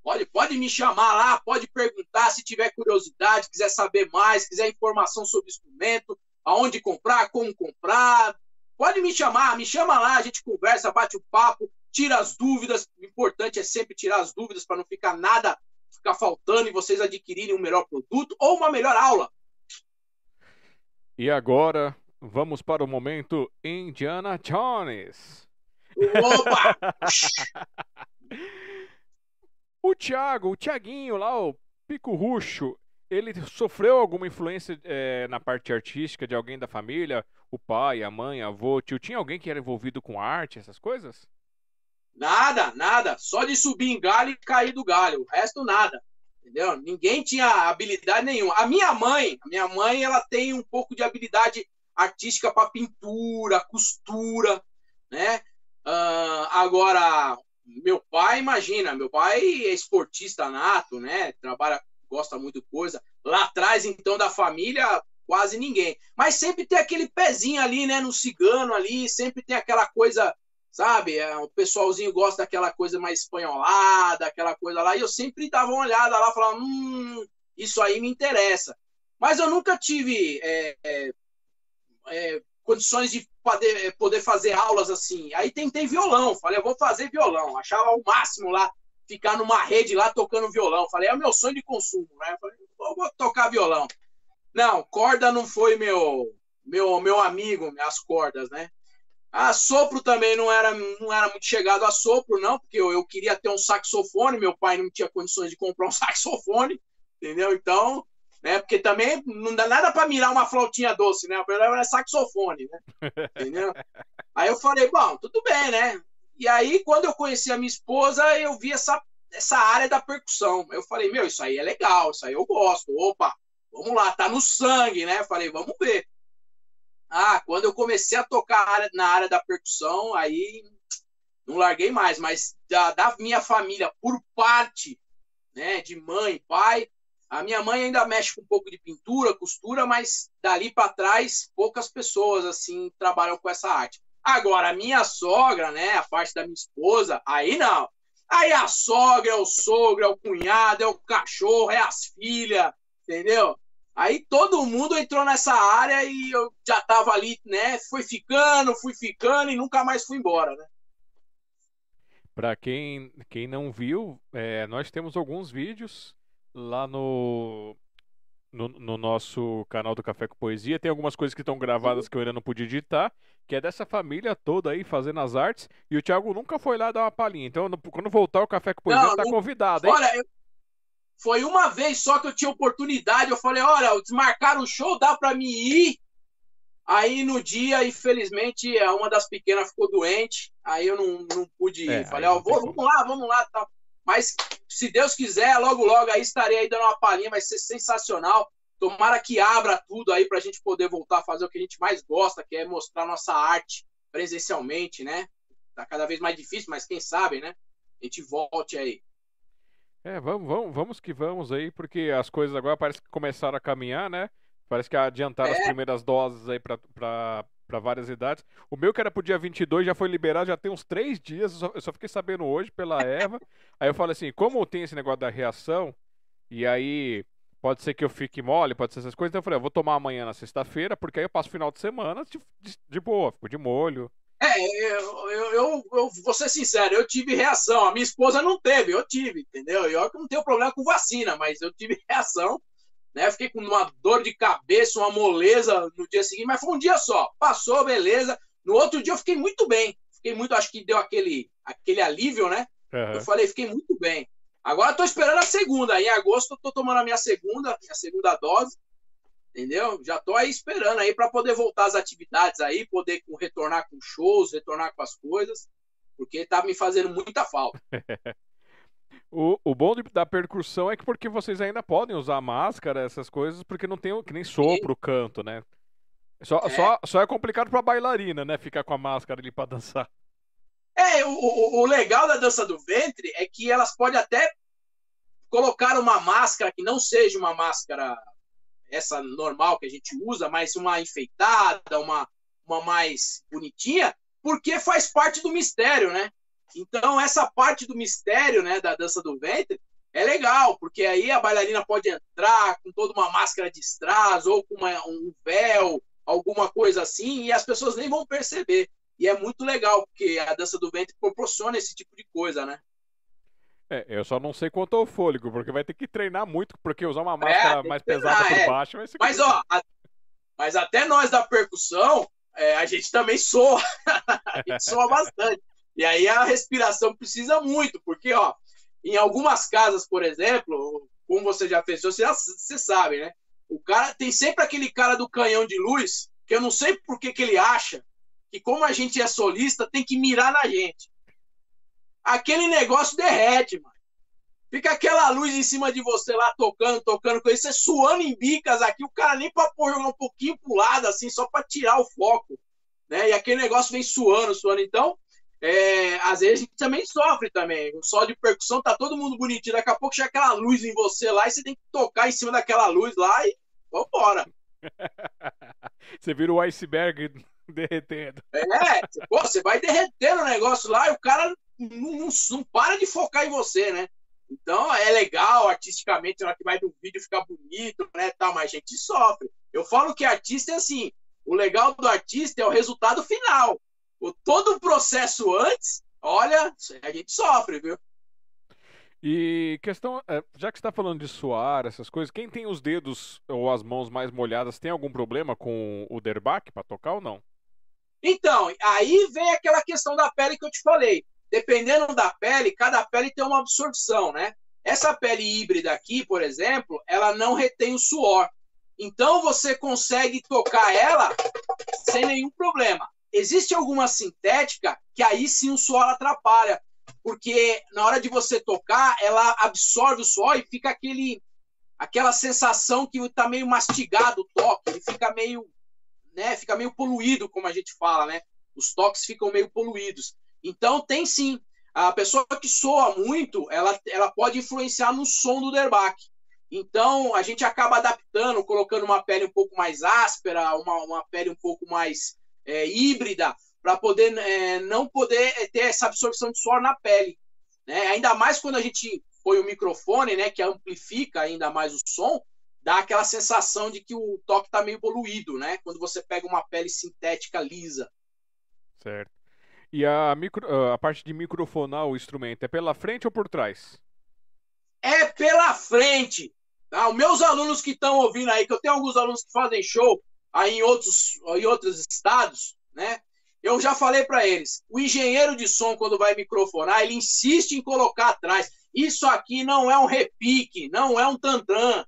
Pode, pode me chamar lá, pode perguntar se tiver curiosidade, quiser saber mais, quiser informação sobre o instrumento, aonde comprar, como comprar. Pode me chamar, me chama lá, a gente conversa, bate o papo, tira as dúvidas. O importante é sempre tirar as dúvidas para não ficar nada ficar faltando e vocês adquirirem um melhor produto ou uma melhor aula. E agora vamos para o momento Indiana Jones. Opa! o Thiago, o Thiaguinho lá, o Pico Ruxo, ele sofreu alguma influência é, na parte artística de alguém da família? O pai, a mãe, avô, tio? Tinha alguém que era envolvido com arte, essas coisas? Nada, nada. Só de subir em galho e cair do galho. O resto, nada. Entendeu? Ninguém tinha habilidade nenhuma. A minha mãe, a minha mãe, ela tem um pouco de habilidade artística para pintura, costura, né? Uh, agora, meu pai, imagina, meu pai é esportista nato, né? Trabalha, gosta muito de coisa. Lá atrás, então, da família, quase ninguém. Mas sempre tem aquele pezinho ali, né? No cigano ali, sempre tem aquela coisa sabe? É, o pessoalzinho gosta daquela coisa mais espanholada, aquela coisa lá. E eu sempre dava uma olhada lá, falava, hum, isso aí me interessa. Mas eu nunca tive é, é, é condições de poder, é, poder fazer aulas assim. Aí tentei violão, falei, eu vou fazer violão. Achava o máximo lá, ficar numa rede lá tocando violão. Falei, é o meu sonho de consumo, né? Falei, vou tocar violão. Não, corda não foi meu meu meu amigo, as cordas, né? A sopro também não era, não era muito chegado a sopro, não, porque eu, eu queria ter um saxofone, meu pai não tinha condições de comprar um saxofone, entendeu? Então, né, porque também não dá nada para mirar uma flautinha doce, né? O problema é saxofone, né? Entendeu? Aí eu falei, bom, tudo bem, né? E aí, quando eu conheci a minha esposa, eu vi essa, essa área da percussão. Eu falei, meu, isso aí é legal, isso aí eu gosto. Opa, vamos lá, tá no sangue, né? Eu falei, vamos ver. Ah, quando eu comecei a tocar na área da percussão, aí não larguei mais, mas da, da minha família, por parte né, de mãe, pai, a minha mãe ainda mexe com um pouco de pintura, costura, mas dali para trás poucas pessoas assim trabalham com essa arte. Agora, a minha sogra, né, a parte da minha esposa, aí não. Aí a sogra, é o sogro, é o cunhado, é o cachorro, é as filhas, entendeu? Aí todo mundo entrou nessa área e eu já tava ali, né? Fui ficando, fui ficando e nunca mais fui embora, né? Para quem, quem não viu, é, nós temos alguns vídeos lá no, no, no, nosso canal do Café com Poesia. Tem algumas coisas que estão gravadas que eu ainda não pude editar, que é dessa família toda aí fazendo as artes. E o Thiago nunca foi lá dar uma palhinha. Então, quando voltar o Café com Poesia, não, tá não... convidado, hein? Olha, eu foi uma vez só que eu tinha oportunidade. Eu falei, olha, desmarcaram o show, dá para mim ir. Aí no dia, infelizmente, uma das pequenas ficou doente. Aí eu não, não pude ir. É, falei, ó, vou, vamos lá, vamos lá. Tal. Mas se Deus quiser, logo, logo aí estarei aí dando uma palhinha, vai ser sensacional. Tomara que abra tudo aí para a gente poder voltar a fazer o que a gente mais gosta, que é mostrar nossa arte presencialmente, né? Tá cada vez mais difícil, mas quem sabe, né? A gente volte aí. É, vamos, vamos, vamos que vamos aí, porque as coisas agora parece que começaram a caminhar, né? Parece que adiantaram é. as primeiras doses aí para várias idades. O meu, que era pro dia 22, já foi liberado, já tem uns três dias. Eu só, eu só fiquei sabendo hoje pela Eva. aí eu falei assim: como tem esse negócio da reação, e aí pode ser que eu fique mole, pode ser essas coisas. Então eu falei: eu vou tomar amanhã na sexta-feira, porque aí eu passo o final de semana de, de, de boa, fico de molho. É, eu, eu, eu, eu, vou ser sincero, eu tive reação. A minha esposa não teve, eu tive, entendeu? Eu não tenho problema com vacina, mas eu tive reação, né? Fiquei com uma dor de cabeça, uma moleza no dia seguinte, mas foi um dia só. Passou, beleza. No outro dia eu fiquei muito bem. Fiquei muito, acho que deu aquele, aquele alívio, né? Uhum. Eu falei, fiquei muito bem. Agora estou esperando a segunda. Em agosto eu tô tomando a minha segunda, minha segunda dose entendeu? Já tô aí esperando aí para poder voltar às atividades aí, poder retornar com shows, retornar com as coisas, porque tá me fazendo muita falta. o, o bom da percussão é que porque vocês ainda podem usar máscara, essas coisas, porque não tem que nem sopro o canto, né? Só é. Só, só é complicado pra bailarina, né? Ficar com a máscara ali pra dançar. É, o, o, o legal da dança do ventre é que elas podem até colocar uma máscara que não seja uma máscara essa normal que a gente usa, mas uma enfeitada, uma, uma mais bonitinha, porque faz parte do mistério, né? Então, essa parte do mistério, né, da dança do ventre, é legal, porque aí a bailarina pode entrar com toda uma máscara de strass ou com uma, um véu, alguma coisa assim, e as pessoas nem vão perceber. E é muito legal, porque a dança do ventre proporciona esse tipo de coisa, né? É, eu só não sei quanto ao fôlego, porque vai ter que treinar muito, porque usar uma é, máscara é, mais treinar, pesada por é. baixo vai ser. Mas, ó, a, mas até nós da percussão, é, a gente também soa. a gente soa bastante. E aí a respiração precisa muito, porque, ó, em algumas casas, por exemplo, como você já fez, você, já, você sabe, né? O cara tem sempre aquele cara do canhão de luz, que eu não sei por que, que ele acha que, como a gente é solista, tem que mirar na gente aquele negócio derrete, mano. Fica aquela luz em cima de você lá tocando, tocando com isso, você suando em bicas aqui, o cara nem pra pôr jogar um pouquinho pro lado, assim, só pra tirar o foco. Né? E aquele negócio vem suando, suando. Então, é, às vezes a gente também sofre também. O sol de percussão tá todo mundo bonitinho, daqui a pouco chega aquela luz em você lá e você tem que tocar em cima daquela luz lá e vambora. você vira o iceberg derretendo. É, pô, você vai derretendo o negócio lá e o cara não, não, não, para de focar em você, né? Então é legal artisticamente, na hora que vai do vídeo ficar bonito, né? Tal, mas a gente sofre. Eu falo que artista é assim: o legal do artista é o resultado final. O, todo o processo antes, olha, a gente sofre, viu? E questão, é, já que está falando de suar, essas coisas, quem tem os dedos ou as mãos mais molhadas tem algum problema com o derbaque para tocar ou não? Então, aí vem aquela questão da pele que eu te falei dependendo da pele, cada pele tem uma absorção, né? Essa pele híbrida aqui, por exemplo, ela não retém o suor. Então você consegue tocar ela sem nenhum problema. Existe alguma sintética que aí sim o suor atrapalha, porque na hora de você tocar, ela absorve o suor e fica aquele aquela sensação que está meio mastigado o toque, ele fica meio, né, fica meio poluído, como a gente fala, né? Os toques ficam meio poluídos. Então, tem sim. A pessoa que soa muito, ela, ela pode influenciar no som do derbaque. Então, a gente acaba adaptando, colocando uma pele um pouco mais áspera, uma, uma pele um pouco mais é, híbrida, para poder é, não poder é, ter essa absorção de suor na pele. Né? Ainda mais quando a gente põe o microfone, né, que amplifica ainda mais o som, dá aquela sensação de que o toque está meio poluído, né? Quando você pega uma pele sintética lisa. Certo. E a, micro, a parte de microfonar o instrumento é pela frente ou por trás? É pela frente. Tá? Os meus alunos que estão ouvindo aí, que eu tenho alguns alunos que fazem show aí em outros, em outros estados, né? Eu já falei para eles, o engenheiro de som, quando vai microfonar, ele insiste em colocar atrás. Isso aqui não é um repique, não é um tantran,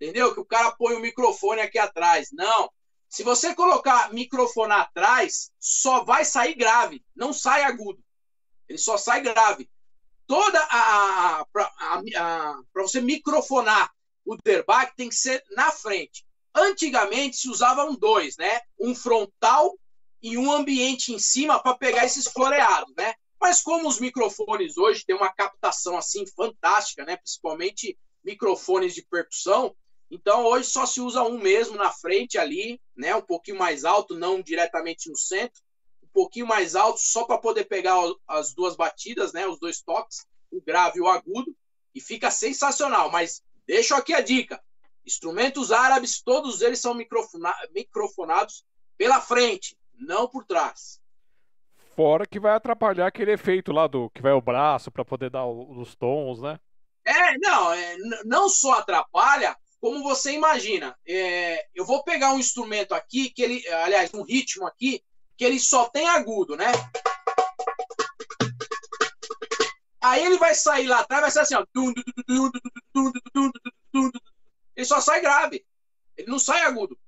entendeu? Que o cara põe o microfone aqui atrás. Não, se você colocar microfone atrás, só vai sair grave, não sai agudo. Ele só sai grave. Toda a. Para você microfonar o derbaque tem que ser na frente. Antigamente se usavam dois, né? Um frontal e um ambiente em cima para pegar esses floreados, né? Mas como os microfones hoje têm uma captação assim fantástica, né? Principalmente microfones de percussão, então hoje só se usa um mesmo na frente ali, né? Um pouquinho mais alto, não diretamente no centro, um pouquinho mais alto só para poder pegar as duas batidas, né? Os dois toques, o grave e o agudo, e fica sensacional. Mas deixo aqui a dica: instrumentos árabes, todos eles são microfona microfonados pela frente, não por trás. Fora que vai atrapalhar aquele efeito lá do que vai o braço para poder dar os tons, né? É, não, é, não só atrapalha, como você imagina. É, eu vou pegar um instrumento aqui, que ele, aliás, um ritmo aqui, que ele só tem agudo, né? Aí ele vai sair lá atrás, vai ser assim, ó. Ele só sai grave. Ele não sai agudo.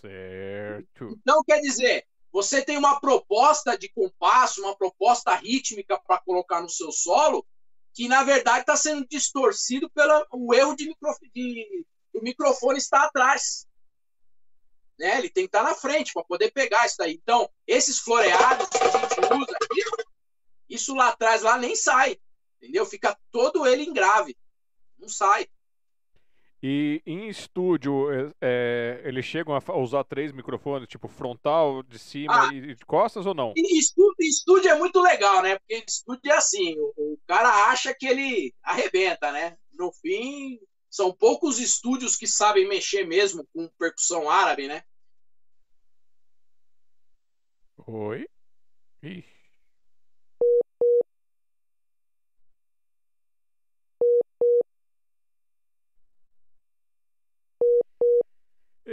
Certo. Então, quer dizer, você tem uma proposta de compasso, uma proposta rítmica para colocar no seu solo, que na verdade está sendo distorcido pelo erro de, micro, de o microfone está atrás. Né? Ele tem que estar tá na frente para poder pegar isso daí. Então, esses floreados que a gente usa aqui, isso lá atrás lá nem sai. Entendeu? Fica todo ele em grave. Não sai. E em estúdio, é, é eles chegam a usar três microfones, tipo frontal, de cima ah, e de costas ou não? Em estúdio, estúdio, é muito legal, né? Porque em estúdio é assim, o, o, cara acha que ele arrebenta, né? No fim, são poucos estúdios que sabem mexer mesmo com percussão árabe, né? Oi? Ih.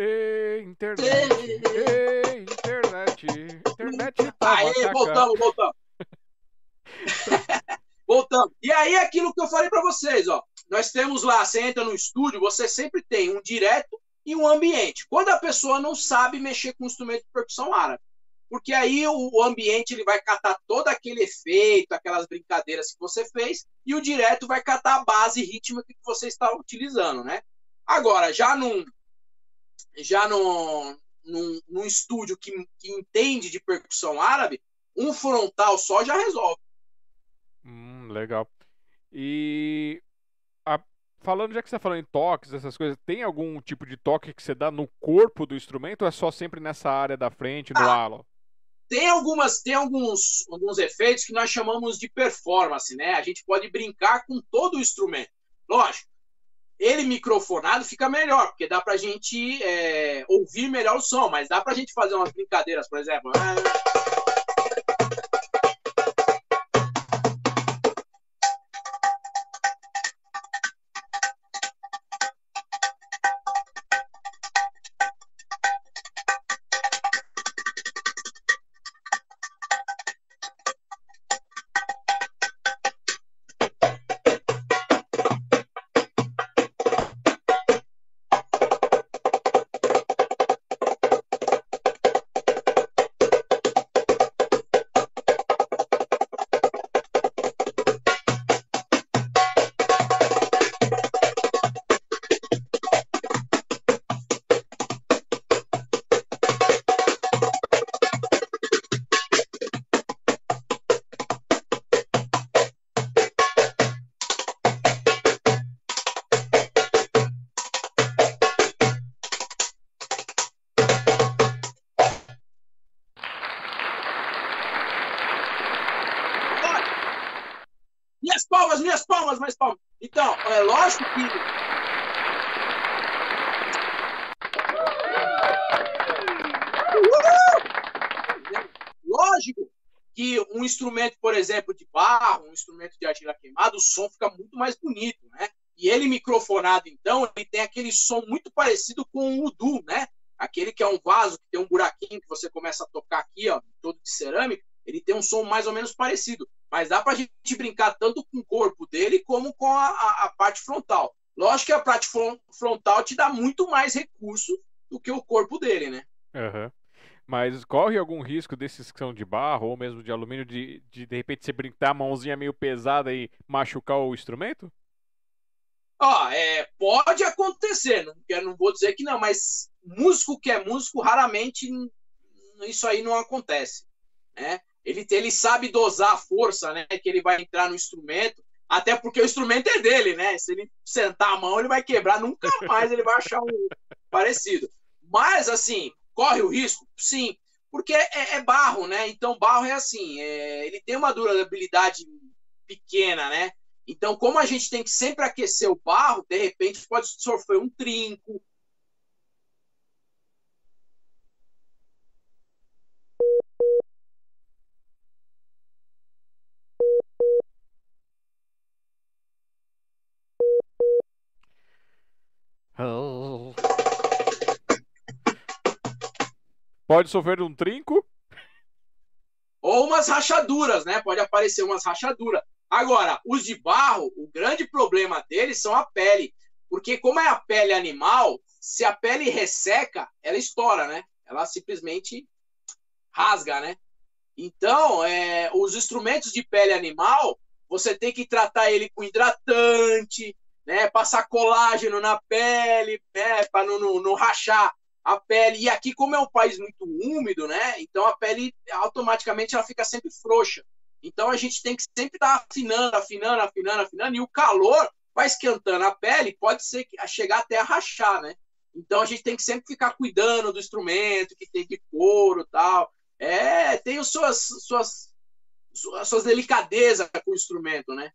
Ei, internet. Ei, internet. Internet tá Aí, voltamos, voltamos. voltamos. E aí, aquilo que eu falei para vocês, ó. Nós temos lá, você entra no estúdio, você sempre tem um direto e um ambiente. Quando a pessoa não sabe mexer com instrumento de percussão árabe. Porque aí o ambiente ele vai catar todo aquele efeito, aquelas brincadeiras que você fez, e o direto vai catar a base rítmica que você está utilizando, né? Agora, já num, já no, num, num estúdio que, que, entende de percussão árabe, um frontal só já resolve. Hum, legal. E a, falando, já que você está falando em toques, essas coisas, tem algum tipo de toque que você dá no corpo do instrumento ou é só sempre nessa área da frente, no ah, halo? Tem algumas, tem alguns, alguns efeitos que nós chamamos de performance, né? A gente pode brincar com todo o instrumento. Lógico, ele microfonado fica melhor, porque dá para a gente é, ouvir melhor o som, mas dá para a gente fazer umas brincadeiras, por exemplo. instrumento, microfonado, então, ele tem aquele som muito parecido com o udu, né? Aquele que é um vaso que tem um buraquinho que você começa a tocar aqui, ó, todo de cerâmica, ele tem um som mais ou menos parecido. Mas dá para a gente brincar tanto com o corpo dele como com a, a, a parte frontal. Lógico que a parte frontal te dá muito mais recurso do que o corpo dele, né? Uhum. Mas corre algum risco desses que são de barro ou mesmo de alumínio de de, de repente você brincar a mãozinha meio pesada e machucar o instrumento? Ó, é, pode acontecer, não, não vou dizer que não, mas músico que é músico, raramente isso aí não acontece, né? Ele, ele sabe dosar a força, né, que ele vai entrar no instrumento, até porque o instrumento é dele, né? Se ele sentar a mão, ele vai quebrar, nunca mais ele vai achar um parecido. Mas, assim, Corre o risco? Sim, porque é, é barro, né? Então, barro é assim, é, ele tem uma durabilidade pequena, né? Então, como a gente tem que sempre aquecer o barro, de repente pode sofrer um trinco. Oh. Pode sofrer um trinco? Ou umas rachaduras, né? Pode aparecer umas rachaduras. Agora, os de barro, o grande problema deles são a pele. Porque como é a pele animal, se a pele resseca, ela estoura, né? Ela simplesmente rasga, né? Então, é, os instrumentos de pele animal, você tem que tratar ele com hidratante, né? Passar colágeno na pele, né? Para não, não, não rachar a pele, e aqui como é um país muito úmido, né? Então a pele automaticamente ela fica sempre frouxa. Então a gente tem que sempre estar afinando, afinando, afinando, afinando, e o calor vai esquentando a pele, pode ser que chegar até a rachar, né? Então a gente tem que sempre ficar cuidando do instrumento, que tem de couro tal. É, tem as suas, suas, suas, suas delicadezas com o instrumento, né?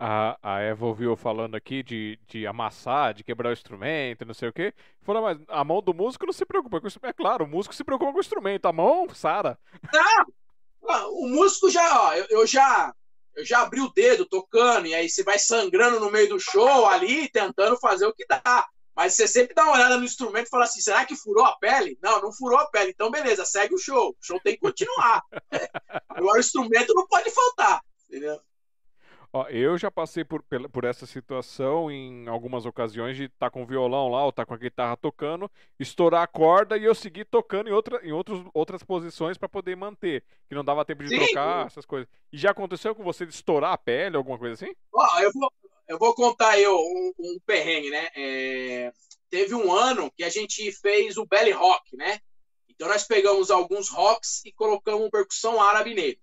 A, a Eva ouviu falando aqui de, de amassar, de quebrar o instrumento, não sei o quê. Falou, mas a mão do músico não se preocupa com o instrumento. É claro, o músico se preocupa com o instrumento. A mão, Sara. Não! O músico já, ó, eu, eu já eu já abri o dedo tocando, e aí você vai sangrando no meio do show ali, tentando fazer o que dá. Mas você sempre dá uma olhada no instrumento e fala assim: será que furou a pele? Não, não furou a pele. Então, beleza, segue o show. O show tem que continuar. Agora, o instrumento não pode faltar. Entendeu? Ó, eu já passei por, por essa situação em algumas ocasiões de estar tá com o violão lá ou estar tá com a guitarra tocando, estourar a corda e eu seguir tocando em, outra, em outros, outras posições para poder manter, que não dava tempo de Sim. trocar, essas coisas. E já aconteceu com você de estourar a pele, alguma coisa assim? Ó, eu vou, eu vou contar eu um, um perrengue, né? É, teve um ano que a gente fez o belly rock, né? Então nós pegamos alguns rocks e colocamos percussão árabe nele.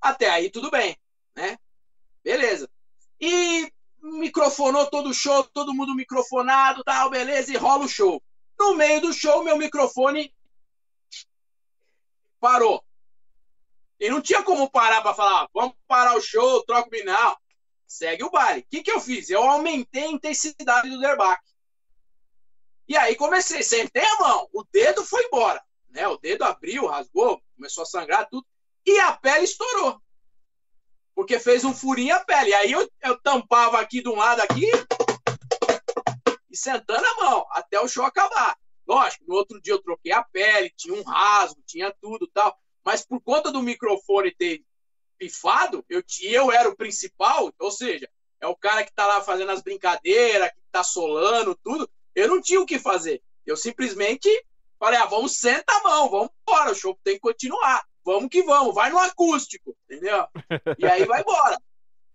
Até aí tudo bem, né? Beleza. E microfonou todo o show, todo mundo microfonado, tal, beleza, e rola o show. No meio do show, meu microfone parou. E não tinha como parar para falar, vamos parar o show, troca o não. Segue o baile. O que, que eu fiz? Eu aumentei a intensidade do derbaque. E aí comecei, sentei a mão, o dedo foi embora. Né? O dedo abriu, rasgou, começou a sangrar tudo. E a pele estourou porque fez um furinho a pele. Aí eu, eu tampava aqui de um lado aqui e sentando a mão até o show acabar. Lógico, no outro dia eu troquei a pele, tinha um rasgo, tinha tudo tal. Mas por conta do microfone ter pifado, eu, eu era o principal, ou seja, é o cara que tá lá fazendo as brincadeiras, que tá solando, tudo. Eu não tinha o que fazer. Eu simplesmente falei, ah, vamos sentar a mão, vamos embora, o show tem que continuar vamos que vamos, vai no acústico, entendeu? E aí vai embora,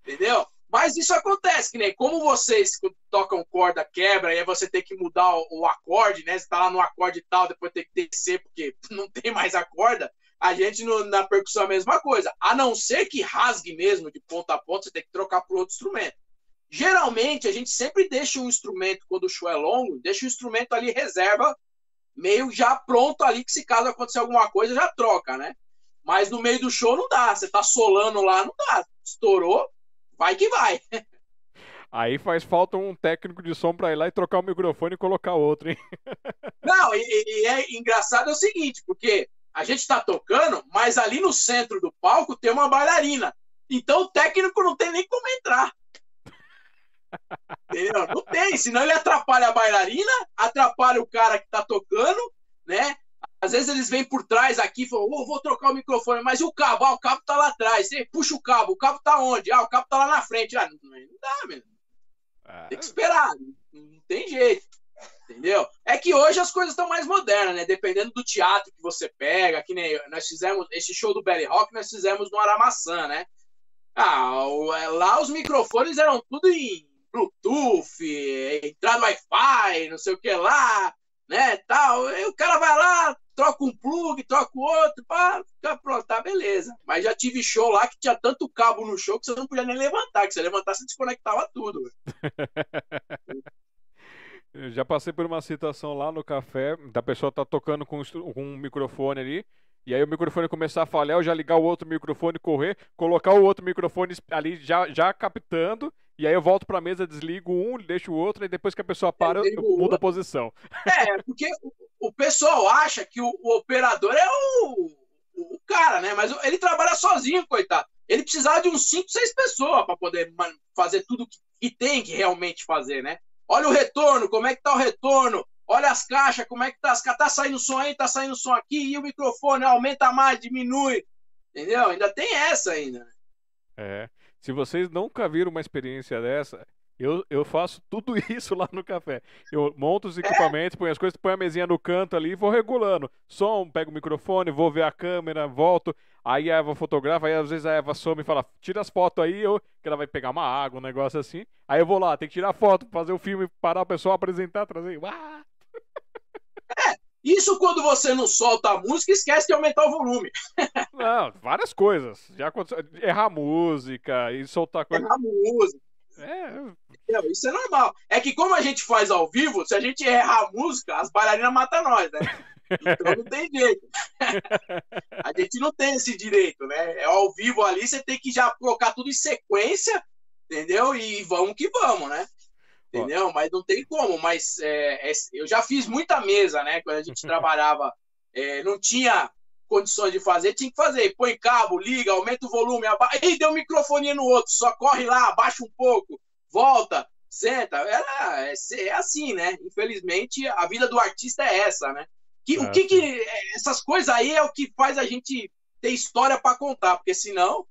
entendeu? Mas isso acontece, que nem como vocês tocam corda, quebra, e aí você tem que mudar o, o acorde, né? Você tá lá no acorde tal, depois tem que descer porque não tem mais a corda. A gente no, na percussão é a mesma coisa. A não ser que rasgue mesmo de ponta a ponta, você tem que trocar por outro instrumento. Geralmente, a gente sempre deixa um instrumento, quando o show é longo, deixa o instrumento ali reserva, meio já pronto ali, que se caso acontecer alguma coisa, já troca, né? Mas no meio do show não dá. Você tá solando lá, não dá. Estourou, vai que vai. Aí faz falta um técnico de som pra ir lá e trocar o microfone e colocar outro, hein? Não, e, e é engraçado é o seguinte, porque a gente tá tocando, mas ali no centro do palco tem uma bailarina. Então o técnico não tem nem como entrar. Entendeu? Não tem, senão ele atrapalha a bailarina, atrapalha o cara que tá tocando, né? Às vezes eles vêm por trás aqui e falam, oh, vou trocar o microfone, mas e o cabo? Ah, o cabo tá lá atrás. Você puxa o cabo, o cabo tá onde? Ah, o cabo tá lá na frente. Ah, não, não dá, mesmo. É. Tem que esperar, não, tem jeito. Entendeu? É que hoje as coisas estão mais modernas, né? Dependendo do teatro que você pega, que nem nós fizemos esse show do Belly Rock, nós fizemos no Aramaçã, né? Ah, é, lá os microfones eram tudo em Bluetooth, entrada Wi-Fi, não sei o que lá, né? Tal. E o cara vai lá, troca um plug, troca o outro, pá, fica pronto, tá, beleza. Mas já tive show lá que tinha tanto cabo no show que você não podia nem levantar, que você levantasse desconectava tudo. Eu já passei por uma situação lá no café, da pessoa tá tocando com, um microfone ali, e aí o microfone começar a falhar, eu já ligar o outro microfone, correr, colocar o outro microfone ali já, já captando, e aí eu volto pra mesa, desligo um, deixo o outro, e depois que a pessoa para, eu, eu mudo a posição. É, porque o pessoal acha que o, o operador é o, o, cara, né? Mas ele trabalha sozinho, coitado. Ele precisava de uns 5, 6 pessoas para poder fazer tudo que, que tem que realmente fazer, né? Olha o retorno, como é que tá o retorno? Olha as caixas, como é que tá? Tá saindo som aí, tá saindo som aqui, e o microfone aumenta mais, diminui. Entendeu? Ainda tem essa ainda. Né? É. Se vocês nunca viram uma experiência dessa, eu, eu faço tudo isso lá no café. Eu monto os equipamentos, ponho as coisas, ponho a mesinha no canto ali e vou regulando. Som, pego o microfone, vou ver a câmera, volto. Aí a Eva fotografa, aí às vezes a Eva some e fala, tira as fotos aí, eu, que ela vai pegar uma água, um negócio assim. Aí eu vou lá, tem que tirar foto, fazer o filme, parar o pessoal, apresentar, trazer. Ah! Isso quando você não solta a música, esquece de aumentar o volume. Não, várias coisas. Já aconteceu. Errar música e soltar coisa. Errar música. É. Isso é normal. É que como a gente faz ao vivo, se a gente errar a música, as bailarinas matam nós, né? Então não tem jeito. a gente não tem esse direito, né? É ao vivo ali, você tem que já colocar tudo em sequência, entendeu? E vamos que vamos, né? Entendeu? Mas não tem como. Mas é, é, eu já fiz muita mesa, né? Quando a gente trabalhava, é, não tinha condições de fazer, tinha que fazer. Põe cabo, liga, aumenta o volume, aba... Ih, deu microfone no outro, só corre lá, abaixa um pouco, volta, senta. Era, é, é assim, né? Infelizmente, a vida do artista é essa, né? Que, o que, que essas coisas aí é o que faz a gente ter história para contar, porque senão é,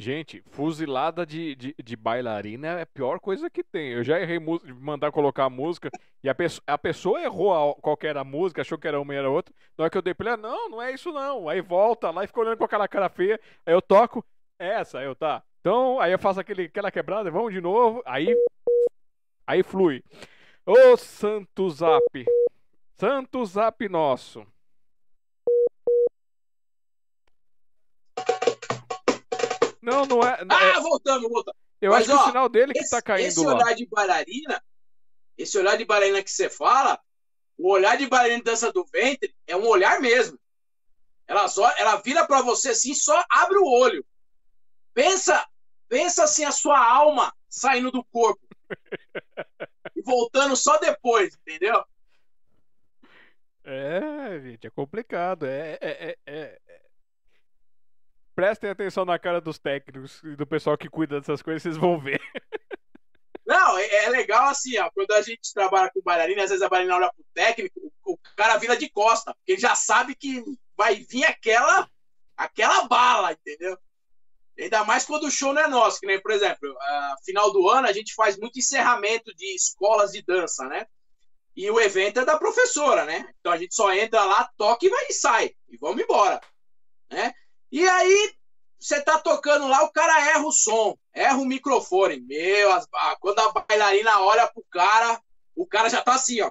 gente, fuzilada de, de, de, bailarina é a pior coisa que tem. Eu já errei mandar colocar a música e a, pessoa, a pessoa errou a, qual era a música, achou que era uma e era outra. Na hora que eu dei ele, não, não é isso não. Aí volta lá e fica olhando com aquela cara feia. Aí eu toco, é essa, aí eu tá. Então, aí eu faço aquele, aquela quebrada, vamos de novo, aí. Aí flui. Ô Santo Zap! Santo Zap nosso! Não, não é. Ah, é... voltamos, voltamos. Eu Mas, acho ó, que o sinal dele esse, que tá caindo esse lá. olhar de bailarina, esse olhar de bailarina que você fala, o olhar de bailarina de dança do ventre é um olhar mesmo. Ela só, ela vira para você assim, só abre o olho. Pensa, pensa assim a sua alma saindo do corpo e voltando só depois, entendeu? É, gente, é complicado. É, é, é, é, prestem atenção na cara dos técnicos e do pessoal que cuida dessas coisas, vocês vão ver. Não, é, é legal assim, ó, quando a gente trabalha com bailarina, às vezes a bailarina olha pro técnico, o, o cara vira de costa, porque ele já sabe que vai vir aquela aquela bala, entendeu? Ainda mais quando o show não é nosso, que nem, por exemplo, uh, final do ano a gente faz muito encerramento de escolas de dança, né? E o evento é da professora, né? Então a gente só entra lá, toca e vai e sai. E vamos embora, né? E aí, você tá tocando lá, o cara erra o som, erra o microfone. Meu, as, quando a bailarina olha pro cara, o cara já tá assim, ó.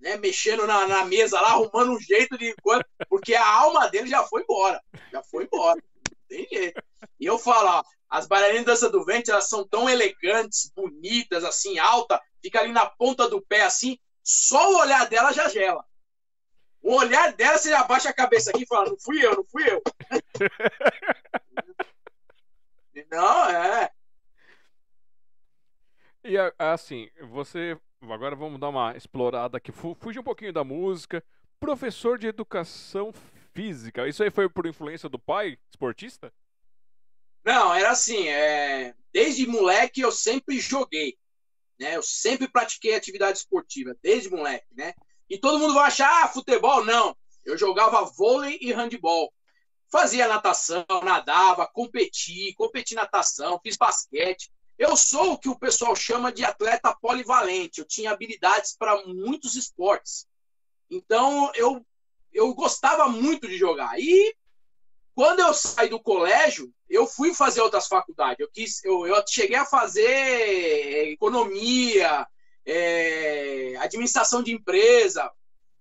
Né, mexendo na, na mesa lá, arrumando um jeito de. Porque a alma dele já foi embora. Já foi embora. Não tem jeito. E eu falo, ó, as bailarinas dança do vento, elas são tão elegantes, bonitas, assim, alta, fica ali na ponta do pé, assim, só o olhar dela já gela. O olhar dela, você abaixa a cabeça aqui e fala: não fui eu, não fui eu. não, é. E assim, você. Agora vamos dar uma explorada aqui. Fuge um pouquinho da música. Professor de educação física. Isso aí foi por influência do pai, esportista? Não, era assim. É... Desde moleque eu sempre joguei. Né? Eu sempre pratiquei atividade esportiva, desde moleque, né? E todo mundo vai achar, ah, futebol. Não. Eu jogava vôlei e handball. Fazia natação, nadava, competi, competi natação, fiz basquete. Eu sou o que o pessoal chama de atleta polivalente. Eu tinha habilidades para muitos esportes. Então, eu, eu gostava muito de jogar. E quando eu saí do colégio, eu fui fazer outras faculdades. Eu, quis, eu, eu cheguei a fazer economia, é, administração de empresa.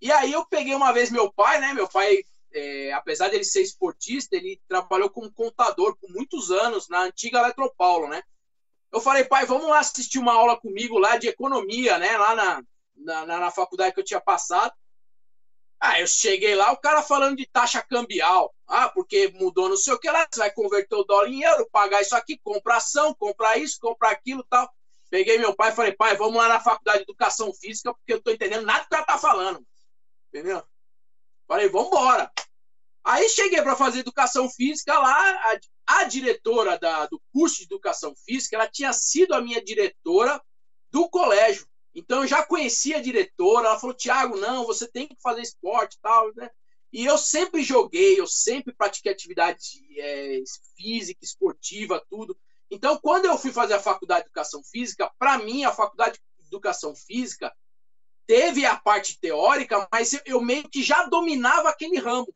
E aí eu peguei uma vez meu pai, né? Meu pai, é, apesar de ele ser esportista, ele trabalhou como contador por muitos anos na antiga Eletropaulo, né? Eu falei, pai, vamos lá assistir uma aula comigo lá de economia, né? Lá na, na, na faculdade que eu tinha passado. Ah, eu cheguei lá, o cara falando de taxa cambial. Ah, porque mudou não sei o que lá, você vai converter o dólar em euro, pagar isso aqui, comprar ação, comprar isso, comprar aquilo tal. Peguei meu pai e falei, pai, vamos lá na faculdade de educação física, porque eu tô entendendo nada do que ela tá falando. Entendeu? Falei, vamos embora. Aí cheguei para fazer educação física lá, a, a diretora da, do curso de educação física, ela tinha sido a minha diretora do colégio. Então eu já conhecia a diretora, ela falou, Tiago, não, você tem que fazer esporte e tal, né? E eu sempre joguei, eu sempre pratiquei atividade é, física, esportiva, tudo. Então, quando eu fui fazer a faculdade de educação física, para mim, a faculdade de educação física teve a parte teórica, mas eu, eu meio que já dominava aquele ramo.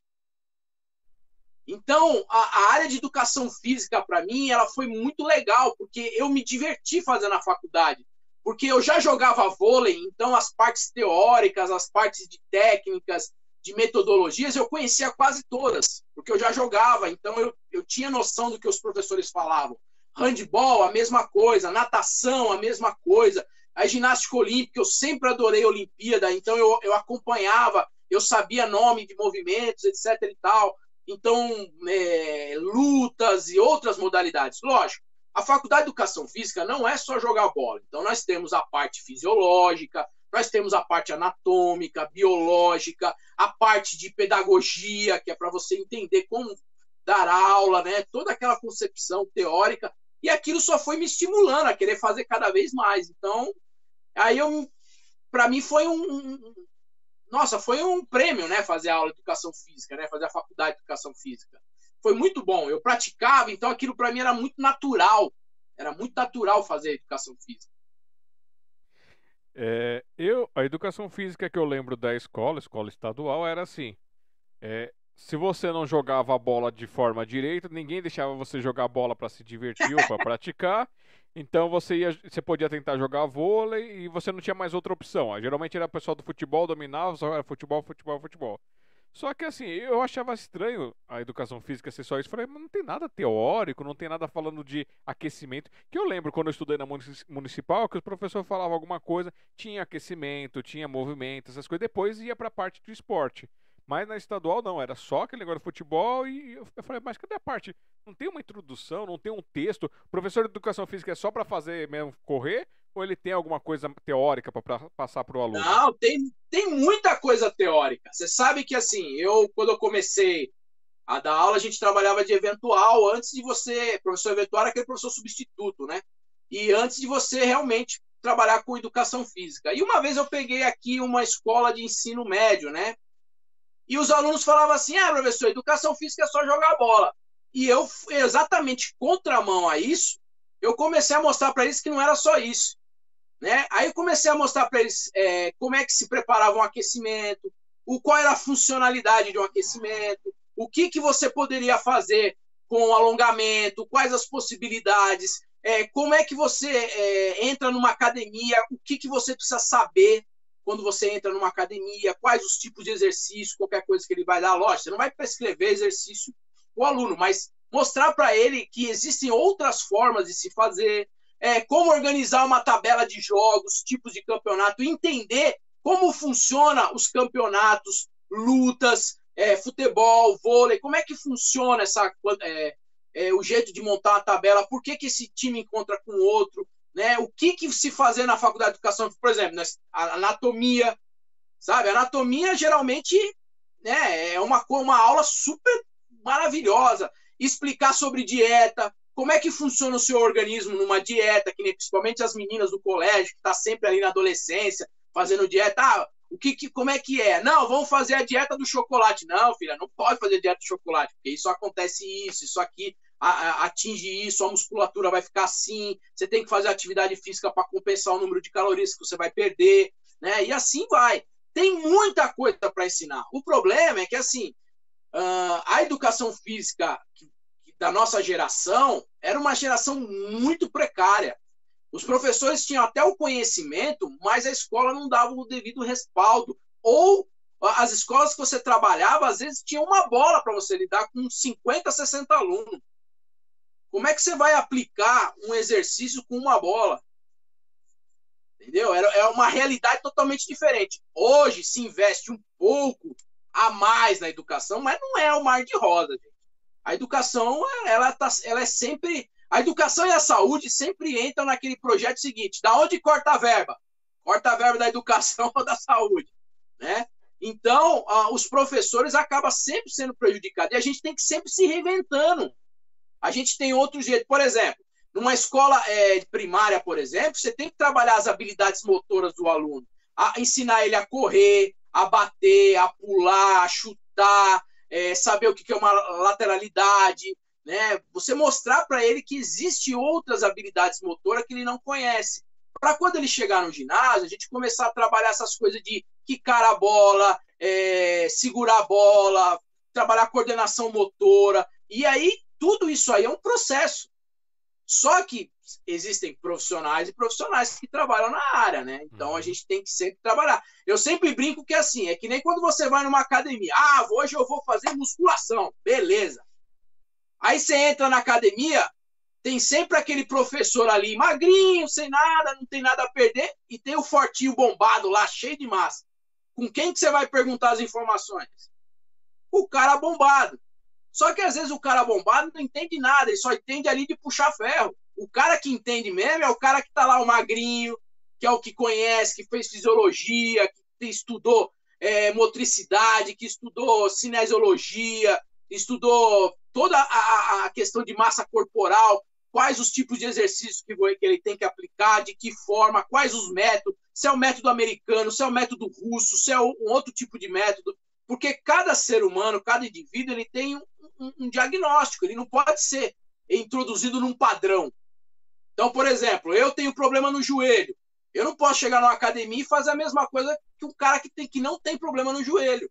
Então, a, a área de educação física, para mim, ela foi muito legal, porque eu me diverti fazendo a faculdade. Porque eu já jogava vôlei, então as partes teóricas, as partes de técnicas, de metodologias, eu conhecia quase todas, porque eu já jogava, então eu, eu tinha noção do que os professores falavam. Handball, a mesma coisa. Natação, a mesma coisa. A ginástica olímpica, eu sempre adorei a Olimpíada, então eu, eu acompanhava, eu sabia nome de movimentos, etc e tal. Então, é, lutas e outras modalidades. Lógico, a Faculdade de Educação Física não é só jogar bola. Então, nós temos a parte fisiológica, nós temos a parte anatômica, biológica, a parte de pedagogia, que é para você entender como dar aula, né? Toda aquela concepção teórica. E aquilo só foi me estimulando a querer fazer cada vez mais. Então, aí eu, para mim foi um, nossa, foi um prêmio, né? Fazer a aula de educação física, né? Fazer a faculdade de educação física. Foi muito bom. Eu praticava, então aquilo para mim era muito natural. Era muito natural fazer educação física. É, eu, a educação física que eu lembro da escola, escola estadual, era assim: é, se você não jogava a bola de forma direita, ninguém deixava você jogar a bola para se divertir ou para praticar. Então você ia, você podia tentar jogar vôlei e você não tinha mais outra opção. Geralmente era o pessoal do futebol dominava, só era futebol, futebol, futebol. Só que assim, eu achava estranho a educação física ser só isso. Falei, mas não tem nada teórico, não tem nada falando de aquecimento. Que eu lembro quando eu estudei na municipal que o professor falava alguma coisa, tinha aquecimento, tinha movimento, essas coisas. Depois ia para a parte do esporte. Mas na estadual não, era só aquele negócio de futebol e eu falei, mas cadê a parte? Não tem uma introdução, não tem um texto. O professor de educação física é só para fazer mesmo correr? Ou ele tem alguma coisa teórica para passar para o aluno? Não, tem, tem muita coisa teórica. Você sabe que assim, eu quando eu comecei a dar aula, a gente trabalhava de eventual antes de você. Professor eventual era aquele professor substituto, né? E antes de você realmente trabalhar com educação física. E uma vez eu peguei aqui uma escola de ensino médio, né? E os alunos falavam assim: ah, professor, educação física é só jogar bola. E eu, exatamente contramão a isso, eu comecei a mostrar para eles que não era só isso. Né? Aí comecei a mostrar para eles é, como é que se preparava um aquecimento, o qual era a funcionalidade de um aquecimento, o que, que você poderia fazer com o alongamento, quais as possibilidades, é, como é que você é, entra numa academia, o que, que você precisa saber quando você entra numa academia, quais os tipos de exercício, qualquer coisa que ele vai dar. Lógico, você não vai prescrever exercício o aluno, mas mostrar para ele que existem outras formas de se fazer, é, como organizar uma tabela de jogos, tipos de campeonato, entender como funciona os campeonatos, lutas, é, futebol, vôlei, como é que funciona essa, é, é o jeito de montar a tabela, por que, que esse time encontra com outro, né? O que, que se fazer na faculdade de educação, por exemplo, anatomia, sabe? Anatomia geralmente né, é uma, uma aula super maravilhosa. Explicar sobre dieta, como é que funciona o seu organismo numa dieta, que principalmente as meninas do colégio, que está sempre ali na adolescência, fazendo dieta. Ah, o que, que, como é que é? Não, vamos fazer a dieta do chocolate. Não, filha, não pode fazer dieta do chocolate, porque isso acontece isso, isso aqui atinge isso, a musculatura vai ficar assim, você tem que fazer atividade física para compensar o número de calorias que você vai perder, né? E assim vai. Tem muita coisa para ensinar. O problema é que assim, a educação física da nossa geração era uma geração muito precária. Os professores tinham até o conhecimento, mas a escola não dava o devido respaldo. Ou as escolas que você trabalhava, às vezes, tinham uma bola para você lidar com 50, 60 alunos. Como é que você vai aplicar um exercício com uma bola? Entendeu? É uma realidade totalmente diferente. Hoje se investe um pouco a mais na educação, mas não é o mar de rosa. A educação, ela, tá, ela é sempre. A educação e a saúde sempre entram naquele projeto seguinte: da onde corta a verba? Corta a verba da educação ou da saúde? Né? Então, os professores acabam sempre sendo prejudicados e a gente tem que sempre se reinventando. A gente tem outro jeito. Por exemplo, numa escola é, primária, por exemplo, você tem que trabalhar as habilidades motoras do aluno, a, ensinar ele a correr, a bater, a pular, a chutar, é, saber o que é uma lateralidade, né? Você mostrar para ele que existe outras habilidades motoras que ele não conhece. Para quando ele chegar no ginásio, a gente começar a trabalhar essas coisas de quicar a bola, é, segurar a bola, trabalhar coordenação motora. E aí tudo isso aí é um processo. Só que existem profissionais e profissionais que trabalham na área, né? Então a uhum. gente tem que sempre trabalhar. Eu sempre brinco que é assim, é que nem quando você vai numa academia. Ah, hoje eu vou fazer musculação. Beleza. Aí você entra na academia, tem sempre aquele professor ali, magrinho, sem nada, não tem nada a perder, e tem o fortinho bombado lá, cheio de massa. Com quem que você vai perguntar as informações? O cara bombado. Só que às vezes o cara bombado não entende nada, ele só entende ali de puxar ferro. O cara que entende mesmo é o cara que tá lá, o magrinho, que é o que conhece, que fez fisiologia, que estudou é, motricidade, que estudou cinesiologia, estudou toda a, a, questão de massa corporal, quais os tipos de exercícios que, que ele tem que aplicar, de que forma, quais os métodos, se é o método americano, se é o método russo, se é um outro tipo de método, porque cada ser humano, cada indivíduo, ele tem um, um, diagnóstico, ele não pode ser introduzido num padrão. Então, por exemplo, eu tenho problema no joelho. Eu não posso chegar numa academia e fazer a mesma coisa que um cara que, tem, que não tem problema no joelho.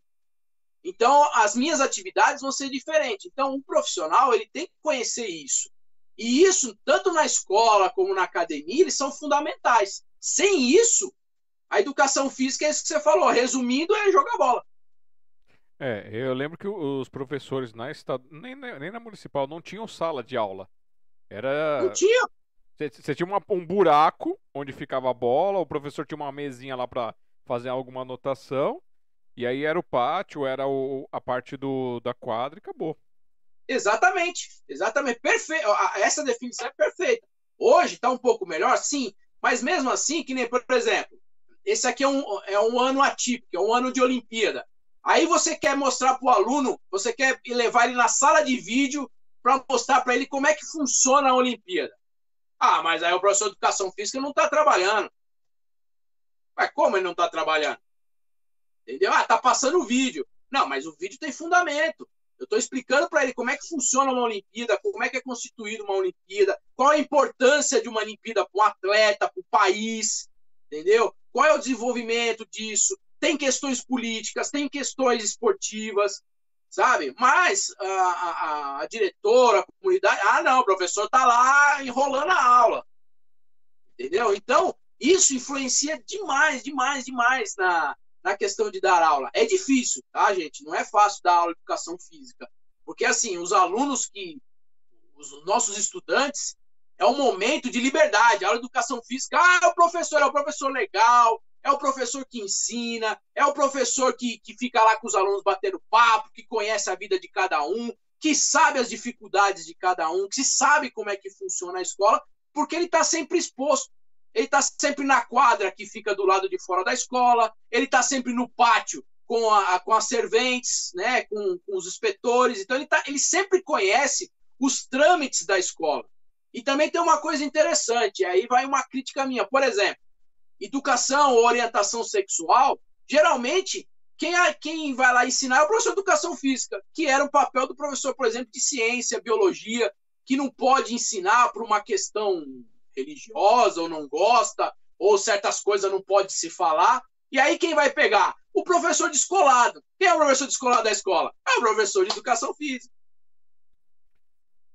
Então, as minhas atividades vão ser diferentes. Então, um profissional ele tem que conhecer isso. E isso, tanto na escola como na academia, eles são fundamentais. Sem isso, a educação física é isso que você falou. Resumindo, é jogar bola. É, eu lembro que os professores na estad... nem, nem na municipal não tinham sala de aula. Era. Não tinha. Você tinha uma, um buraco onde ficava a bola, o professor tinha uma mesinha lá para fazer alguma anotação, e aí era o pátio, era o, a parte do, da quadra e acabou. Exatamente, exatamente, perfeito. Essa definição é perfeita. Hoje está um pouco melhor, sim, mas mesmo assim, que nem, por exemplo, esse aqui é um, é um ano atípico, é um ano de Olimpíada. Aí você quer mostrar para o aluno, você quer levar ele na sala de vídeo para mostrar para ele como é que funciona a Olimpíada. Ah, mas aí o professor de educação física não está trabalhando. Mas como ele não está trabalhando? Entendeu? Ah, tá passando o vídeo. Não, mas o vídeo tem fundamento. Eu estou explicando para ele como é que funciona uma Olimpíada, como é que é constituída uma Olimpíada, qual a importância de uma Olimpíada para o atleta, para o país, entendeu? Qual é o desenvolvimento disso? Tem questões políticas, tem questões esportivas, sabe? Mas a, a, a diretora, a comunidade, ah, não, o professor está lá enrolando a aula, entendeu? Então, isso influencia demais, demais, demais na, na questão de dar aula. É difícil, tá, gente? Não é fácil dar aula de educação física. Porque, assim, os alunos que. Os nossos estudantes, é um momento de liberdade. A aula de educação física, ah, é o professor é o professor legal, é o professor que ensina, é o professor que, que fica lá com os alunos batendo papo, que conhece a vida de cada um, que sabe as dificuldades de cada um, que sabe como é que funciona a escola, porque ele está sempre exposto. Ele está sempre na quadra que fica do lado de fora da escola, ele está sempre no pátio com, a, com as serventes, né, com, com os inspetores. Então, ele, tá, ele sempre conhece os trâmites da escola. E também tem uma coisa interessante, aí vai uma crítica minha. Por exemplo, educação ou orientação sexual, geralmente, quem, quem vai lá ensinar é o professor de educação física, que era o papel do professor, por exemplo, de ciência, biologia, que não pode ensinar por uma questão religiosa ou não gosta, ou certas coisas não pode se falar. E aí quem vai pegar? O professor descolado. Quem é o professor descolado da escola? É o professor de educação física.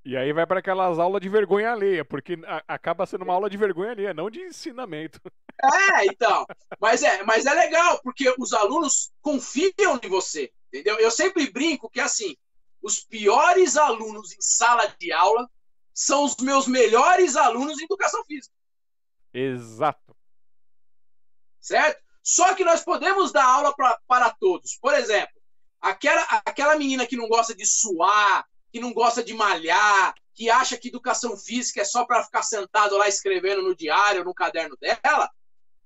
E aí vai para aquelas aulas de vergonha alheia, porque acaba sendo uma aula de vergonha alheia, não de ensinamento. É, então. Mas é, mas é legal, porque os alunos confiam em você, entendeu? Eu sempre brinco que assim, os piores alunos em sala de aula são os meus melhores alunos em educação física. Exato. Certo? Só que nós podemos dar aula pra, para todos. Por exemplo, aquela, aquela menina que não gosta de suar, que não gosta de malhar, que acha que educação física é só para ficar sentado lá escrevendo no diário, no caderno dela,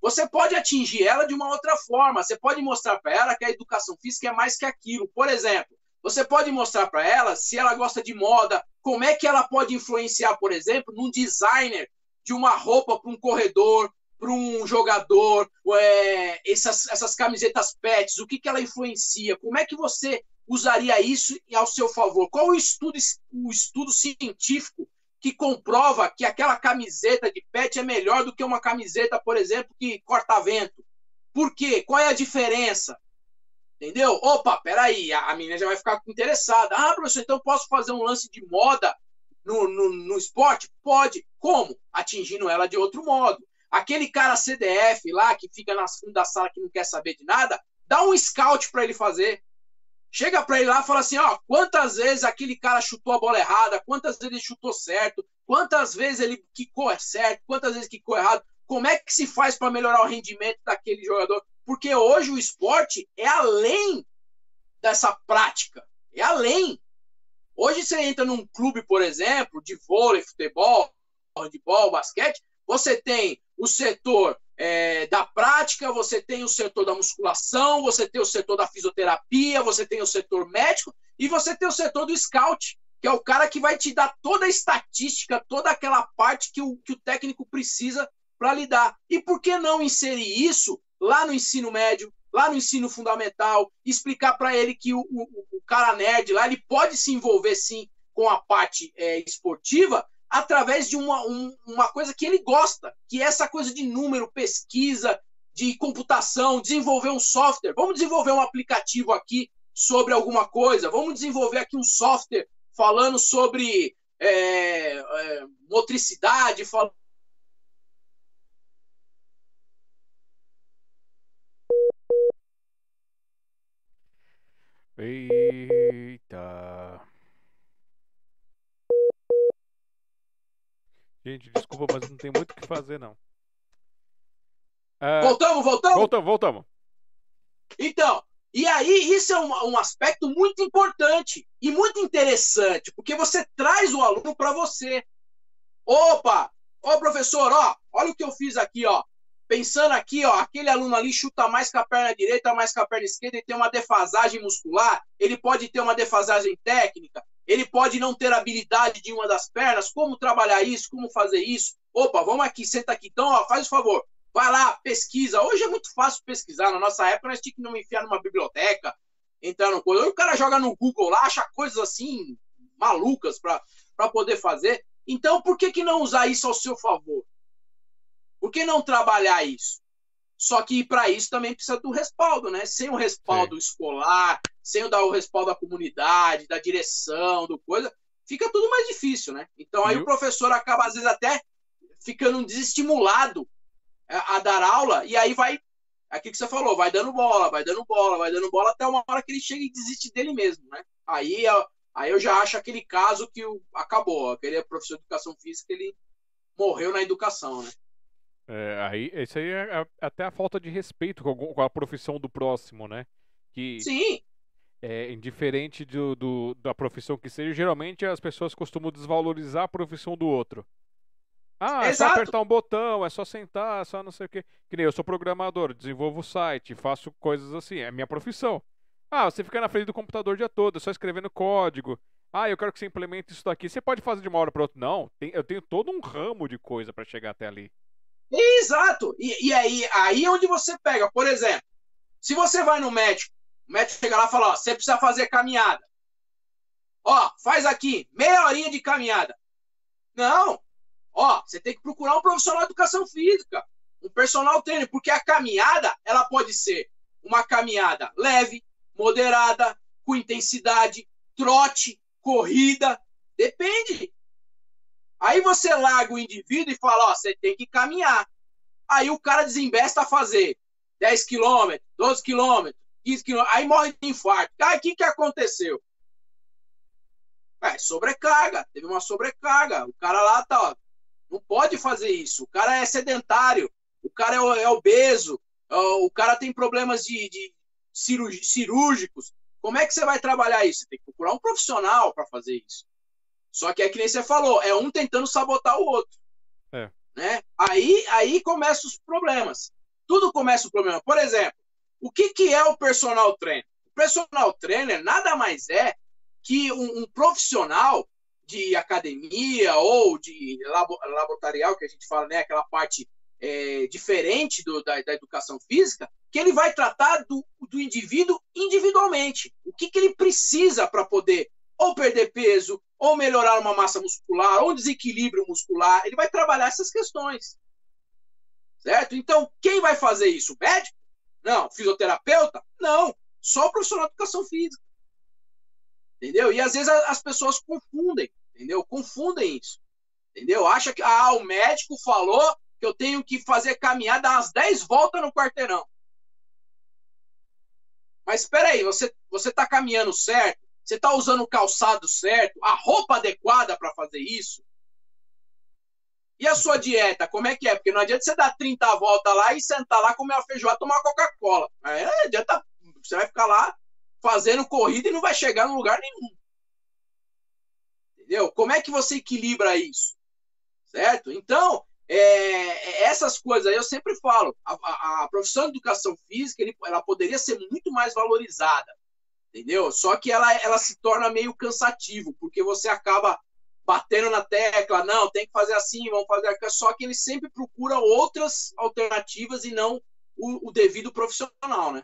você pode atingir ela de uma outra forma. Você pode mostrar para ela que a educação física é mais que aquilo. Por exemplo, você pode mostrar para ela se ela gosta de moda, como é que ela pode influenciar, por exemplo, num designer de uma roupa para um corredor, para um jogador, é, essas, essas camisetas pets, o que, que ela influencia? Como é que você usaria isso ao seu favor? Qual o estudo, o estudo científico que comprova que aquela camiseta de pet é melhor do que uma camiseta, por exemplo, que corta vento? Por quê? Qual é a diferença? Entendeu? Opa, peraí, a, a menina já vai ficar interessada. Ah, professor, então posso fazer um lance de moda no, no, no esporte? Pode. Como? Atingindo ela de outro modo. Aquele cara CDF lá, que fica nas fundas da sala, que não quer saber de nada, dá um scout para ele fazer. Chega para ele lá e fala assim: ó, quantas vezes aquele cara chutou a bola errada, quantas vezes ele chutou certo, quantas vezes ele quicou certo, quantas vezes quicou errado, como é que se faz para melhorar o rendimento daquele jogador? Porque hoje o esporte é além dessa prática, é além. Hoje você entra num clube, por exemplo, de vôlei, futebol, handebol, basquete, você tem o setor é, da prática, você tem o setor da musculação, você tem o setor da fisioterapia, você tem o setor médico e você tem o setor do scout, que é o cara que vai te dar toda a estatística, toda aquela parte que o, que o técnico precisa para lidar. E por que não inserir isso lá no ensino médio, lá no ensino fundamental, explicar para ele que o, o, o, cara nerd lá ele pode se envolver sim com a parte é, esportiva, através de uma, um, uma coisa que ele gosta, que é essa coisa de número, pesquisa, de computação, desenvolver um software. Vamos desenvolver um aplicativo aqui sobre alguma coisa, vamos desenvolver aqui um software falando sobre é, é, motricidade, Eita. Gente, desculpa, mas não tem muito o que fazer, não. É... Voltamos, voltamos? Voltamos, voltamos. Então, e aí isso é um, um aspecto muito importante e muito interessante, porque você traz o aluno para você. Opa, ó professor, ó, olha o que eu fiz aqui, ó. Pensando aqui, ó, aquele aluno ali chuta mais com a perna direita, mais com a perna esquerda e tem uma defasagem muscular, ele pode ter uma defasagem técnica, ele pode não ter habilidade de uma das pernas, como trabalhar isso, como fazer isso. Opa, vamos aqui, senta aqui. Então, ó, faz o favor, vai lá, pesquisa. Hoje é muito fácil pesquisar. Na nossa época, nós tínhamos que não enfiar numa biblioteca, entrar no coisa. O cara joga no Google lá, acha coisas assim malucas para poder fazer. Então, por que, que não usar isso ao seu favor? Por que não trabalhar isso? Só que para isso também precisa do respaldo, né? Sem o respaldo Sim. escolar, sem dar o respaldo da comunidade, da direção, do coisa, fica tudo mais difícil, né? Então aí o professor acaba, às vezes, até ficando desestimulado a, a dar aula, e aí vai, aquilo que você falou, vai dando bola, vai dando bola, vai dando bola, até uma hora que ele chega e desiste dele mesmo, né? Aí, aí eu já acho aquele caso que acabou, aquele professor de educação física, ele morreu na educação, né? É, aí, isso aí é até a falta de respeito com a profissão do próximo, né? Que Sim é, indiferente do, do, da profissão que seja, geralmente as pessoas costumam desvalorizar a profissão do outro. Ah, é Exato. só apertar um botão, é só sentar, é só não sei o quê. Que nem eu sou programador, desenvolvo site, faço coisas assim, é minha profissão. Ah, você fica na frente do computador o dia todo, só escrevendo código. Ah, eu quero que você implemente isso daqui. Você pode fazer de uma hora para outra? Não, tem, eu tenho todo um ramo de coisa para chegar até ali. Exato. E, e aí, aí é onde você pega, por exemplo, se você vai no médico o médico chega lá e fala: ó, você precisa fazer caminhada. Ó, faz aqui, meia horinha de caminhada. Não. Ó, você tem que procurar um profissional de educação física, um personal trainer, porque a caminhada, ela pode ser uma caminhada leve, moderada, com intensidade, trote, corrida, depende. Aí você larga o indivíduo e fala, ó, você tem que caminhar. Aí o cara desembesta a fazer 10 quilômetros, 12 quilômetros, 15 quilômetros, aí morre de infarto. Aí o que, que aconteceu? É, sobrecarga, teve uma sobrecarga. O cara lá tá, ó, não pode fazer isso. O cara é sedentário, o cara é, é obeso, o cara tem problemas de, de cirúrgicos. Como é que você vai trabalhar isso? Você tem que procurar um profissional para fazer isso. Só que é que nem você falou, é um tentando sabotar o outro. É. Né? Aí, aí começam os problemas. Tudo começa o problema. Por exemplo, o que, que é o personal trainer? O personal trainer nada mais é que um, um profissional de academia ou de laboratorial, que a gente fala, né, aquela parte é, diferente do, da, da, educação física, que ele vai tratar do, do indivíduo individualmente. O que, que ele precisa para poder ou perder peso, ou melhorar uma massa muscular, ou desequilíbrio muscular. Ele vai trabalhar essas questões. Certo? Então, quem vai fazer isso? Médico? Não. Fisioterapeuta? Não. Só o profissional de educação física. Entendeu? E às vezes as pessoas confundem, entendeu? Confundem isso. Entendeu? Acha que ah, o médico falou que eu tenho que fazer caminhada umas 10 voltas no quarteirão. Mas espera aí, você você está caminhando certo? Você está usando o calçado certo? A roupa adequada para fazer isso? E a sua dieta, como é que é? Porque não adianta você dar 30 voltas lá e sentar lá, comer uma feijoada, tomar Coca-Cola. Não adianta, você vai ficar lá fazendo corrida e não vai chegar em lugar nenhum. Entendeu? Como é que você equilibra isso? Certo? Então, é, é essas coisas aí eu sempre falo. A, a, a profissão de educação física ele, ela poderia ser muito mais valorizada. Entendeu? Só que ela, ela se torna meio cansativo, porque você acaba batendo na tecla, não, tem que fazer assim, vamos fazer aquilo. Só que ele sempre procura outras alternativas e não o, o devido profissional, né?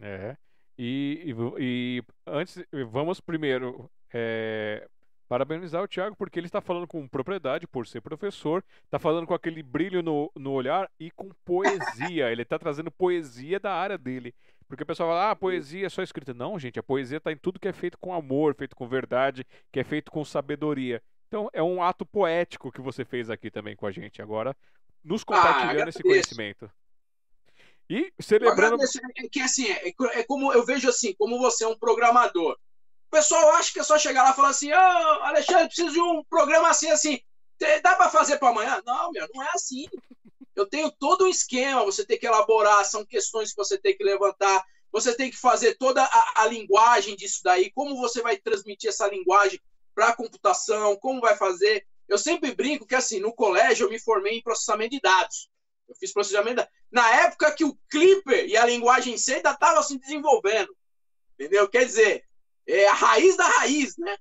É. E, e, e antes, vamos primeiro é, parabenizar o Thiago, porque ele está falando com propriedade, por ser professor, está falando com aquele brilho no, no olhar e com poesia. ele está trazendo poesia da área dele. Porque o pessoal fala, ah, poesia é só escrita. Não, gente, a poesia está em tudo que é feito com amor, feito com verdade, que é feito com sabedoria. Então é um ato poético que você fez aqui também com a gente agora, nos ah, compartilhando ah, esse conhecimento. E celebrando. É que assim, é, é, como eu vejo assim, como você é um programador. O pessoal acha que é só chegar lá e falar assim: Ô, oh, Alexandre, preciso de um programa assim, assim. Dá para fazer para amanhã? Não, meu, não é assim. Eu tenho todo um esquema, você tem que elaborar, são questões que você tem que levantar, você tem que fazer toda a, a linguagem disso daí, como você vai transmitir essa linguagem para a computação, como vai fazer. Eu sempre brinco que, assim, no colégio eu me formei em processamento de dados. Eu fiz processamento de dados. Na época que o Clipper e a linguagem C ainda estavam se desenvolvendo. Entendeu? Quer dizer, é a raiz da raiz, né?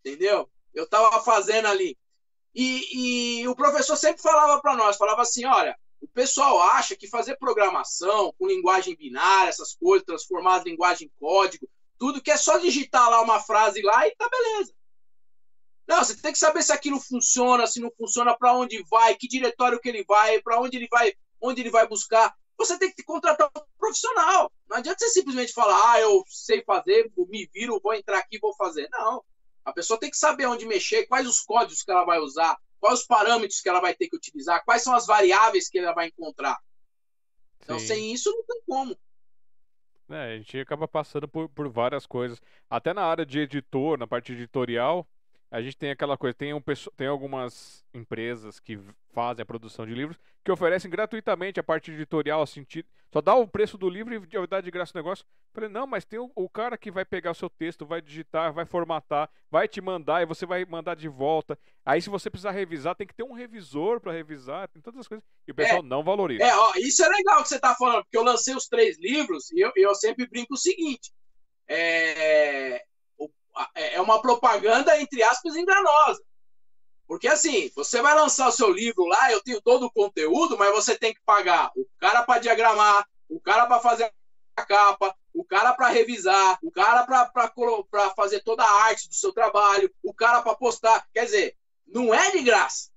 Entendeu? Eu estava fazendo ali. E, e o professor sempre falava para nós, falava assim, olha, o pessoal acha que fazer programação com linguagem binária, essas coisas, transformar a linguagem em código, tudo que é só digitar lá uma frase lá e tá beleza. Não, você tem que saber se aquilo funciona, se não funciona, para onde vai, que diretório que ele vai, para onde ele vai, onde ele vai buscar. Você tem que contratar um profissional. Não adianta você simplesmente falar, ah, eu sei fazer, me viro, vou entrar aqui, vou fazer. Não. A pessoa tem que saber onde mexer, quais os códigos que ela vai usar, quais os parâmetros que ela vai ter que utilizar, quais são as variáveis que ela vai encontrar. Então, Sim. sem isso, não tem como. É, a gente acaba passando por, por várias coisas. Até na área de editor, na parte editorial, a gente tem aquela coisa, tem, um, tem algumas empresas que fazem a produção de livros que oferecem gratuitamente a parte editorial, assim, só dá o preço do livro e dá de graça o negócio. Falei, não, mas tem o, o, cara que vai pegar o seu texto, vai digitar, vai formatar, vai te mandar e você vai mandar de volta. Aí, se você precisar revisar, tem que ter um revisor para revisar, tem todas as coisas. E o pessoal é, não valoriza. É, ó, isso é legal que você tá falando, porque eu lancei os três livros e eu, eu sempre brinco o seguinte: é, é, é uma propaganda, entre aspas, enganosa. Porque assim, você vai lançar o seu livro lá, eu tenho todo o conteúdo, mas você tem que pagar o cara para diagramar, o cara para fazer a capa, o cara para revisar, o cara para fazer toda a arte do seu trabalho, o cara para postar. Quer dizer, não é de graça.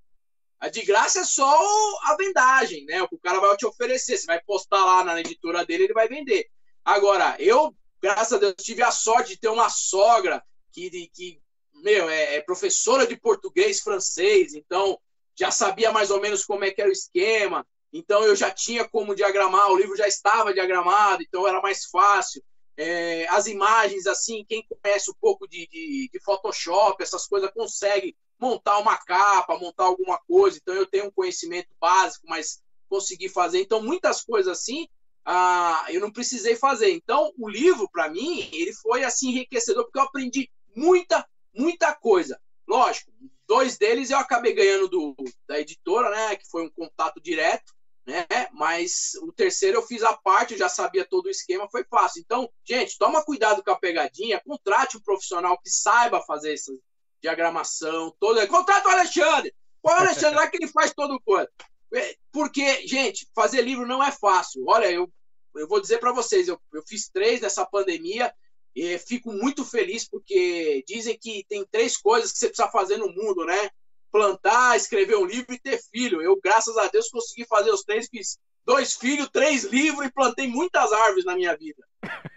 A de graça é só a vendagem, né? O que o cara vai te oferecer. Você vai postar lá na editora dele, ele vai vender. Agora, eu, graças a Deus, tive a sorte de ter uma sogra que, que meu, é, é professora de português francês, então já sabia mais ou menos como é que era o esquema, então eu já tinha como diagramar, o livro já estava diagramado, então era mais fácil. É, as imagens, assim, quem conhece um pouco de, de, de, Photoshop, essas coisas, consegue montar uma capa, montar alguma coisa. Então eu tenho um conhecimento básico, mas consegui fazer. Então muitas coisas assim, ah, eu não precisei fazer. Então o livro, para mim, ele foi assim enriquecedor, porque eu aprendi muita, muita coisa. Lógico, dois deles eu acabei ganhando do, da editora, né? Que foi um contato direto, né? Mas o terceiro eu fiz a parte, eu já sabia todo o esquema, foi fácil. Então, gente, toma cuidado com a pegadinha, contrate um profissional que saiba fazer essa diagramação toda. Contrata o Alexandre! É o Alexandre lá que ele faz todo o coisa? É, porque, gente, fazer livro não é fácil. Olha, eu, eu vou dizer para vocês, eu, eu fiz três nessa pandemia e fico muito feliz porque dizem que tem três coisas que você precisa fazer no mundo, né? Plantar, escrever um livro e ter filho. Eu, graças a Deus, consegui fazer os três, fiz dois filhos, três livros e plantei muitas árvores na minha vida.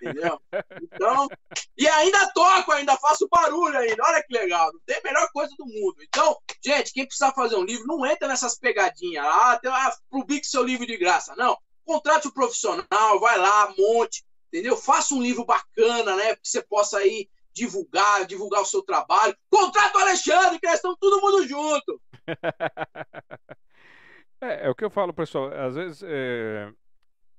Entendeu? Então, e ainda toco, ainda faço barulho ainda. Olha que legal. Não tem melhor coisa do mundo. Então, gente, quem precisar fazer um livro, não entra nessas pegadinhas. Ah, tem, ah publique seu livro de graça. Não. Contrate o um profissional, vai lá, monte entendeu? Faça um livro bacana, né? Que você possa aí divulgar, divulgar o seu trabalho. Contrato Alexandre, que nós estamos todo mundo junto. é, é o que eu falo, pessoal. Às vezes é,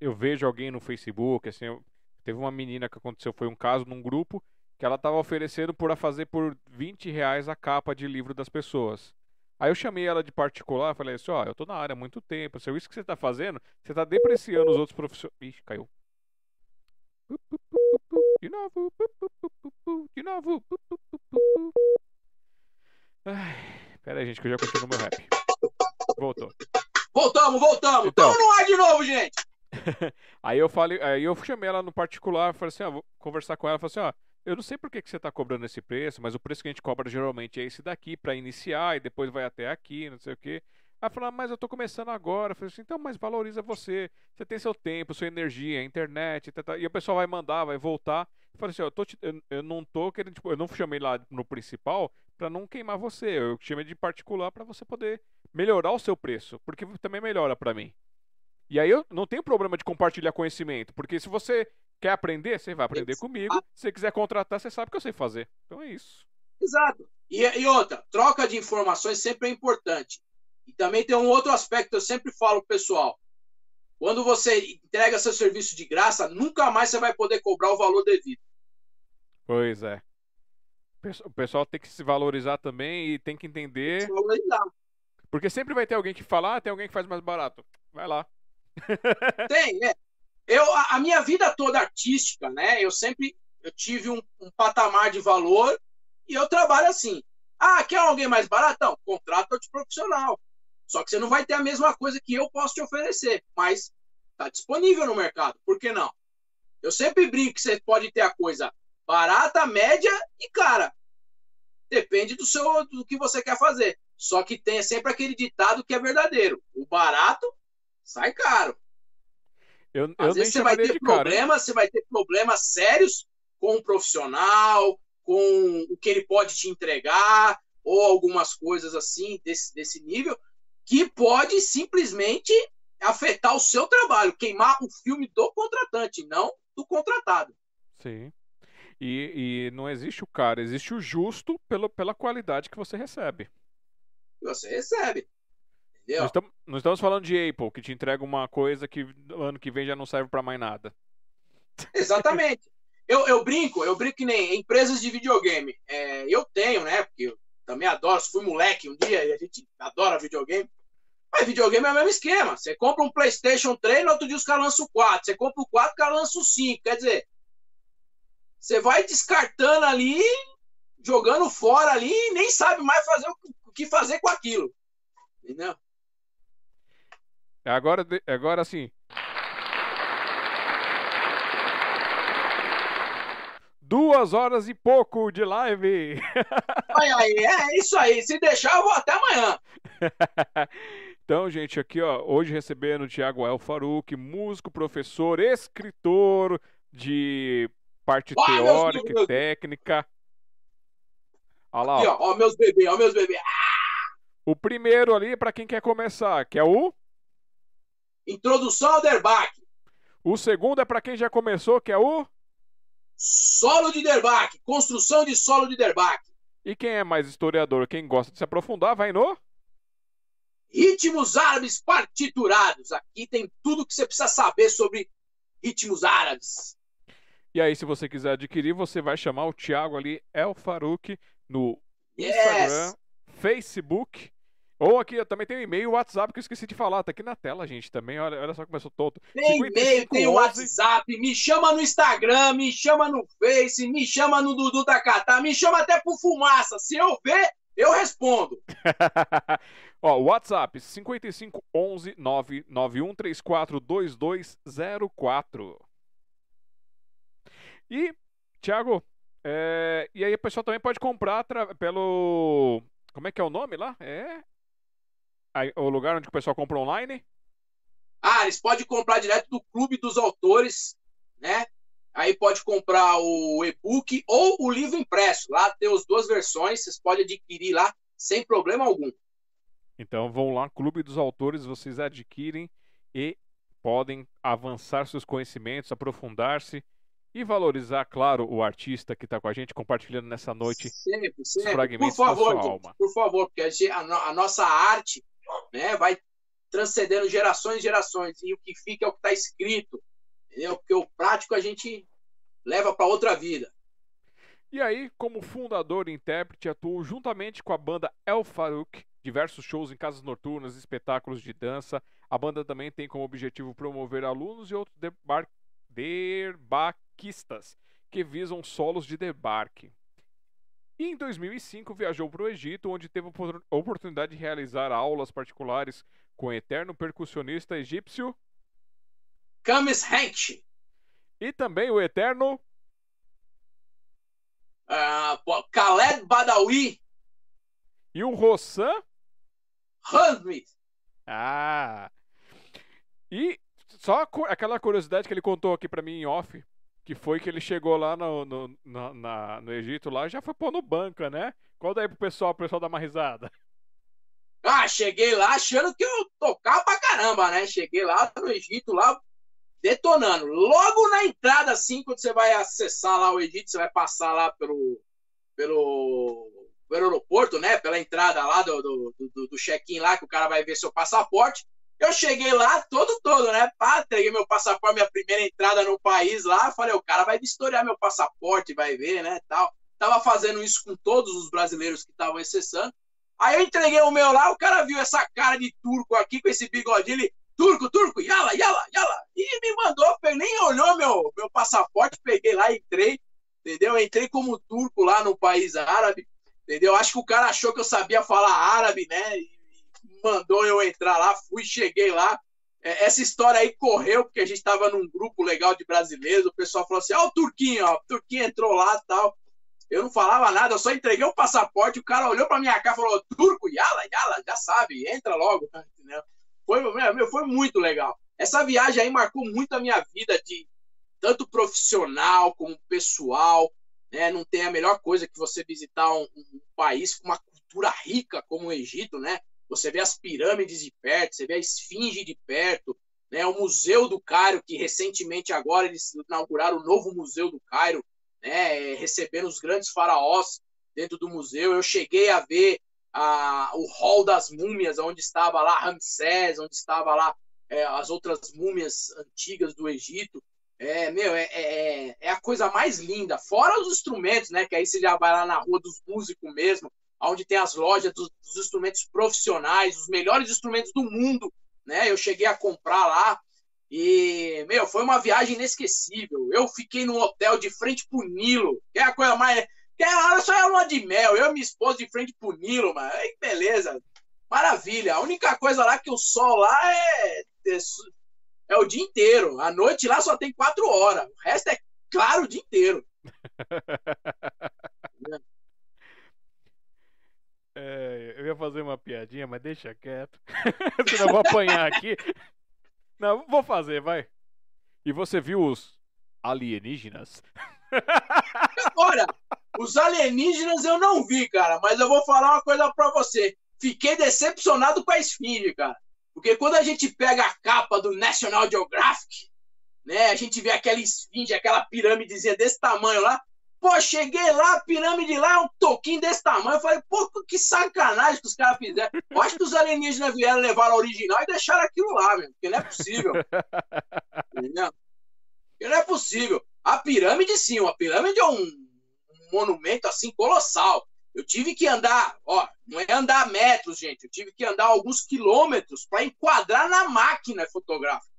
eu vejo alguém no Facebook, assim, eu, teve uma menina que aconteceu, foi um caso num grupo que ela estava oferecendo por a fazer por 20 reais a capa de livro das pessoas. Aí eu chamei ela de particular, falei assim, ó, eu tô na área há muito tempo, se é isso que você tá fazendo, você tá depreciando os outros profissionais. Ixi, caiu. De novo. De novo. Ai, pera aí, gente, que eu já continuo meu rap. Voltou. Voltamos, voltamos. Então, Tamo no ar de novo, gente. aí eu falei, aí eu chamei ela no particular, falei assim, ó, vou conversar com ela, falei assim, ó, eu não sei por que, que você está cobrando esse preço, mas o preço que a gente cobra geralmente é esse daqui para iniciar e depois vai até aqui, não sei o quê. Aí falou, ah, mas eu estou começando agora. Eu falei assim, então, mas valoriza você. Você tem seu tempo, sua energia, internet, tá, tá. e o pessoal vai mandar, vai voltar. Eu falei assim, eu, te... eu, eu, não tô querendo, tipo, eu não chamei lá no principal para não queimar você. Eu chamei de particular para você poder melhorar o seu preço, porque também melhora para mim. E aí eu não tenho problema de compartilhar conhecimento, porque se você quer aprender, você vai aprender comigo. Se você quiser contratar, você sabe que eu sei fazer. Então é isso. Exato. E, e outra, troca de informações sempre é importante. E também tem um outro aspecto que eu sempre falo pro pessoal. Quando você entrega seu serviço de graça, nunca mais você vai poder cobrar o valor devido. Pois é. O pessoal tem que se valorizar também e tem que entender. Se valorizar. Porque sempre vai ter alguém que fala, ah, tem alguém que faz mais barato. Vai lá. Tem, é. Eu, a, a minha vida toda artística, né? Eu sempre eu tive um, um, patamar de valor e eu trabalho assim. Ah, quer alguém mais barato? Não, contrata de profissional. Só que você não vai ter a mesma coisa que eu posso te oferecer, mas está disponível no mercado. Por que não? Eu sempre brinco que você pode ter a coisa barata, média e cara. Depende do seu do que você quer fazer. Só que tem sempre aquele ditado que é verdadeiro. O barato sai caro. Eu, eu Às vezes você vai ter problemas, você vai ter problemas sérios com o profissional, com o que ele pode te entregar, ou algumas coisas assim desse, desse nível, que pode simplesmente afetar o seu trabalho, queimar o filme do contratante, não do contratado. Sim. E, e não existe o cara, existe o justo pelo, pela qualidade que você recebe. Você recebe. Entendeu? Nós estamos falando de Apple, que te entrega uma coisa que ano que vem já não serve para mais nada. Exatamente. eu, eu brinco, eu brinco que nem empresas de videogame. É, eu tenho, né? Porque eu também adoro, fui moleque um dia e a gente adora videogame. Mas videogame é o mesmo esquema. Você compra um PlayStation 3, no outro dia os caras lançam o 4. Você compra o 4, o cara lança o 5. Quer dizer, você vai descartando ali, jogando fora ali e nem sabe mais fazer o que fazer com aquilo. Entendeu? Agora, agora sim. Duas horas e pouco de live. Olha aí, é isso aí. Se deixar, eu vou até amanhã. Então, gente, aqui, ó, hoje recebendo o Thiago El Faruq, músico, professor, escritor de parte teórica e técnica. Olha lá, ó. Aqui, ó, ó meus bebês, ó meus bebês. Ah! O primeiro ali, para quem quer começar, que é o Introdução ao Derbach. O segundo é para quem já começou, que é o Solo de Derbach, construção de solo de Derbach. E quem é mais historiador, quem gosta de se aprofundar, vai no Ritmos árabes partiturados. Aqui tem tudo que você precisa saber sobre ritmos árabes. E aí, se você quiser adquirir, você vai chamar o Thiago ali, El Farouk, no Instagram, yes. Facebook ou aqui, também tem o e-mail e o WhatsApp que eu esqueci de falar, tá aqui na tela, gente, também. Olha, olha só como eu sou tonto. Tem e-mail, tem o WhatsApp, me chama no Instagram, me chama no Face, me chama no Dudu Takata, me chama até por fumaça. Se eu ver, eu respondo. Ó, WhatsApp 5511 99134 2204. E, Thiago, é, e aí o pessoal também pode comprar pelo. Como é que é o nome lá? É o lugar onde o pessoal compra online? Ah, eles podem comprar direto do Clube dos Autores, né? Aí pode comprar o e-book ou o livro impresso. Lá tem as duas versões, vocês podem adquirir lá sem problema algum. Então vão lá, Clube dos Autores, vocês adquirem e podem avançar seus conhecimentos, aprofundar-se e valorizar, claro, o artista que está com a gente, compartilhando nessa noite sempre, sempre. os fragmentos por favor, da sua alma. Por favor, porque a, gente- a no- a nossa arte né, vai transcendendo gerações e gerações. E o que fica é o que está escrito. Entendeu? Porque o prático a gente leva para outra vida. E aí, como fundador e intérprete, atuou juntamente com a banda El Farouk, diversos shows em casas noturnas, espetáculos de dança. A banda também tem como objetivo promover alunos e outros debar- debarquistas que visam solos de debarque. E em 2005 viajou para o Egito, onde teve a opor- oportunidade de realizar aulas particulares com o eterno percussionista egípcio Camis Hench, e também o eterno pô, Khaled Badawi, e o Rossan Hamid. Ah! E só aquela curiosidade que ele contou aqui pra mim em off, que foi que ele chegou lá no, no, na- na- no Egito lá já foi pôr no banca, né? Conta aí pro pessoal, pro pessoal dar uma risada. Ah, cheguei lá achando que eu tocava pra caramba, né? Cheguei lá no Egito, lá detonando. Logo na entrada, assim, quando você vai acessar lá o Egito, você vai passar lá pelo, pelo, pelo aeroporto, né? Pela entrada lá do, do, do, do check-in lá, que o cara vai ver seu passaporte. Eu cheguei lá todo, todo, né? Pá, entreguei meu passaporte, minha primeira entrada no país lá. Falei, o cara vai vistoriar meu passaporte, vai ver, né? Tal. Tava fazendo isso com todos os brasileiros que estavam acessando. Aí eu entreguei o meu lá, o cara viu essa cara de turco aqui, com esse bigodinho, ele, turco, turco, yala, yala, yala, e me mandou, nem olhou meu, meu passaporte, peguei lá, entrei, entendeu? Entrei como turco lá no país árabe, entendeu? Acho que o cara achou que eu sabia falar árabe, né? E mandou eu entrar lá, fui, cheguei lá. É, Essa história aí correu, porque a gente estava num grupo legal de brasileiros, o pessoal falou assim, ó, o Turquinho, ó, o Turquinho entrou lá tal. Eu não falava nada, eu só entreguei o passaporte, o cara olhou pra minha cara e falou, turco, yala, yala, já sabe, entra logo. Foi, meu, foi muito legal. Essa viagem aí marcou muito a minha vida, de tanto profissional como pessoal. Né? Não tem a melhor coisa que você visitar um, um país com uma cultura rica como o Egito, né? Você vê as pirâmides de perto, você vê a esfinge de perto, né? O Museu do Cairo, que recentemente agora eles inauguraram o novo Museu do Cairo, né, recebendo os grandes faraós dentro do museu. Eu cheguei a ver a, o hall das múmias, onde estava lá Ramsés, onde estava lá é, as outras múmias antigas do Egito. É, meu, é, é, é, a coisa mais linda. Fora os instrumentos, né? Que aí você já vai lá na rua dos músicos mesmo, onde tem as lojas dos, dos instrumentos profissionais, os melhores instrumentos do mundo, né? Eu cheguei a comprar lá. E, meu, foi uma viagem inesquecível. Eu fiquei num hotel de frente pro Nilo, que é a coisa mais. Que era só era uma de mel, eu e minha esposa de frente pro Nilo, mano. Aí, beleza. Maravilha. A única coisa lá que o sol lá é, é, é o dia inteiro. A noite lá só tem quatro horas. O resto é claro o dia inteiro. É, eu ia fazer uma piadinha, mas deixa quieto. Senão eu vou apanhar aqui. Não, vou fazer, vai. E você viu os alienígenas? Olha, os alienígenas eu não vi, cara, mas eu vou falar uma coisa pra você. Fiquei decepcionado com a esfinge, cara. Porque quando a gente pega a capa do National Geographic, né, a gente vê aquela esfinge, aquela pirâmidezinha desse tamanho lá. Pô, cheguei lá, a pirâmide lá é um toquinho desse tamanho. Eu falei, pô, que sacanagem que os caras fizeram. Eu acho que os alienígenas vieram levar a original e deixaram aquilo lá, meu. Porque não é possível. Entendeu? Porque não é possível. A pirâmide, sim, uma pirâmide é um, um monumento assim colossal. Eu tive que andar, ó, não é andar metros, gente. Eu tive que andar alguns quilômetros para enquadrar na máquina fotográfica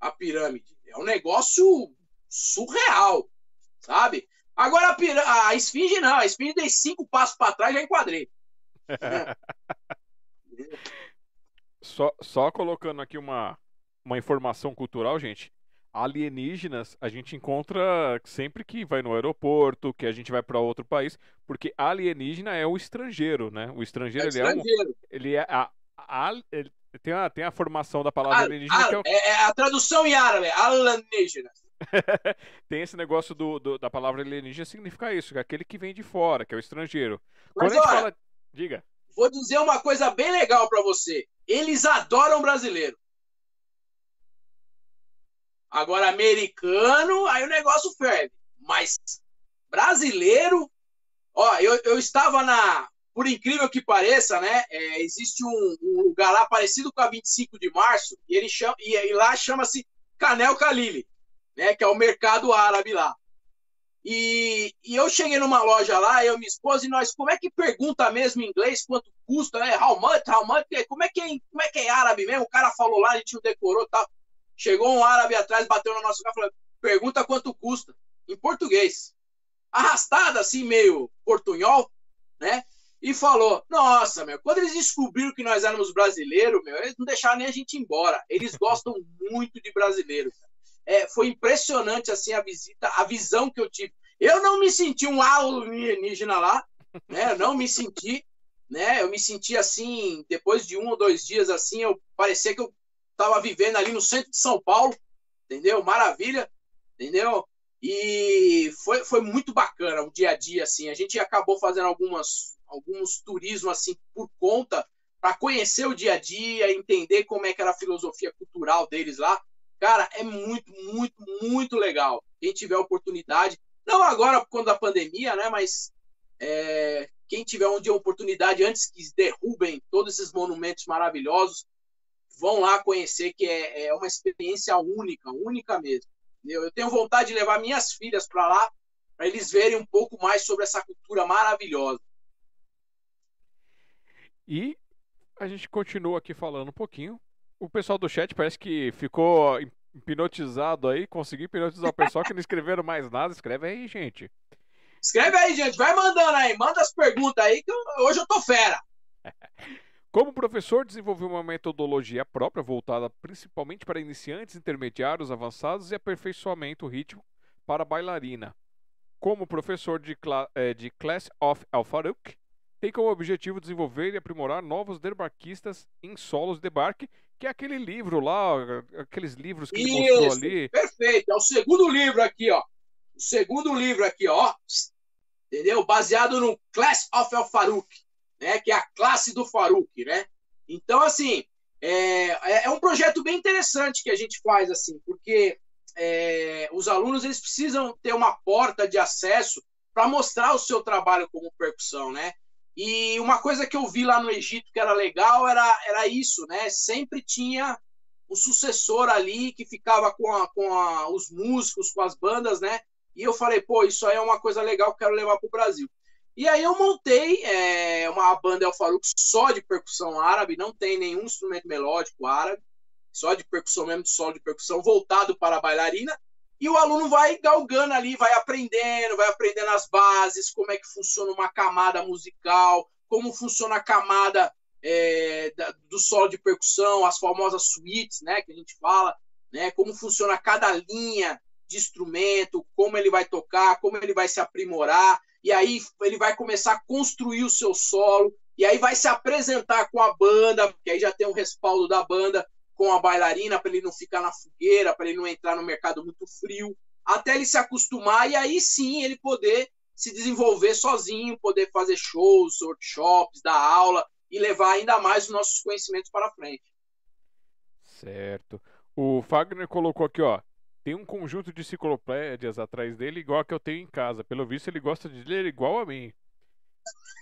a pirâmide. É um negócio surreal, sabe? Agora a, pira... a esfinge não, a esfinge dei cinco passos para trás e já enquadrei. só, só colocando aqui uma, uma informação cultural, gente. Alienígenas a gente encontra sempre que vai no aeroporto, que a gente vai para outro país, porque alienígena é o estrangeiro, né? O estrangeiro, É ele é um, estrangeiro. ele é a, a- ele tem a, tem a formação da palavra Al- alienígena al- que é o- é, é a tradução em árabe, alienígenas. tem esse negócio do, do- da palavra alienígena significa isso, que é aquele que vem de fora, que é o estrangeiro. Mas Quando a gente fala, diga. vou dizer uma coisa bem legal para você. Eles adoram brasileiro. Agora, americano, aí o negócio ferve. Mas brasileiro, ó, eu, eu estava na. Por incrível que pareça, né? É, existe um, um, lugar lá parecido com a 25 de março, e ele chama, e, e lá chama-se Canel Khalili, né? Que é o mercado árabe lá. E, e, eu cheguei numa loja lá, eu e minha esposa, e nós, como é que pergunta mesmo em inglês quanto custa, né? How much, how much, como é que é, como é, que é árabe mesmo? O cara falou lá, a gente não decorou tal. Chegou um árabe atrás, bateu no nosso carro, falou, pergunta quanto custa, em português. Arrastada, assim, meio portunhol, né? E falou, nossa, meu, quando eles descobriram que nós éramos brasileiros, meu, eles não deixaram nem a gente ir embora. Eles gostam muito de brasileiro, cara é, foi impressionante assim a visita, a visão que eu tive. Eu não me senti um alienígena lá, né? Eu não me senti, né? Eu me senti assim, depois de um ou dois dias assim, eu parecia que eu estava vivendo ali no centro de São Paulo, entendeu? Maravilha, entendeu? E foi, foi muito bacana o dia a dia assim. A gente acabou fazendo algumas alguns turismo assim por conta para conhecer o dia a dia, entender como é que era a filosofia cultural deles lá. Cara, é muito, muito, muito legal. Quem tiver oportunidade, não agora por conta da pandemia, né? Mas é, quem tiver um dia oportunidade antes que derrubem todos esses monumentos maravilhosos, vão lá conhecer que é, é uma experiência única, única mesmo. Eu tenho vontade de levar minhas filhas para lá para eles verem um pouco mais sobre essa cultura maravilhosa. E a gente continua aqui falando um pouquinho o pessoal do chat parece que ficou hipnotizado aí, conseguiu hipnotizar o pessoal que não escreveram mais nada. Escreve aí, gente. Escreve aí, gente. Vai mandando aí. Manda as perguntas aí, que hoje eu tô fera. Como professor, desenvolveu uma metodologia própria voltada principalmente para iniciantes, intermediários, avançados e aperfeiçoamento ritmo para bailarina. Como professor de, eh, de Class of Al-Farouk, tem como objetivo desenvolver e aprimorar novos debarquistas em solos de debarque que é aquele livro lá, aqueles livros que Isso, ele mostrou ali. Perfeito, é o segundo livro aqui, ó. O segundo livro aqui, ó. Entendeu? Baseado no Class of El Farouk, né? Que é a classe do Farouk, né? Então, assim, é, é, é um projeto bem interessante que a gente faz, assim, porque é, os alunos eles precisam ter uma porta de acesso para mostrar o seu trabalho como percussão, né? E uma coisa que eu vi lá no Egito que era legal era, era isso, né? Sempre tinha um sucessor ali que ficava com, a, com a, os músicos, com as bandas, né? E eu falei, pô, isso aí é uma coisa legal que quero levar para o Brasil. E aí eu montei é, uma banda El Farouk só de percussão árabe, não tem nenhum instrumento melódico árabe, só de percussão mesmo, de solo de percussão, voltado para a bailarina. E o aluno vai galgando ali, vai aprendendo, vai aprendendo as bases, como é que funciona uma camada musical, como funciona a camada é, da, do solo de percussão, as famosas suítes, né, que a gente fala, né, como funciona cada linha de instrumento, como ele vai tocar, como ele vai se aprimorar, e aí ele vai começar a construir o seu solo, e aí vai se apresentar com a banda, porque aí já tem o respaldo da banda, com a bailarina para ele não ficar na fogueira, para ele não entrar no mercado muito frio, até ele se acostumar e aí sim ele poder se desenvolver sozinho, poder fazer shows, workshops, dar aula e levar ainda mais os nossos conhecimentos para frente. Certo. O Fagner colocou aqui, ó. Tem um conjunto de enciclopédias atrás dele, igual a que eu tenho em casa. Pelo visto, ele gosta de ler igual a mim.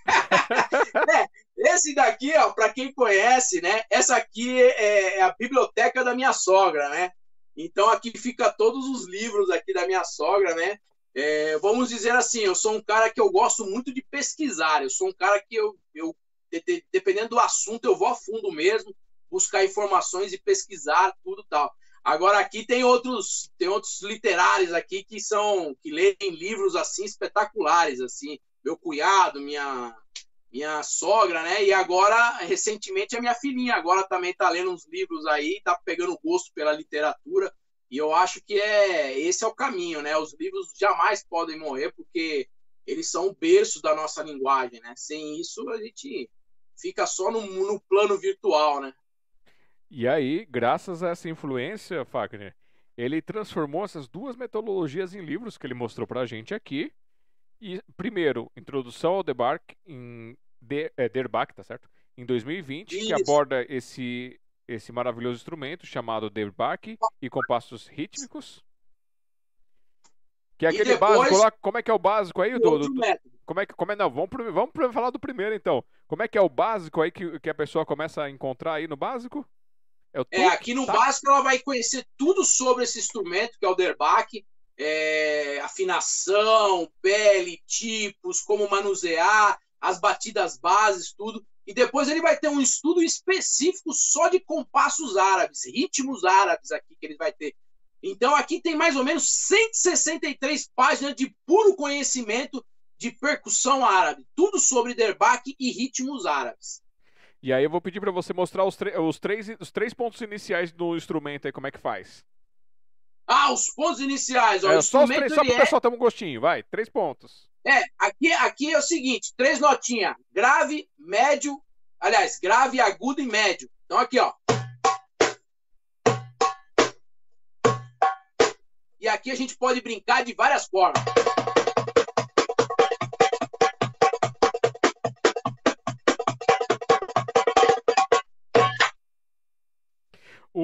é, esse daqui, ó, para quem conhece, né? Essa aqui é, é, a biblioteca da minha sogra, né? Então aqui fica todos os livros aqui da minha sogra, né? É, vamos dizer assim, eu sou um cara que eu gosto muito de pesquisar. Eu sou um cara que eu, eu dependendo do assunto, eu vou a fundo mesmo, buscar informações e pesquisar tudo tal. Agora aqui tem outros tem outros literários aqui que são que leem livros assim espetaculares assim. Meu cunhado, minha minha sogra, né? E agora, recentemente, a minha filhinha agora também está lendo uns livros aí, está pegando gosto pela literatura. E eu acho que é esse é o caminho, né? Os livros jamais podem morrer porque eles são o berço da nossa linguagem, né? Sem isso a gente fica só no, no plano virtual, né? E aí, graças a essa influência, Fagner, ele transformou essas duas metodologias em livros que ele mostrou para a gente aqui. E primeiro, Introdução ao Debarque em Der, é, Derbach, tá certo? Em 2020, Isso. que aborda esse, esse maravilhoso instrumento chamado derbaque e compassos rítmicos. Que é aquele depois, básico lá, como é que é o básico aí? Do, do, do, como é que, como é, não, vamos, vamos falar do primeiro então. Como é que é o básico aí que, que a pessoa começa a encontrar aí no básico? É, é aqui no tá? básico ela vai conhecer tudo sobre esse instrumento, que é o derbaque, é, afinação, pele, tipos, como manusear, as batidas bases, tudo. E depois ele vai ter um estudo específico só de compassos árabes, ritmos árabes aqui que ele vai ter. Então aqui tem mais ou menos 163 páginas de puro conhecimento de percussão árabe, tudo sobre derbaque e ritmos árabes. E aí eu vou pedir para você mostrar os, os, três, os três pontos iniciais do instrumento aí, como é que faz. Ah, os pontos iniciais. Ó, é, só, os três, só para o pessoal ter um gostinho, vai, três pontos. É, aqui, aqui é o seguinte, três notinhas, grave, médio, aliás, grave, agudo e médio. Então aqui, ó. E aqui a gente pode brincar de várias formas.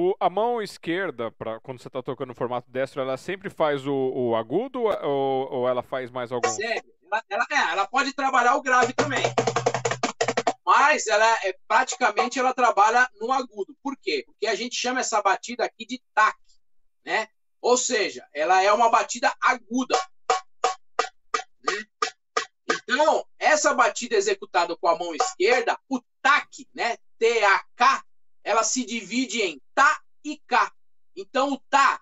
O, a mão esquerda, pra, quando você está tocando no formato destro, ela sempre faz o, o agudo ou, ou, ela faz mais algum? Sempre. Ela, ela, é, ela pode trabalhar o grave também. Mas ela é praticamente ela trabalha no agudo. Por quê? Porque a gente chama essa batida aqui de tac, né? Ou seja, ela é uma batida aguda. Né? Então, essa batida executada com a mão esquerda, o tac, né? T-A-K, ela se divide em tá e cá. Então, o tá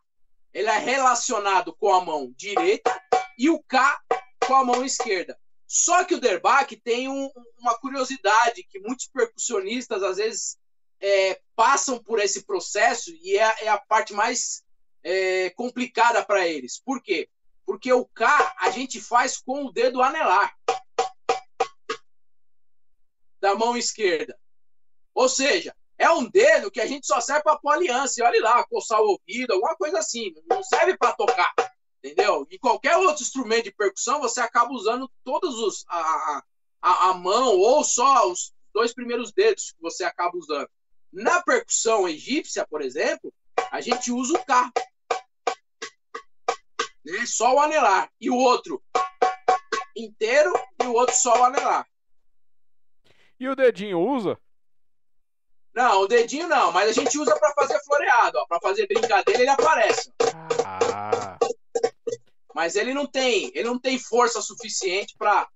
ele é relacionado com a mão direita e o cá com a mão esquerda. Só que o derbaque tem um, uma curiosidade que muitos percussionistas às vezes é, passam por esse processo e é, é a parte mais é, complicada para eles. Por quê? Porque o K a gente faz com o dedo anelar da mão esquerda. Ou seja, é um dedo que a gente só serve para pôr aliança. E olha lá, coçar o ouvido, alguma coisa assim. Não serve para tocar. Entendeu? E qualquer outro instrumento de percussão, você acaba usando todos os. A, a, a mão ou só os dois primeiros dedos que você acaba usando. Na percussão egípcia, por exemplo, a gente usa o K. Né? Só o anelar. E o outro inteiro e o outro só o anelar. E o dedinho usa? Não, o dedinho não, mas a gente usa para fazer floreado, ó, para fazer brincadeira ele aparece. Ah. Mas ele não tem, ele não tem força suficiente para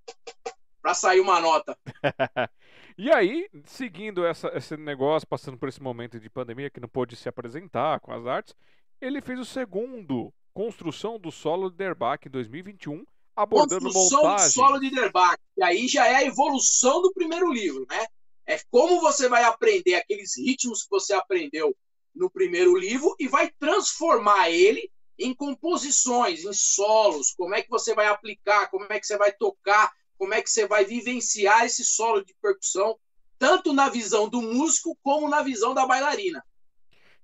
para sair uma nota. e aí, seguindo essa, esse negócio, passando por esse momento de pandemia que não pôde se apresentar com as artes, ele fez o segundo Construção do Solo de Derbach 2021, abordando Construção montagem. do Solo de Derbach, e aí já é a evolução do primeiro livro, né? É como você vai aprender aqueles ritmos que você aprendeu no primeiro livro e vai transformar ele em composições, em solos, como é que você vai aplicar, como é que você vai tocar, como é que você vai vivenciar esse solo de percussão, tanto na visão do músico como na visão da bailarina.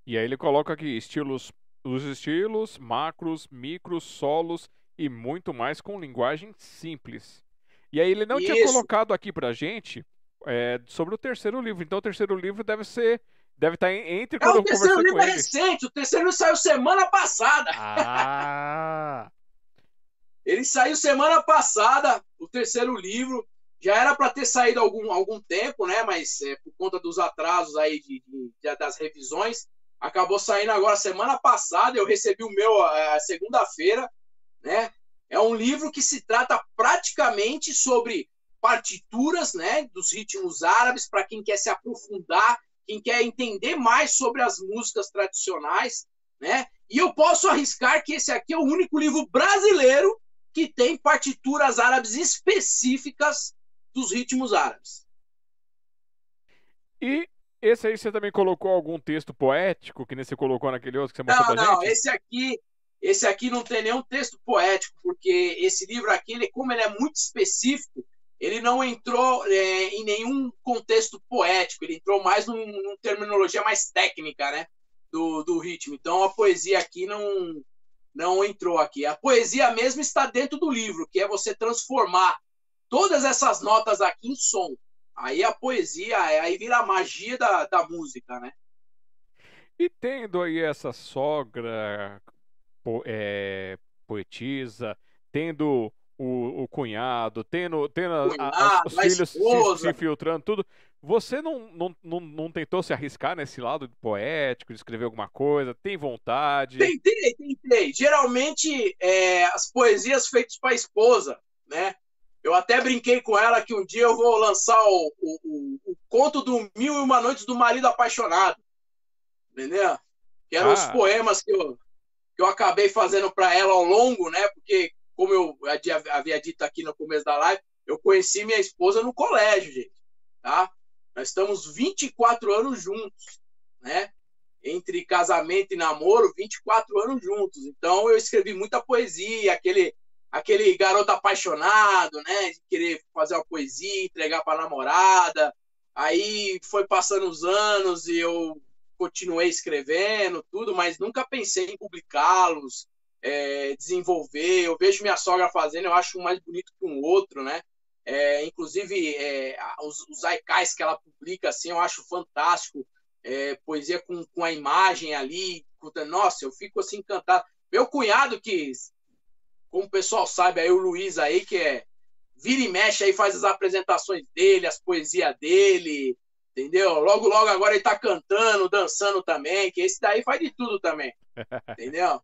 E aí ele coloca aqui estilos, os estilos, macros, micros, solos e muito mais com linguagem simples. E aí ele não Isso. tinha colocado aqui pra gente é, sobre o terceiro livro. Então o terceiro livro deve ser. Deve estar tá entre quando é, o terceiro livro é recente, o terceiro livro saiu semana passada. Ah! Ele saiu semana passada, o terceiro livro. Já era para ter saído algum, algum tempo, né? Mas é, por conta dos atrasos aí de, de, de, das revisões, acabou saindo agora semana passada. Eu recebi o meu é, segunda-feira, né? É um livro que se trata praticamente sobre partituras né, dos ritmos árabes para quem quer se aprofundar, quem quer entender mais sobre as músicas tradicionais. Né? E eu posso arriscar que esse aqui é o único livro brasileiro que tem partituras árabes específicas dos ritmos árabes. E esse aí você também colocou algum texto poético, que nem você colocou naquele outro que você mostrou não, pra não, gente? Não, esse aqui, esse aqui não tem nenhum texto poético, porque esse livro aqui, ele, como ele é muito específico, ele não entrou é, em nenhum contexto poético, ele entrou mais num, numa terminologia mais técnica, né? Do, do ritmo. Então a poesia aqui não, não entrou aqui. A poesia mesmo está dentro do livro, que é você transformar todas essas notas aqui em som. Aí a poesia, aí vira a magia da, da música, né? E tendo aí essa sogra po é, poetisa, tendo o, o, cunhado, tendo, tendo cunhado, a, os filhos se, se, infiltrando, tudo. Você não, não, não, não, tentou se arriscar nesse lado poético, de escrever alguma coisa? Tem vontade? Tentei, tentei. Geralmente, é, as poesias feitas para a esposa, né? Eu até brinquei com ela que um dia eu vou lançar o, o, o, o conto do Mil e Uma Noites do Marido Apaixonado. Entendeu? Que eram ah. os poemas que eu, que eu acabei fazendo para ela ao longo, né? Porque, como eu havia dito aqui no começo da live, eu conheci minha esposa no colégio, gente. Tá? Nós estamos 24 anos juntos, né? Entre casamento e namoro, 24 anos juntos. Então eu escrevi muita poesia, aquele aquele garoto apaixonado, né? De querer fazer uma poesia, entregar para namorada. Aí foi passando os anos e eu continuei escrevendo tudo, mas nunca pensei em publicá-los, é, desenvolver. Eu vejo minha sogra fazendo, eu acho um mais bonito que um outro, né? É, inclusive, é, os, os aikais que ela publica, assim, eu acho fantástico. É, poesia com, com a imagem ali. Nossa, eu fico assim encantado. Meu cunhado, que, como o pessoal sabe, aí o Luiz aí, que é vira e mexe aí, faz as apresentações dele, as poesias dele, entendeu? Logo, logo agora ele tá cantando, dançando também, que esse daí faz de tudo também, entendeu?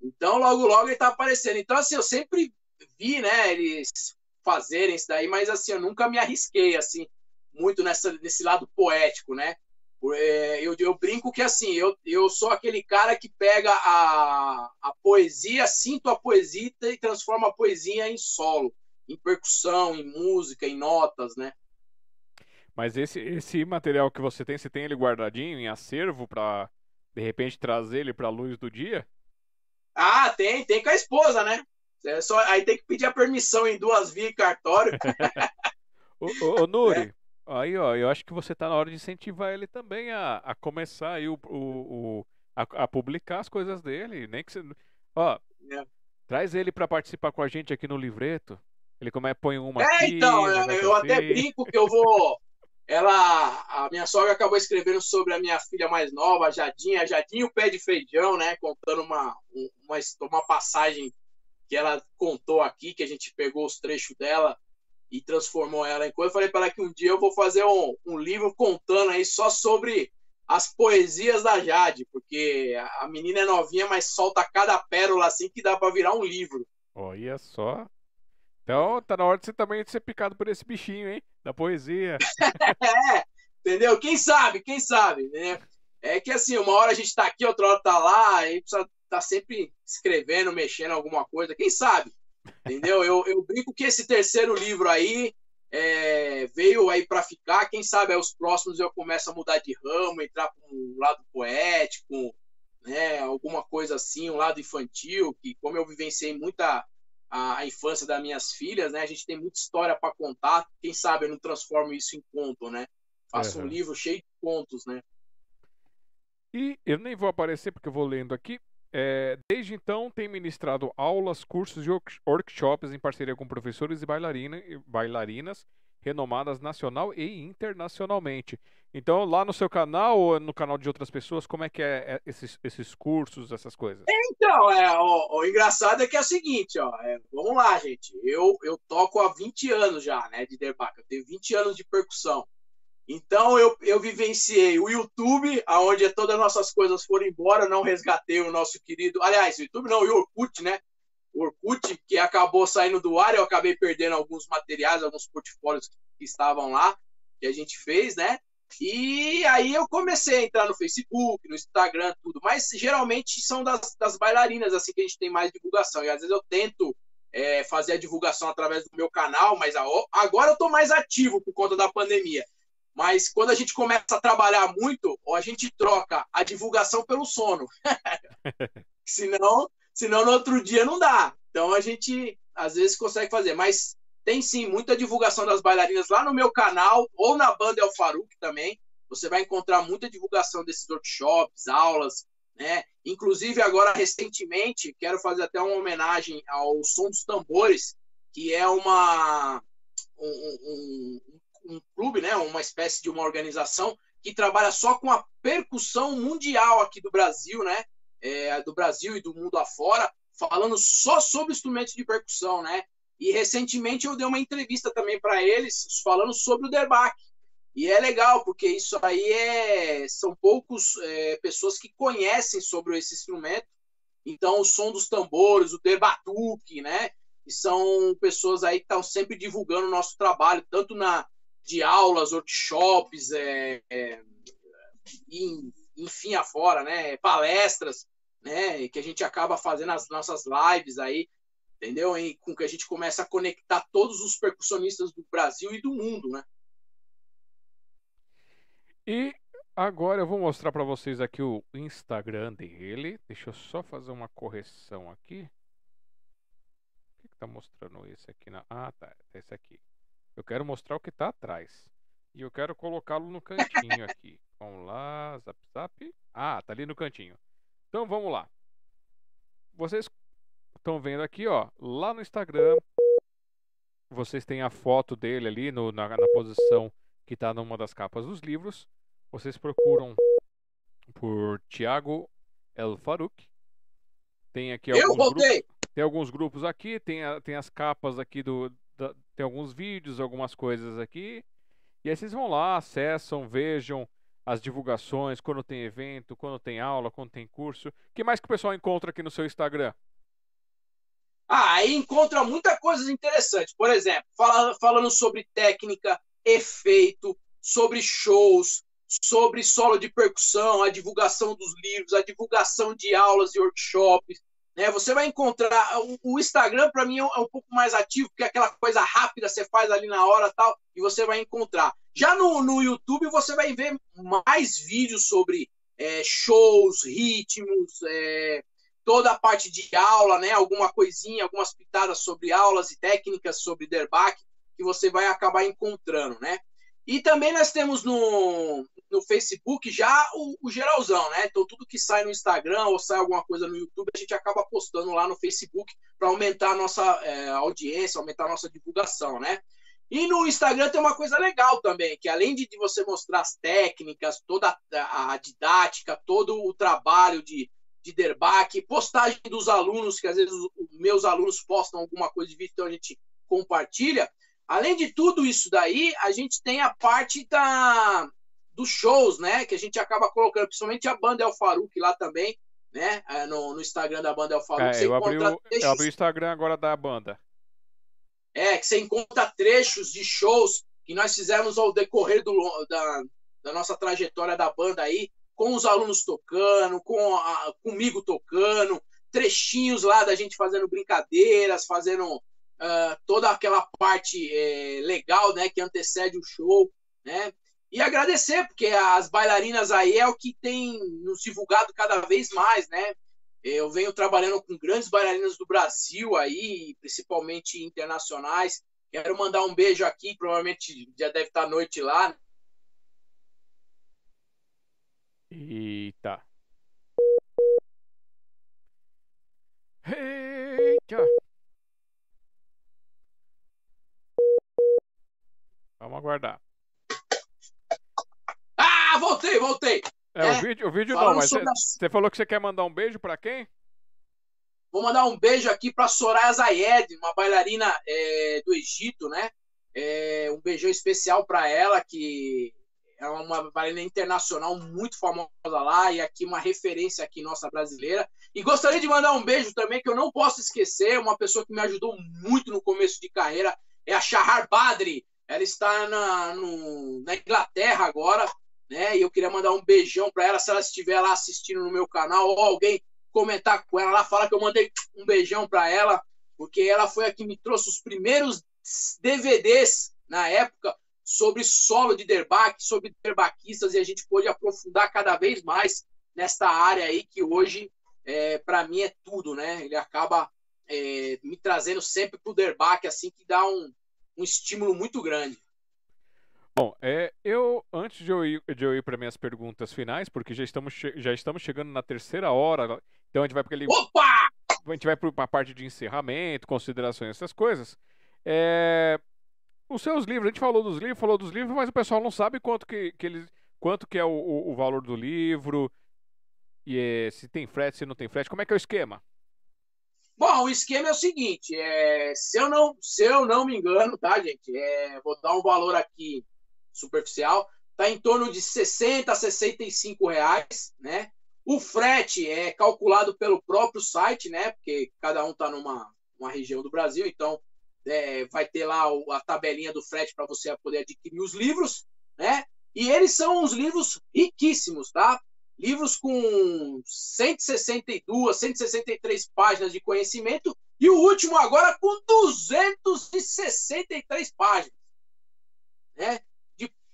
Então, logo, logo ele tá aparecendo. Então, assim, eu sempre vi, né, eles fazerem isso daí, mas assim, eu nunca me arrisquei assim muito nessa, nesse lado poético, né? É, eu, eu brinco que assim, eu, eu sou aquele cara que pega a, a poesia, sinto a poesia e transforma a poesia em solo, em percussão, em música, em notas, né? Mas esse, esse material que você tem, você tem ele guardadinho em acervo para de repente trazer ele para a luz do dia? Ah, tem, tem com a esposa, né? É só, aí tem que pedir a permissão em duas vias cartório. ô, ô, ô, Nuri, é. aí ó, eu acho que você está na hora de incentivar ele também a, a começar aí o, o, o a, a, publicar as coisas dele. Nem que você. Ó, é. traz ele para participar com a gente aqui no livreto. Ele como é, põe uma. É, aqui, então, eu, eu assim. até brinco que eu vou. Ela, a minha sogra acabou escrevendo sobre a minha filha mais nova, a Jadinha, Jadinha o pé de feijão, né? Contando uma, uma, uma passagem que ela contou aqui, que a gente pegou os trechos dela e transformou ela em coisa. Eu falei para ela que um dia eu vou fazer um, um, livro contando aí só sobre as poesias da Jade, porque a menina é novinha, mas solta cada pérola assim que dá para virar um livro. Olha só. Então tá na hora de você também ser picado por esse bichinho, hein? Da poesia. é, entendeu? Quem sabe, quem sabe, né? É que assim, uma hora a gente tá aqui, outra hora tá lá, aí precisa tá sempre escrevendo, mexendo alguma coisa, quem sabe? Entendeu? Eu, eu brinco que esse terceiro livro aí é, veio aí para ficar. Quem sabe aí os próximos eu começo a mudar de ramo, entrar para um lado poético, né? Alguma coisa assim, um lado infantil, que como eu vivenciei muita a, infância das minhas filhas, né? A gente tem muita história para contar. Quem sabe eu não transformo isso em conto, né? Faço uhum. um livro cheio de contos, né? E eu nem vou aparecer porque eu vou lendo aqui. É, desde então, tem ministrado aulas, cursos e workshops em parceria com professores e bailarina, bailarinas renomadas nacional e internacionalmente. Então, lá no seu canal ou no canal de outras pessoas, como é que é, é esses, esses cursos, essas coisas? Então, é, o, engraçado é que é o seguinte, ó, é, vamos lá, gente. Eu, eu toco há 20 anos já, né, de derbaca. Eu tenho 20 anos de percussão. Então eu, eu vivenciei o YouTube, aonde todas as nossas coisas foram embora, não resgatei o nosso querido. Aliás, o YouTube não, o Orkut, né? Orkut, que acabou saindo do ar, eu acabei perdendo alguns materiais, alguns portfólios que estavam lá, que a gente fez, né? E aí eu comecei a entrar no Facebook, no Instagram, tudo. Mas geralmente são das, das bailarinas, assim, que a gente tem mais divulgação. E às vezes eu tento é, fazer a divulgação através do meu canal, mas agora eu tô mais ativo por conta da pandemia. Mas quando a gente começa a trabalhar muito, a gente troca a divulgação pelo sono. senão, senão no outro dia não dá. Então a gente às vezes consegue fazer, mas tem sim muita divulgação das bailarinas lá no meu canal ou na banda El Faruque também. Você vai encontrar muita divulgação desses workshops, aulas, né? Inclusive agora recentemente quero fazer até uma homenagem ao Som dos Tambores, que é uma um, um, um clube, né, uma espécie de uma organização que trabalha só com a percussão mundial aqui do Brasil, né? É, do Brasil e do mundo afora, falando só sobre instrumentos de percussão, né? E recentemente eu dei uma entrevista também para eles falando sobre o derbaque. E é legal, porque isso aí é, são poucos é, pessoas que conhecem sobre esse instrumento. Então, o som dos tambores, o derbatuque, né? E são pessoas aí que estão sempre divulgando o nosso trabalho, tanto na de aulas, workshops, é, é, enfim, afora, né? Palestras, né? Que a gente acaba fazendo as nossas lives aí, entendeu? E com que a gente começa a conectar todos os percussionistas do Brasil e do mundo, né? E agora eu vou mostrar para vocês aqui o Instagram dele. Deixa eu só fazer uma correção aqui. O que está mostrando esse aqui? Na... Ah, tá. Esse aqui. Eu quero mostrar o que está atrás. E eu quero colocá-lo no cantinho aqui. Vamos lá, zap zap. Ah, tá ali no cantinho. Então vamos lá. Vocês estão vendo aqui, ó, lá no Instagram, vocês têm a foto dele ali no, na, na posição que está numa das capas dos livros vocês procuram por Tiago El Farouk. Tem aqui Eu alguns voltei. grupos. Tem alguns grupos aqui, tem, a, tem as capas aqui do. Da, tem alguns vídeos, algumas coisas aqui. E aí vocês vão lá, acessam, vejam as divulgações, quando tem evento, quando tem aula, quando tem curso. O que mais que o pessoal encontra aqui no seu Instagram? Ah, aí encontra muita coisa interessante. Por exemplo, fala, falando sobre técnica, efeito, sobre shows, sobre solo de percussão, a divulgação dos livros, a divulgação de aulas e workshops. Né? Você vai encontrar. O, Instagram, para mim, é, é um pouco mais ativo, porque é aquela coisa rápida, você faz ali na hora tal, e você vai encontrar. Já no, no YouTube, você vai ver mais vídeos sobre é, shows, ritmos, é, toda a parte de aula, né? alguma coisinha, algumas pitadas sobre aulas e técnicas sobre derbaque, que você vai acabar encontrando. Né? E também nós temos no, no Facebook já o, o, geralzão, né? Então tudo que sai no Instagram ou sai alguma coisa no YouTube, a gente acaba postando lá no Facebook para aumentar a nossa é, audiência, aumentar a nossa divulgação, né? E no Instagram tem uma coisa legal também, que além de, você mostrar as técnicas, toda a, didática, todo o trabalho de, de derbaque, postagem dos alunos, que às vezes os, meus alunos postam alguma coisa de vídeo, então a gente compartilha. Além de tudo isso daí, a gente tem a parte da, dos shows, né? Que a gente acaba colocando, principalmente a banda El Faruque lá também, né? É, no, no Instagram da banda El Faruque. É, eu, abri o, eu abri o Instagram agora da banda. É, que você encontra trechos de shows que nós fizemos ao decorrer do, da, da nossa trajetória da banda aí, com os alunos tocando, com a, comigo tocando, trechinhos lá da gente fazendo brincadeiras, fazendo uh, toda aquela parte é, legal, né, que antecede o show, né? E agradecer, porque as bailarinas aí é o que tem nos divulgado cada vez mais, né? Eu venho trabalhando com grandes bailarinas do Brasil aí, principalmente internacionais. Quero mandar um beijo aqui, provavelmente já deve estar à noite lá. Eita. Eita. Vamos aguardar. Ah, voltei, voltei. É, é o vídeo, o vídeo não, mas você falou que você quer mandar um beijo para quem? Vou mandar um beijo aqui para Soraya Zayed, uma bailarina é, do Egito, né? É, um beijão especial para ela, que é uma bailarina internacional muito famosa lá e aqui uma referência aqui nossa brasileira. E gostaria de mandar um beijo também que eu não posso esquecer, uma pessoa que me ajudou muito no começo de carreira é a Shahar Badri. Ela está na, no, na Inglaterra agora, né? E eu queria mandar um beijão para ela, se ela estiver lá assistindo no meu canal, ou alguém comentar com ela lá, fala que eu mandei um beijão para ela, porque ela foi a que me trouxe os primeiros DVDs na época sobre solo de derbaque, sobre derbaquistas, e a gente pôde aprofundar cada vez mais nesta área aí que hoje, é, para mim, é tudo, né? Ele acaba é, me trazendo sempre para o derbaque, assim, que dá um, um estímulo muito grande. Bom, é, eu antes de eu ir, de eu ir para minhas perguntas finais, porque já estamos, já estamos chegando na terceira hora, então a gente vai para aquele. Opa! A gente vai para a parte de encerramento, considerações, essas coisas. É, os seus livros, a gente falou dos livros, falou dos livros, mas o pessoal não sabe quanto que, que eles, quanto que é o, o, o valor do livro, e é, se tem frete, se não tem frete, como é que é o esquema? Bom, o esquema é o seguinte, é, se, eu não, se eu não me engano, tá, gente? É, vou dar um valor aqui superficial, tá em torno de 60 a 65 reais, né? O frete é calculado pelo próprio site, né? Porque cada um está numa uma região do Brasil, então é, vai ter lá a tabelinha do frete para você poder adquirir os livros, né? E eles são uns livros riquíssimos, tá? Livros com 162, 163 páginas de conhecimento e o último agora com 263 páginas, né?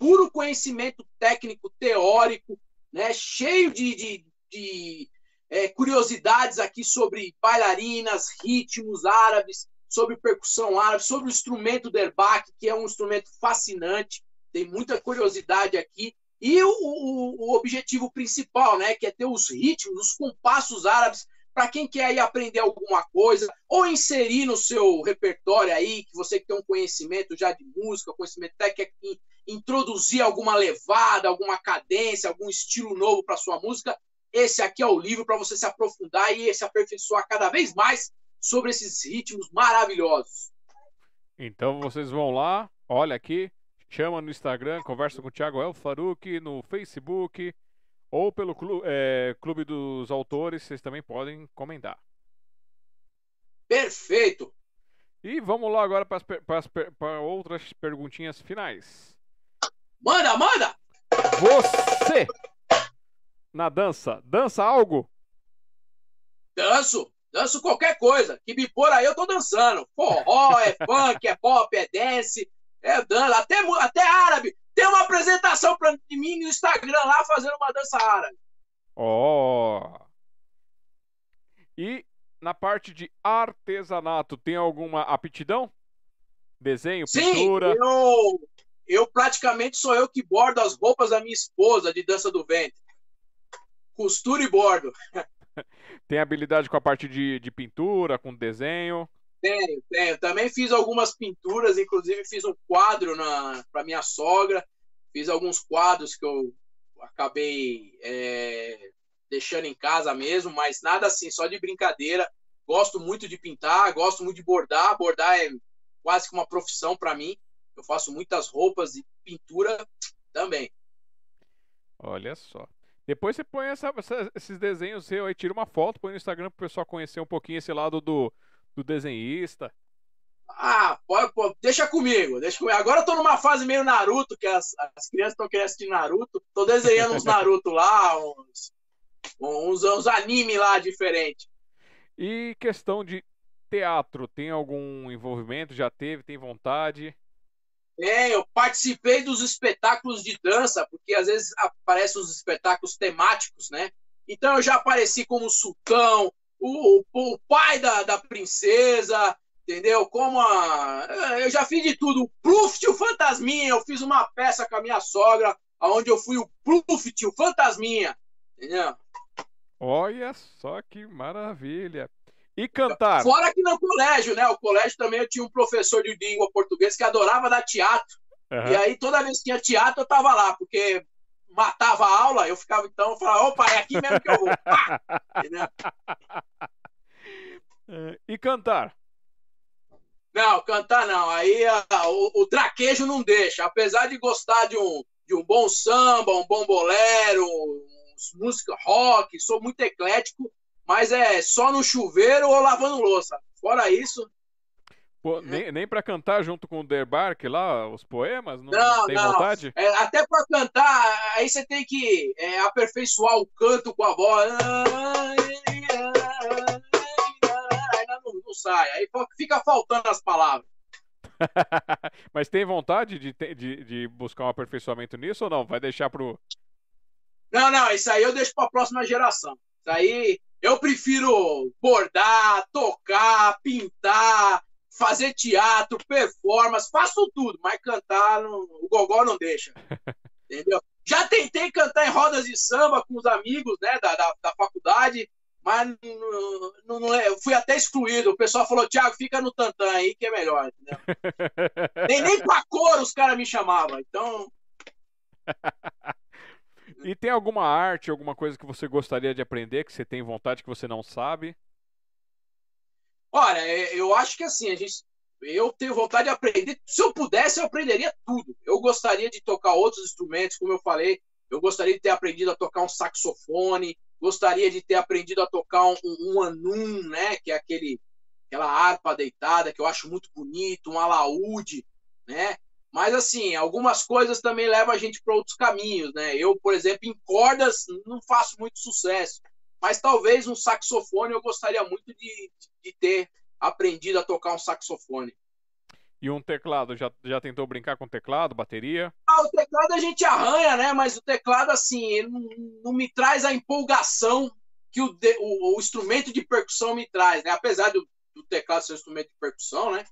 Puro conhecimento técnico, teórico, né? Cheio de, de, de é, curiosidades aqui sobre bailarinas, ritmos árabes, sobre percussão árabe, sobre o instrumento derbaque, que é um instrumento fascinante, tem muita curiosidade aqui. E o, o, o, objetivo principal, né, que é ter os ritmos, os compassos árabes, para quem quer aí aprender alguma coisa, ou inserir no seu repertório aí, que você tem um conhecimento já de música, conhecimento técnico, introduzir alguma levada, alguma cadência, algum estilo novo para sua música, esse aqui é o livro para você se aprofundar e se aperfeiçoar cada vez mais sobre esses ritmos maravilhosos. Então vocês vão lá, olha aqui, chama no Instagram, conversa com o Thiago El Faruque, no Facebook ou pelo clube, é, clube dos Autores, vocês também podem comentar. Perfeito! E vamos lá agora para outras perguntinhas finais. Manda, manda! Você na dança? Dança algo? Danço. Danço qualquer coisa. Que me pôr aí, eu tô dançando. Forró, é funk, é pop, é dance, é dança. Até, até árabe. Tem uma apresentação pra mim no Instagram lá fazendo uma dança árabe. Ó. Oh. E na parte de artesanato, tem alguma aptidão? Desenho, Sim, pintura? Eu, eu praticamente sou eu que bordo as roupas da minha esposa de dança do ventre costura e bordo. Tem habilidade com a parte de, de pintura, com desenho? Tenho, tenho. Também fiz algumas pinturas, inclusive fiz um quadro para minha sogra. Fiz alguns quadros que eu acabei é, deixando em casa mesmo, mas nada assim, só de brincadeira. Gosto muito de pintar, gosto muito de bordar. Bordar é quase que uma profissão para mim. Eu faço muitas roupas e pintura também. Olha só. Depois você põe essa, essa, esses desenhos seu aí, tira uma foto, põe no Instagram pro pessoal conhecer um pouquinho esse lado do, do desenhista. Ah, pode, pode, deixa comigo, deixa comigo. Agora eu tô numa fase meio Naruto, que as, as crianças estão querendo assistir Naruto. Tô desenhando uns Naruto lá, uns, uns, uns anime lá diferentes. E questão de teatro, tem algum envolvimento? Já teve? Tem vontade? É, eu participei dos espetáculos de dança, porque às vezes aparecem os espetáculos temáticos, né? Então eu já apareci como sultão, o, o pai da, da princesa, entendeu? Como a. Eu já fiz de tudo. O Pluft, o Fantasminha. Eu fiz uma peça com a minha sogra, onde eu fui o Pluft, o Fantasminha. Entendeu? Olha só que maravilha. E cantar? Fora que no colégio, né? O colégio também eu tinha um professor de língua portuguesa que adorava dar teatro. Uhum. E aí, toda vez que tinha teatro, eu tava lá, porque matava a aula, eu ficava então, eu falava, opa, é aqui mesmo que eu vou. É, e cantar? Não, cantar não. Aí a, o, o, traquejo não deixa. Apesar de gostar de um, de um bom samba, um bom bolero, música rock, sou muito eclético, mas é só no chuveiro ou lavando louça. Fora isso. Pô, né? nem, nem para cantar junto com o Derbark lá, os poemas? Não, não tem não. vontade? É, até para cantar, aí você tem que é, aperfeiçoar o canto com a voz. Não, não sai, aí fica faltando as palavras. Mas tem vontade de, de, de, buscar um aperfeiçoamento nisso ou não? Vai deixar pro. Não, não, isso aí eu deixo para a próxima geração. Isso aí eu prefiro bordar, tocar, pintar, fazer teatro, performance, faço tudo, mas cantar não, o gogó não deixa. Entendeu? Já tentei cantar em rodas de samba com os amigos né, da, da, da faculdade, mas não, não, é, fui até excluído. O pessoal falou, Thiago, fica no tantã aí que é melhor. nem, nem pra cor os caras me chamavam. Então. E tem alguma arte, alguma coisa que você gostaria de aprender, que você tem vontade, que você não sabe? Olha, é, eu acho que assim, a gente, eu tenho vontade de aprender. Se eu pudesse, eu aprenderia tudo. Eu gostaria de tocar outros instrumentos, como eu falei. Eu gostaria de ter aprendido a tocar um saxofone. Gostaria de ter aprendido a tocar um, um anum, né? Que é aquele, aquela harpa deitada que eu acho muito bonito, um alaúde, né? Mas, assim, algumas coisas também levam a gente para outros caminhos, né? Eu, por exemplo, em cordas não faço muito sucesso, mas talvez um saxofone eu gostaria muito de, de ter aprendido a tocar um saxofone. E um teclado, já, já tentou brincar com teclado, bateria? Ah, o teclado a gente arranha, né? Mas o teclado, assim, ele não, não me traz a empolgação que o, o, o, instrumento de percussão me traz, né? Apesar do, do teclado ser um instrumento de percussão, né?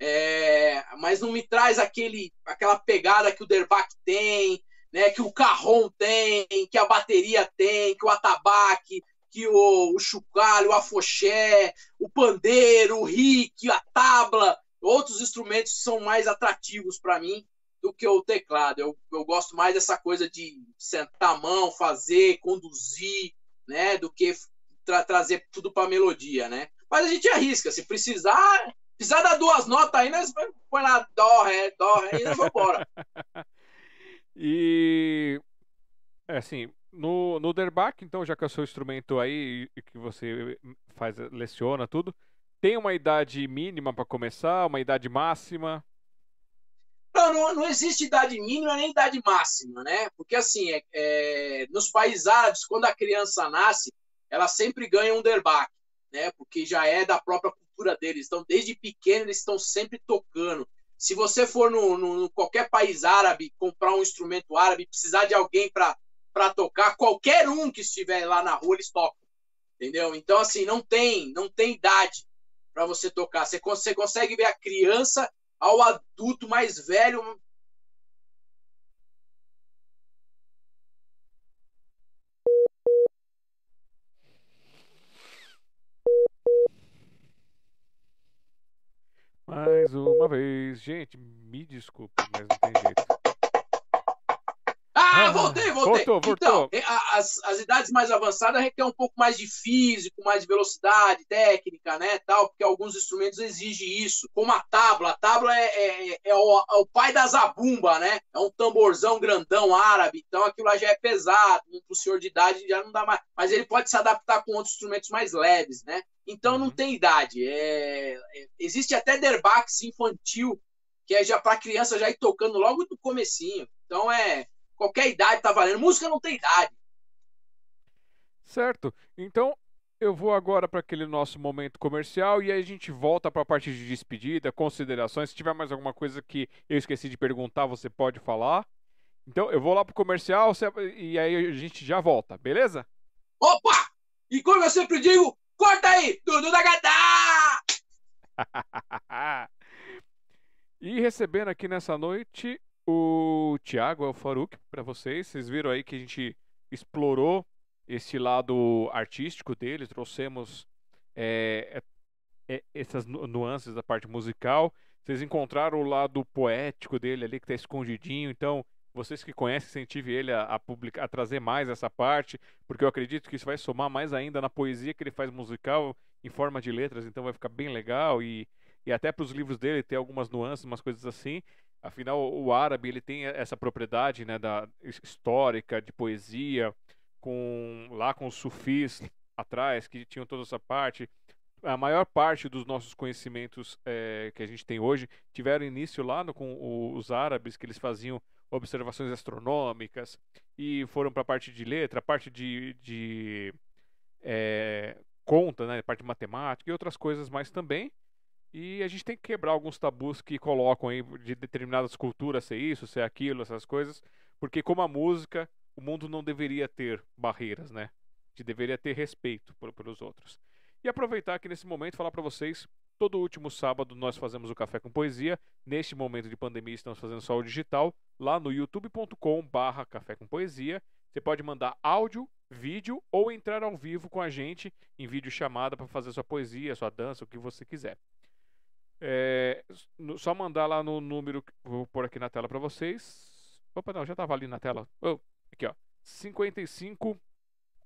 É, mas não me traz aquele, aquela pegada que o Derbac tem, né, que o Carrom tem, que a bateria tem, que o atabaque, que o, o chocalho, o afoxé, o pandeiro, o rique, a tabla, outros instrumentos são mais atrativos para mim do que o teclado. Eu, eu gosto mais dessa coisa de sentar a mão, fazer, conduzir, né, do que tra trazer tudo para melodia, né? Mas a gente arrisca, se precisar, Precisar dar duas notas aí, nós põe lá dó, ré, dó, ré e nós vamos embora. e é assim, no, no Derbach, então, já que é o seu instrumento aí e que você faz, leciona tudo, tem uma idade mínima para começar, uma idade máxima? Não, não, não, existe idade mínima nem idade máxima, né? Porque assim, é, é, nos países árabes, quando a criança nasce, ela sempre ganha um Derbach, né? Porque já é da própria cultura deles. Então, desde pequeno, eles estão sempre tocando. Se você for no, no qualquer país árabe, comprar um instrumento árabe, precisar de alguém para tocar, qualquer um que estiver lá na rua, eles tocam. Entendeu? Então, assim, não tem, não tem idade para você tocar. Você, você consegue ver a criança ao adulto mais velho Mais uma vez. Gente, me desculpe, mas não tem jeito. Ah, voltei, voltei. Voltou, voltou. Então, as, as idades mais avançadas requer um pouco mais de físico, mais de velocidade, técnica, né, tal, porque alguns instrumentos exigem isso. Como a tábua. A tábua é, é, é, o, é o pai da zabumba, né? É um tamborzão grandão árabe, então aquilo lá já é pesado. Para o senhor de idade já não dá mais. Mas ele pode se adaptar com outros instrumentos mais leves, né? Então não uhum. tem idade. É, é, existe até derbax infantil, que é já para criança já ir tocando logo no comecinho. Então é qualquer idade tá valendo. Música não tem idade. Certo. Então eu vou agora para aquele nosso momento comercial e aí a gente volta para a parte de despedida, considerações. Se tiver mais alguma coisa que eu esqueci de perguntar, você pode falar. Então eu vou lá pro comercial e aí a gente já volta, beleza? Opa! E como eu sempre digo, Corta aí, Dudu da Gata! e recebendo aqui nessa noite o Thiago Alfaruque para vocês. Vocês viram aí que a gente explorou esse lado artístico dele, trouxemos é, é, é essas nuances da parte musical. Vocês encontraram o lado poético dele ali que está escondidinho, então vocês que conhecem, incentive ele a, a, publicar, a trazer mais essa parte, porque eu acredito que isso vai somar mais ainda na poesia que ele faz musical em forma de letras, então vai ficar bem legal e, e até para os livros dele ter algumas nuances, umas coisas assim. Afinal, o árabe ele tem essa propriedade, né, da histórica de poesia, com lá com os sufis atrás que tinham toda essa parte. A maior parte dos nossos conhecimentos é, que a gente tem hoje tiveram início lá no, com os árabes que eles faziam observações astronômicas e foram para a parte de letra, a parte de, de é, conta, né, parte de matemática e outras coisas mais também. E a gente tem que quebrar alguns tabus que colocam aí de determinadas culturas ser isso, ser aquilo, essas coisas, porque como a música, o mundo não deveria ter barreiras, né? A gente deveria ter respeito pelos outros. E aproveitar aqui nesse momento falar para vocês Todo último sábado nós fazemos o Café com Poesia. Neste momento de pandemia estamos fazendo só o digital lá no youtube.com/barra Café com Poesia. Você pode mandar áudio, vídeo ou entrar ao vivo com a gente em vídeo chamada para fazer sua poesia, sua dança, o que você quiser. É, só mandar lá no número, vou pôr aqui na tela para vocês. Opa, não, já estava ali na tela. Oh, aqui, ó. 55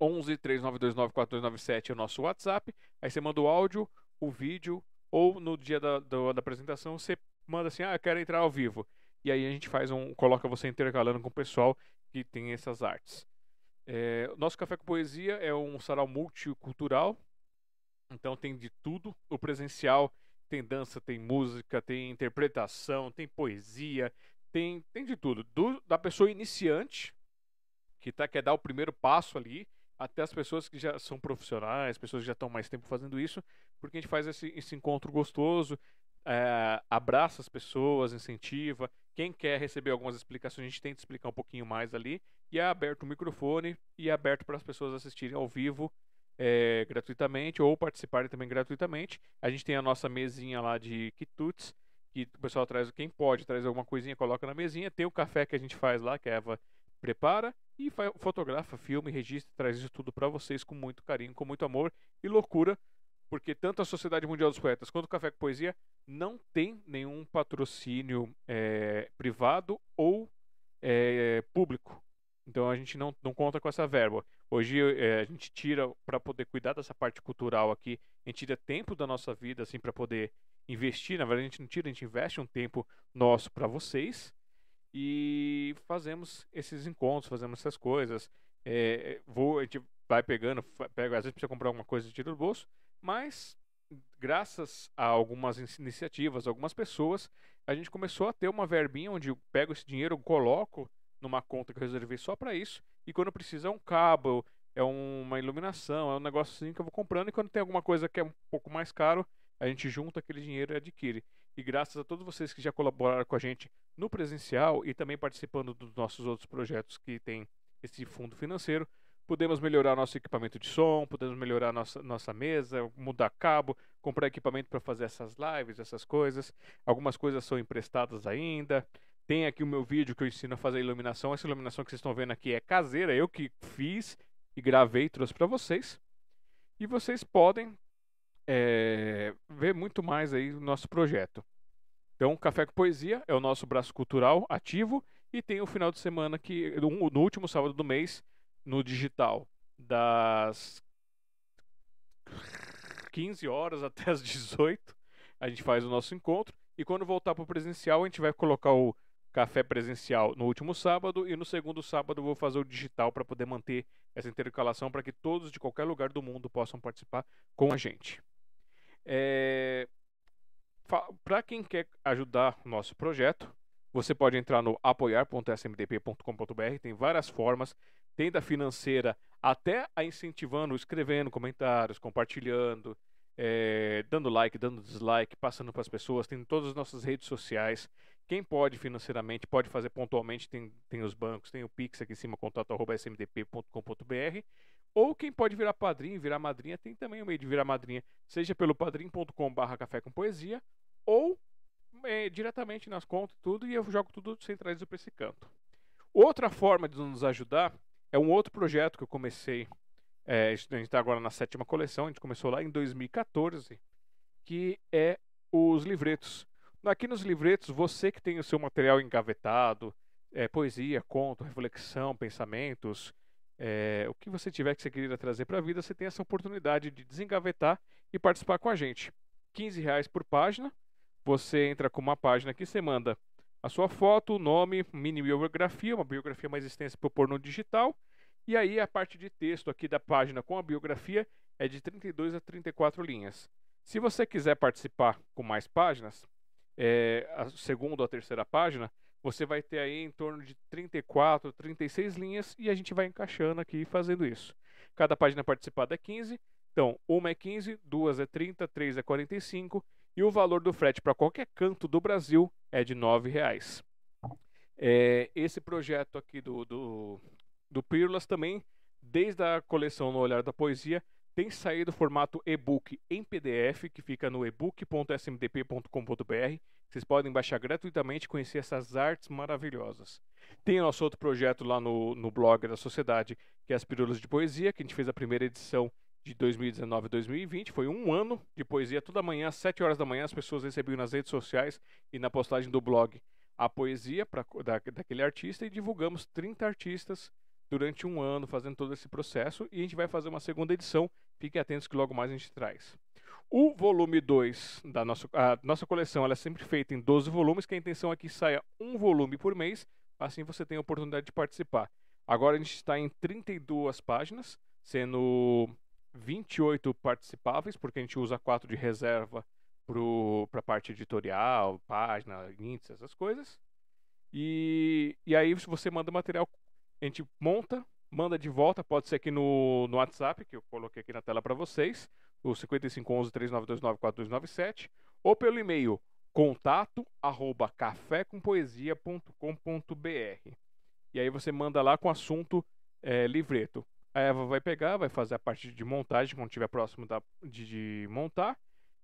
11 3929 4297 é o nosso WhatsApp. Aí você manda o áudio, o vídeo, ou no dia da, da, da apresentação você manda assim: ah, eu quero entrar ao vivo. E aí a gente faz um. coloca você intercalando com o pessoal que tem essas artes. É, nosso Café com Poesia é um sarau multicultural, então tem de tudo. O presencial tem dança, tem música, tem interpretação, tem poesia, tem, tem de tudo. Do, da pessoa iniciante, que tá, quer dar o primeiro passo ali, até as pessoas que já são profissionais, pessoas que já estão mais tempo fazendo isso, porque a gente faz esse, esse encontro gostoso, é, abraça as pessoas, incentiva. Quem quer receber algumas explicações, a gente tenta explicar um pouquinho mais ali. E é aberto o microfone e é aberto para as pessoas assistirem ao vivo é, gratuitamente ou participarem também gratuitamente. A gente tem a nossa mesinha lá de quitutes, que o pessoal traz, quem pode, traz alguma coisinha, coloca na mesinha. Tem o café que a gente faz lá, que a Eva prepara e fotografa, filme, registra, traz isso tudo para vocês com muito carinho, com muito amor e loucura, porque tanto a Sociedade Mundial dos Poetas quanto o Café com Poesia não tem nenhum patrocínio é, privado ou é, público. Então a gente não, não conta com essa verba. Hoje é, a gente tira para poder cuidar dessa parte cultural aqui, a gente tira tempo da nossa vida assim para poder investir. Na verdade a gente não tira, a gente investe um tempo nosso para vocês e fazemos esses encontros, fazemos essas coisas. É, vou, a gente vai pegando, pega, às vezes precisa comprar alguma coisa e tira do bolso, mas graças a algumas iniciativas, algumas pessoas, a gente começou a ter uma verbinha onde eu pego esse dinheiro, coloco numa conta que eu reservei só para isso. E quando precisa é um cabo, é uma iluminação, é um negócio assim que eu vou comprando. E quando tem alguma coisa que é um pouco mais caro, a gente junta aquele dinheiro e adquire. E graças a todos vocês que já colaboraram com a gente no presencial e também participando dos nossos outros projetos que tem esse fundo financeiro, podemos melhorar nosso equipamento de som, podemos melhorar nossa, nossa mesa, mudar cabo, comprar equipamento para fazer essas lives, essas coisas. Algumas coisas são emprestadas ainda. Tem aqui o meu vídeo que eu ensino a fazer iluminação. Essa iluminação que vocês estão vendo aqui é caseira, eu que fiz e gravei e trouxe para vocês. E vocês podem é, ver muito mais aí do nosso projeto. Então, Café com Poesia é o nosso braço cultural ativo e tem o final de semana que no último sábado do mês no digital das 15 horas até as 18 a gente faz o nosso encontro e quando voltar para o presencial a gente vai colocar o café presencial no último sábado e no segundo sábado vou fazer o digital para poder manter essa intercalação para que todos de qualquer lugar do mundo possam participar com a gente. É... Para quem quer ajudar o nosso projeto, você pode entrar no apoiar.smdp.com.br, tem várias formas, tem da financeira até a incentivando, escrevendo comentários, compartilhando, é, dando like, dando dislike, passando para as pessoas, tem todas as nossas redes sociais. Quem pode financeiramente, pode fazer pontualmente, tem, tem os bancos, tem o Pix aqui em cima, contato.smdp.com.br. Ou quem pode virar padrinho, virar madrinha, tem também o meio de virar madrinha, seja pelo padrim.com.br café com poesia, ou é, diretamente nas contas tudo, e eu jogo tudo centralizado para esse canto. Outra forma de nos ajudar é um outro projeto que eu comecei. É, a gente está agora na sétima coleção, a gente começou lá em 2014, que é os livretos. Aqui nos livretos, você que tem o seu material engavetado, é, poesia, conto, reflexão, pensamentos, é, o que você tiver que você queira trazer para a vida, você tem essa oportunidade de desengavetar e participar com a gente. 15 reais por página. Você entra com uma página que você manda a sua foto, o nome, mini biografia, uma biografia mais extensa para pôr no digital. E aí a parte de texto aqui da página com a biografia é de 32 a 34 linhas. Se você quiser participar com mais páginas, é, a segunda ou a terceira página, você vai ter aí em torno de 34, 36 linhas e a gente vai encaixando aqui fazendo isso. Cada página participada é 15, então uma é 15, duas é 30, três é 45 e o valor do frete para qualquer canto do Brasil é de R$ reais. É, esse projeto aqui do, do, do Pílulas também, desde a coleção No Olhar da Poesia, tem saído formato e-book em PDF, que fica no ebook.smdp.com.br. Vocês podem baixar gratuitamente e conhecer essas artes maravilhosas. Tem nosso outro projeto lá no, no blog da Sociedade, que é as Pílulas de Poesia, que a gente fez a primeira edição de 2019 a 2020. Foi um ano de poesia. Toda manhã, às 7 horas da manhã, as pessoas recebiam nas redes sociais e na postagem do blog a poesia pra, da, daquele artista e divulgamos 30 artistas durante um ano fazendo todo esse processo e a gente vai fazer uma segunda edição. Fiquem atentos que logo mais a gente traz. O volume 2 da nossa, a nossa coleção ela é sempre feita em 12 volumes, que a intenção é que saia um volume por mês, assim você tem a oportunidade de participar. Agora a gente está em 32 páginas, sendo 28 participáveis, porque a gente usa 4 de reserva para a parte editorial, página, índice, essas coisas. E, e aí, você manda material, a gente monta, manda de volta, pode ser aqui no, no WhatsApp, que eu coloquei aqui na tela para vocês, o 5511-3929-4297, ou pelo e-mail contato arroba cafécompoesia.com.br. E aí você manda lá com assunto é, livreto. A Eva vai pegar, vai fazer a parte de montagem quando estiver próximo da, de, de montar,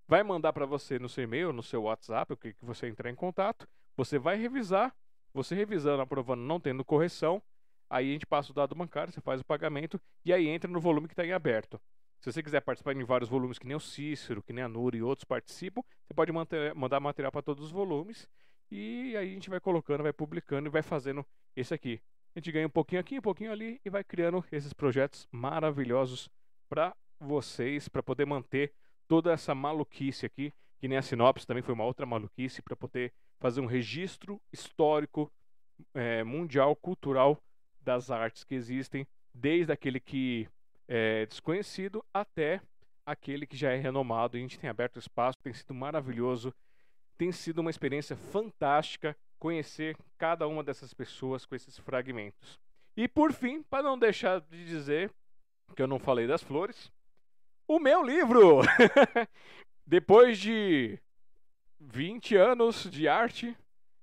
vai mandar para você no seu e-mail, no seu WhatsApp, o que, que você entrar em contato, você vai revisar, você revisando, aprovando, não tendo correção, aí a gente passa o dado bancário, você faz o pagamento e aí entra no volume que está em aberto. Se você quiser participar em vários volumes, que nem o Cícero, que nem a Nuri e outros participam, você pode manter, mandar material para todos os volumes e aí a gente vai colocando, vai publicando e vai fazendo esse aqui. A gente ganha um pouquinho aqui, um pouquinho ali e vai criando esses projetos maravilhosos para vocês, para poder manter toda essa maluquice aqui, que nem a sinopse também foi uma outra maluquice, para poder fazer um registro histórico, é, mundial, cultural das artes que existem, desde aquele que é desconhecido até aquele que já é renomado. A gente tem aberto espaço, tem sido maravilhoso, tem sido uma experiência fantástica conhecer cada uma dessas pessoas com esses fragmentos. E por fim, para não deixar de dizer que eu não falei das flores, o meu livro! Depois de 20 anos de arte,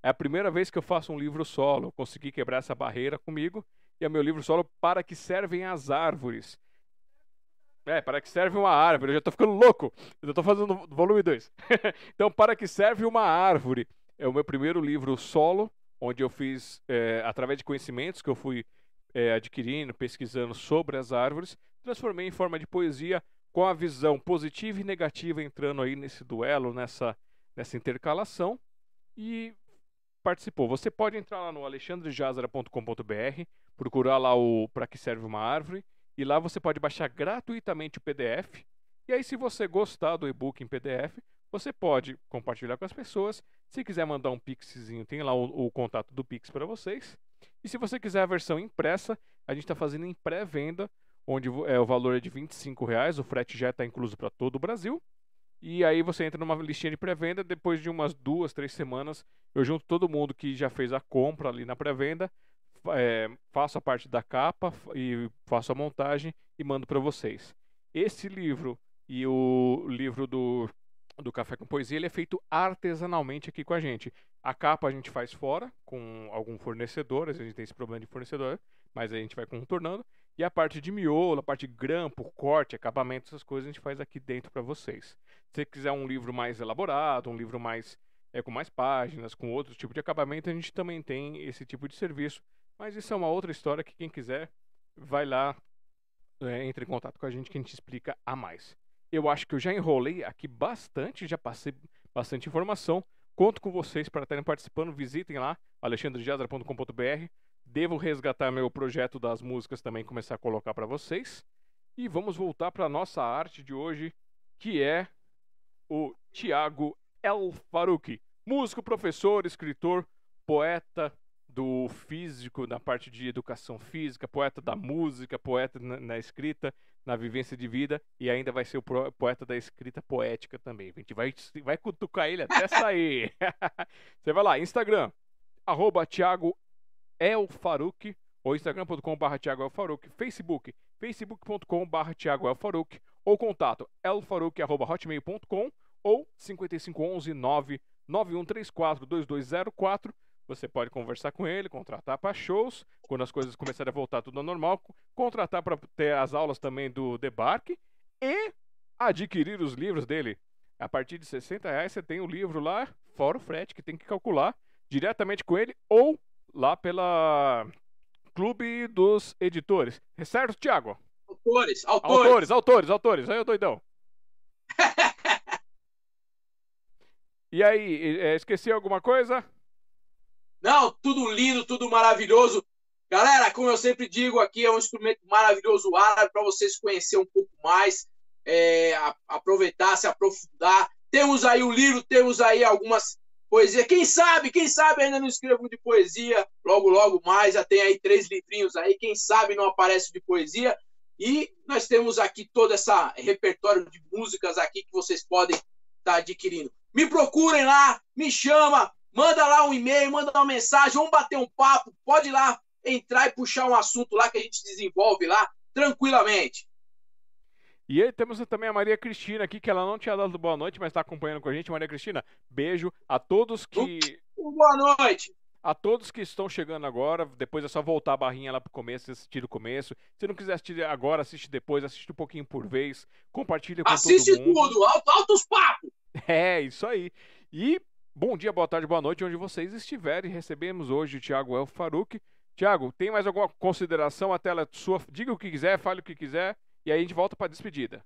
é a primeira vez que eu faço um livro solo. Eu consegui quebrar essa barreira comigo. E é meu livro solo Para que Servem as Árvores. É, para que serve uma árvore. Eu já estou ficando louco. Eu estou fazendo volume 2. então, Para que serve uma árvore é o meu primeiro livro solo, onde eu fiz, é, através de conhecimentos que eu fui é, adquirindo, pesquisando sobre as árvores, transformei em forma de poesia com a visão positiva e negativa entrando aí nesse duelo, nessa, nessa intercalação. E participou. Você pode entrar lá no alexandrejazara.com.br, procurar lá o Para que serve uma árvore, e lá você pode baixar gratuitamente o PDF. E aí, se você gostar do e-book em PDF, você pode compartilhar com as pessoas. Se quiser mandar um pixzinho, tem lá o, o contato do Pix para vocês. E se você quiser a versão impressa, a gente está fazendo em pré-venda, onde é, o valor é de R$ reais, o frete já está incluso para todo o Brasil. E aí você entra numa listinha de pré-venda, depois de umas duas, três semanas, eu junto todo mundo que já fez a compra ali na pré-venda, é, faço a parte da capa e faço a montagem e mando para vocês. Esse livro e o livro do do Café com Poesia, ele é feito artesanalmente aqui com a gente. A capa a gente faz fora, com algum fornecedor, a gente tem esse problema de fornecedor, mas a gente vai contornando. E a parte de miolo, a parte de grampo, corte, acabamento, essas coisas a gente faz aqui dentro para vocês. Se você quiser um livro mais elaborado, um livro mais é, com mais páginas, com outro tipo de acabamento, a gente também tem esse tipo de serviço. Mas isso é uma outra história que quem quiser vai lá, é, entre em contato com a gente que a gente explica a mais. Eu acho que eu já enrolei aqui bastante, já passei bastante informação. Conto com vocês para estarem participando. Visitem lá, alexandrejazara.com.br. Devo resgatar meu projeto das músicas também, começar a colocar para vocês. E vamos voltar para a nossa arte de hoje, que é o Tiago El Faruqi. Músico, professor, escritor, poeta, do físico, na parte de educação física, poeta da música, poeta na, na, escrita, na vivência de vida e ainda vai ser o poeta da escrita poética também. A gente vai, vai cutucar ele até sair. Você vai lá, Instagram, arroba Thiago Elfaruc, ou instagram.com.br Thiago Elfaruc, Facebook, facebook.com.br Thiago Elfaruc, ou contato elfaruc.hotmail.com ou 5511 99134 2204 você pode conversar com ele, contratar para shows, quando as coisas começarem a voltar tudo ao normal, contratar para ter as aulas também do debarque e adquirir os livros dele. A partir de 60 reais você tem o livro lá, fora o frete, que tem que calcular diretamente com ele ou lá pela Clube dos Editores. É certo, Thiago? Autores, autores. Autores, autores, autores. Aí eu doidão. e aí, é, esqueci alguma coisa? Não, tudo lindo, tudo maravilhoso. Galera, como eu sempre digo, aqui é um instrumento maravilhoso árabe para vocês conhecer um pouco mais, é, aproveitar, se aprofundar. Temos aí o livro, temos aí algumas poesias. Quem sabe, quem sabe ainda não escrevo de poesia, logo, logo mais. Já tem aí três livrinhos aí, quem sabe não aparece de poesia. E nós temos aqui todo esse repertório de músicas aqui que vocês podem estar tá adquirindo. Me procurem lá, me chama, manda lá um e-mail, manda uma mensagem, vamos bater um papo, pode ir lá entrar e puxar um assunto lá que a gente desenvolve lá tranquilamente. E aí temos também a Maria Cristina aqui, que ela não tinha dado boa noite, mas está acompanhando com a gente. Maria Cristina, beijo a todos que. Boa noite! A todos que estão chegando agora, depois é só voltar a barrinha lá pro começo, assistir o começo. Se não quiser assistir agora, assiste depois, assiste um pouquinho por vez, compartilha com assiste todo mundo. Assiste tudo, alto, altos papos! É, isso aí. E bom dia, boa tarde, boa noite, onde vocês estiverem. Recebemos hoje o Thiago El Faruque. Tiago, tem mais alguma consideração? A tela é sua. Diga o que quiser, fale o que quiser, e aí a gente volta para a despedida.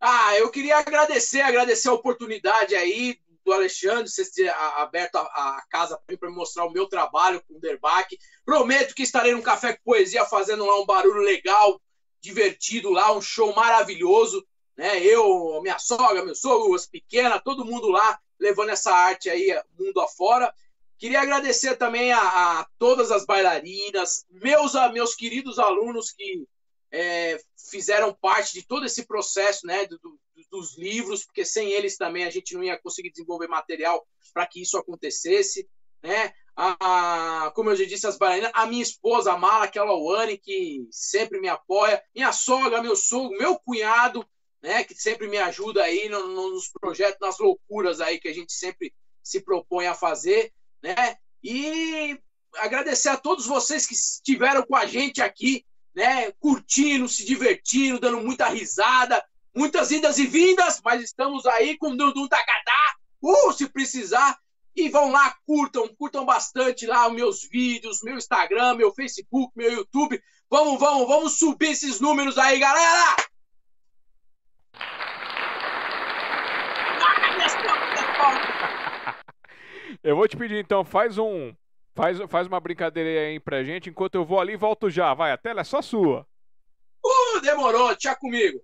Ah, eu queria agradecer, agradecer a oportunidade aí do Alexandre, você ter aberto a, a casa para mostrar o meu trabalho com o Derbach. Prometo que estarei no Café com Poesia fazendo lá um barulho legal, divertido lá, um show maravilhoso. Né? Eu, minha sogra, meu sogro, as pequenas, todo mundo lá levando essa arte aí mundo afora. Queria agradecer também a, a todas as bailarinas, meus, a, meus queridos alunos que é, fizeram parte de todo esse processo né, do, do, dos livros, porque sem eles também a gente não ia conseguir desenvolver material para que isso acontecesse. Né? A, como eu já disse, as bailarinas, a minha esposa, a Mala, que é a que sempre me apoia, minha sogra, meu sogro, meu cunhado, né, que sempre me ajuda aí nos projetos, nas loucuras aí que a gente sempre se propõe a fazer, né? E agradecer a todos vocês que estiveram com a gente aqui né, curtindo, se divertindo, dando muita risada, muitas idas e vindas, mas estamos aí com o Dundum Takatá, uh, se precisar. E vão lá, curtam, curtam bastante lá os meus vídeos, meu Instagram, meu Facebook, meu YouTube. Vamos, vamos, vamos subir esses números aí, galera! Eu vou te pedir então, faz um Faz, faz uma brincadeira aí pra gente, enquanto eu vou ali volto já. Vai, a tela é só sua. Uh, demorou, tchau comigo.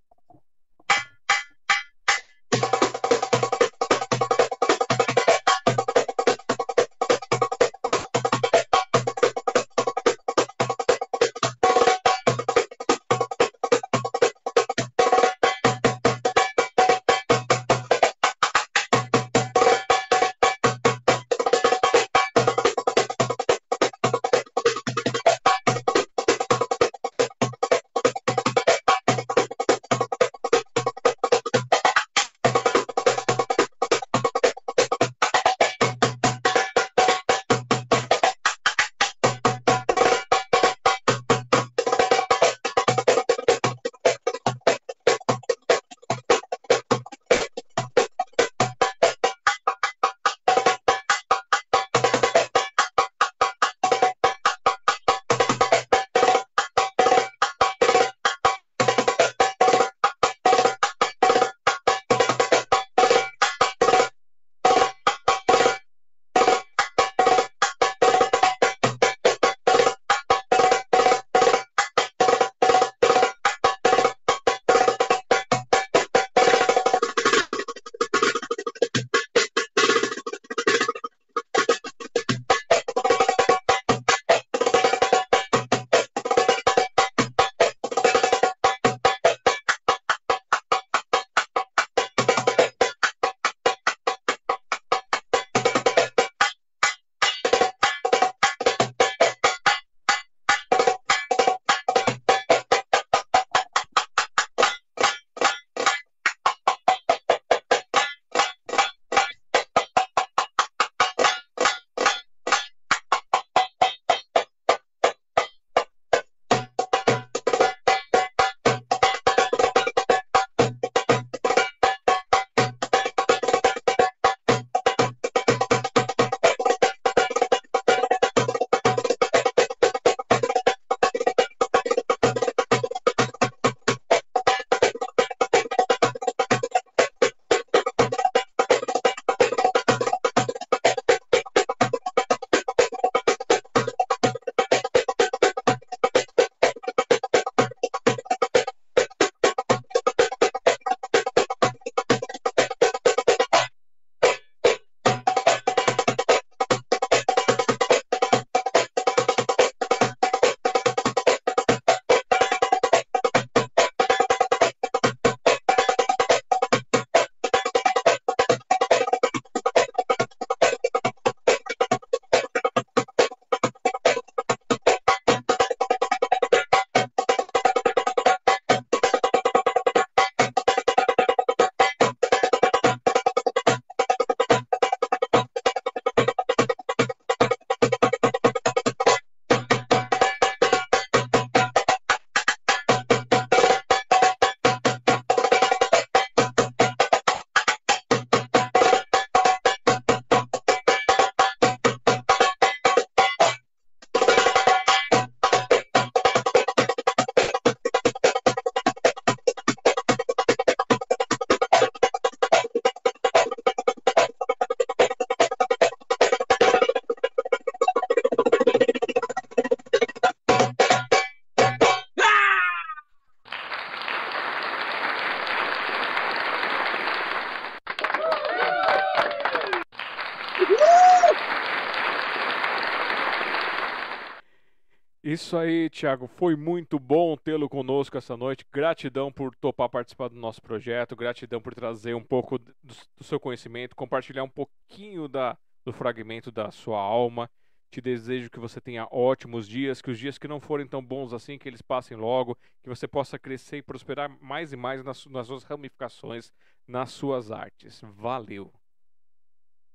Aí, Thiago. Foi muito bom tê-lo conosco essa noite. Gratidão por topar participar do nosso projeto. Gratidão por trazer um pouco do, do seu conhecimento, compartilhar um pouquinho da, do fragmento da sua alma. Te desejo que você tenha ótimos dias, que os dias que não forem tão bons assim, que eles passem logo, que você possa crescer e prosperar mais e mais nas, nas suas ramificações, nas suas artes. Valeu!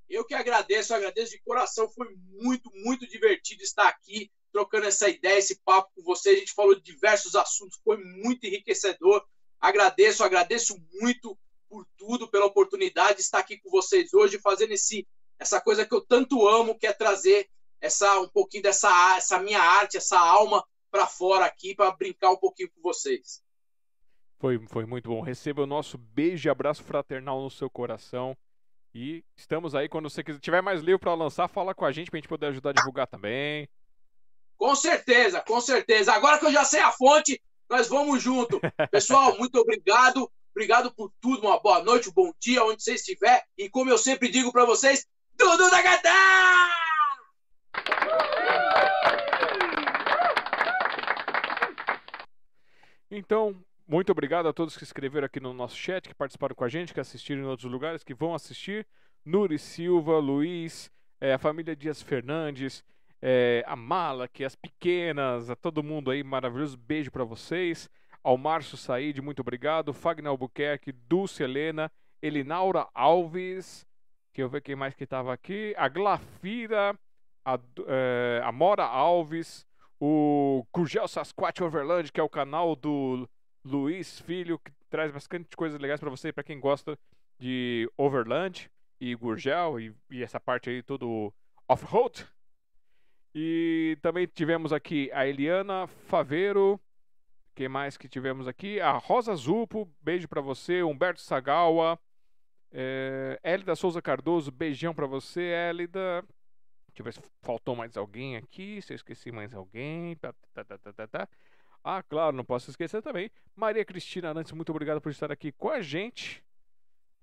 Eu que agradeço, agradeço de coração. Foi muito, muito divertido estar aqui trocando essa ideia, esse papo com você. A gente falou de diversos assuntos, foi muito enriquecedor. Agradeço, agradeço muito por tudo, pela oportunidade de estar aqui com vocês hoje, fazendo esse, essa coisa que eu tanto amo, que é trazer essa um pouquinho dessa essa minha arte, essa alma para fora aqui, para brincar um pouquinho com vocês. Foi, foi muito bom. Receba o nosso beijo e abraço fraternal no seu coração. E estamos aí. Quando você quiser, tiver mais livro para lançar, fala com a gente para a gente poder ajudar a divulgar também. Com certeza, com certeza. Agora que eu já sei a fonte, nós vamos junto. Pessoal, muito obrigado. Obrigado por tudo. Uma boa noite, um bom dia, onde você estiver. E como eu sempre digo para vocês, tudo da Gadá! Então, muito obrigado a todos que escreveram aqui no nosso chat, que participaram com a gente, que assistiram em outros lugares, que vão assistir. Nuri Silva, Luiz, é, a família Dias Fernandes, é, a Mala, que as pequenas, a todo mundo aí, maravilhoso beijo para vocês. Ao Márcio Said, muito obrigado. Fagner Albuquerque, Dulce Helena, Elinaura Alves, que eu ver quem mais que estava aqui, a Glafira, a, é, a Mora Alves, o Curgel Sasquatch Overland, que é o canal do Luiz Filho, que traz bastante coisas legais para você, para quem gosta de Overland e Gurgel e, e essa parte aí todo off-road. E também tivemos aqui a Eliana Faveiro. Quem mais que tivemos aqui? A Rosa Zupo, beijo para você. Humberto Sagawa. É, Elida Souza Cardoso, beijão para você, Elida. Deixa eu ver se faltou mais alguém aqui. Se eu esqueci mais alguém. Tá, tá, tá, tá, Ah, claro, não posso esquecer também. Maria Cristina Arantes, muito obrigado por estar aqui com a gente.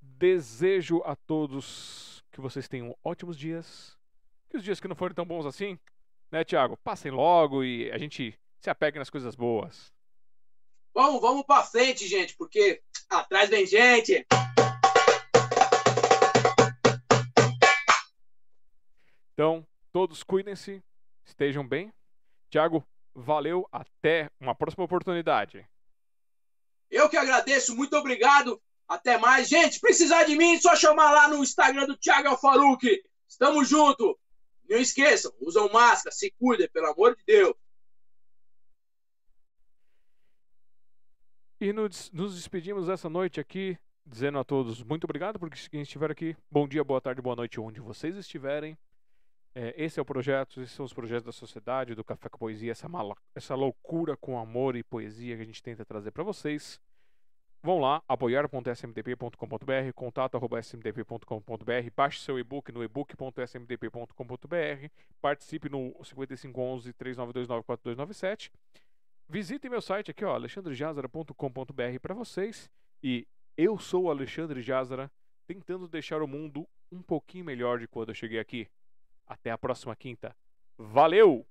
Desejo a todos que vocês tenham ótimos dias. Que os dias que não forem tão bons assim, né, Tiago? Passem logo e a gente se apegue nas coisas boas. Vamos, vamos para frente, gente, porque atrás vem gente. Então, todos cuidem-se, estejam bem. Tiago, valeu, até uma próxima oportunidade. Eu que agradeço, muito obrigado. Até mais. Gente, precisar de mim, só chamar lá no Instagram do Thiago Alfaruque. Estamos junto. Não esqueçam, usam máscara, se cuidem, pelo amor de Deus. E nos, nos despedimos essa noite aqui, dizendo a todos muito obrigado por quem estiver aqui. Bom dia, boa tarde, boa noite, onde vocês estiverem. É, esse é o projeto, esses são os projetos da sociedade, do Café com Poesia, essa, mala, essa loucura com amor e poesia que a gente tenta trazer para vocês. Vão lá, apoiar.smdp.com.br, contato.smdp.com.br, baixe seu e-book no ebook.smdp.com.br, participe no 5511-3929-4297, visite meu site aqui, alexandrejazara.com.br para vocês, e eu sou Alexandre Jazara, tentando deixar o mundo um pouquinho melhor de quando eu cheguei aqui. Até a próxima quinta. Valeu!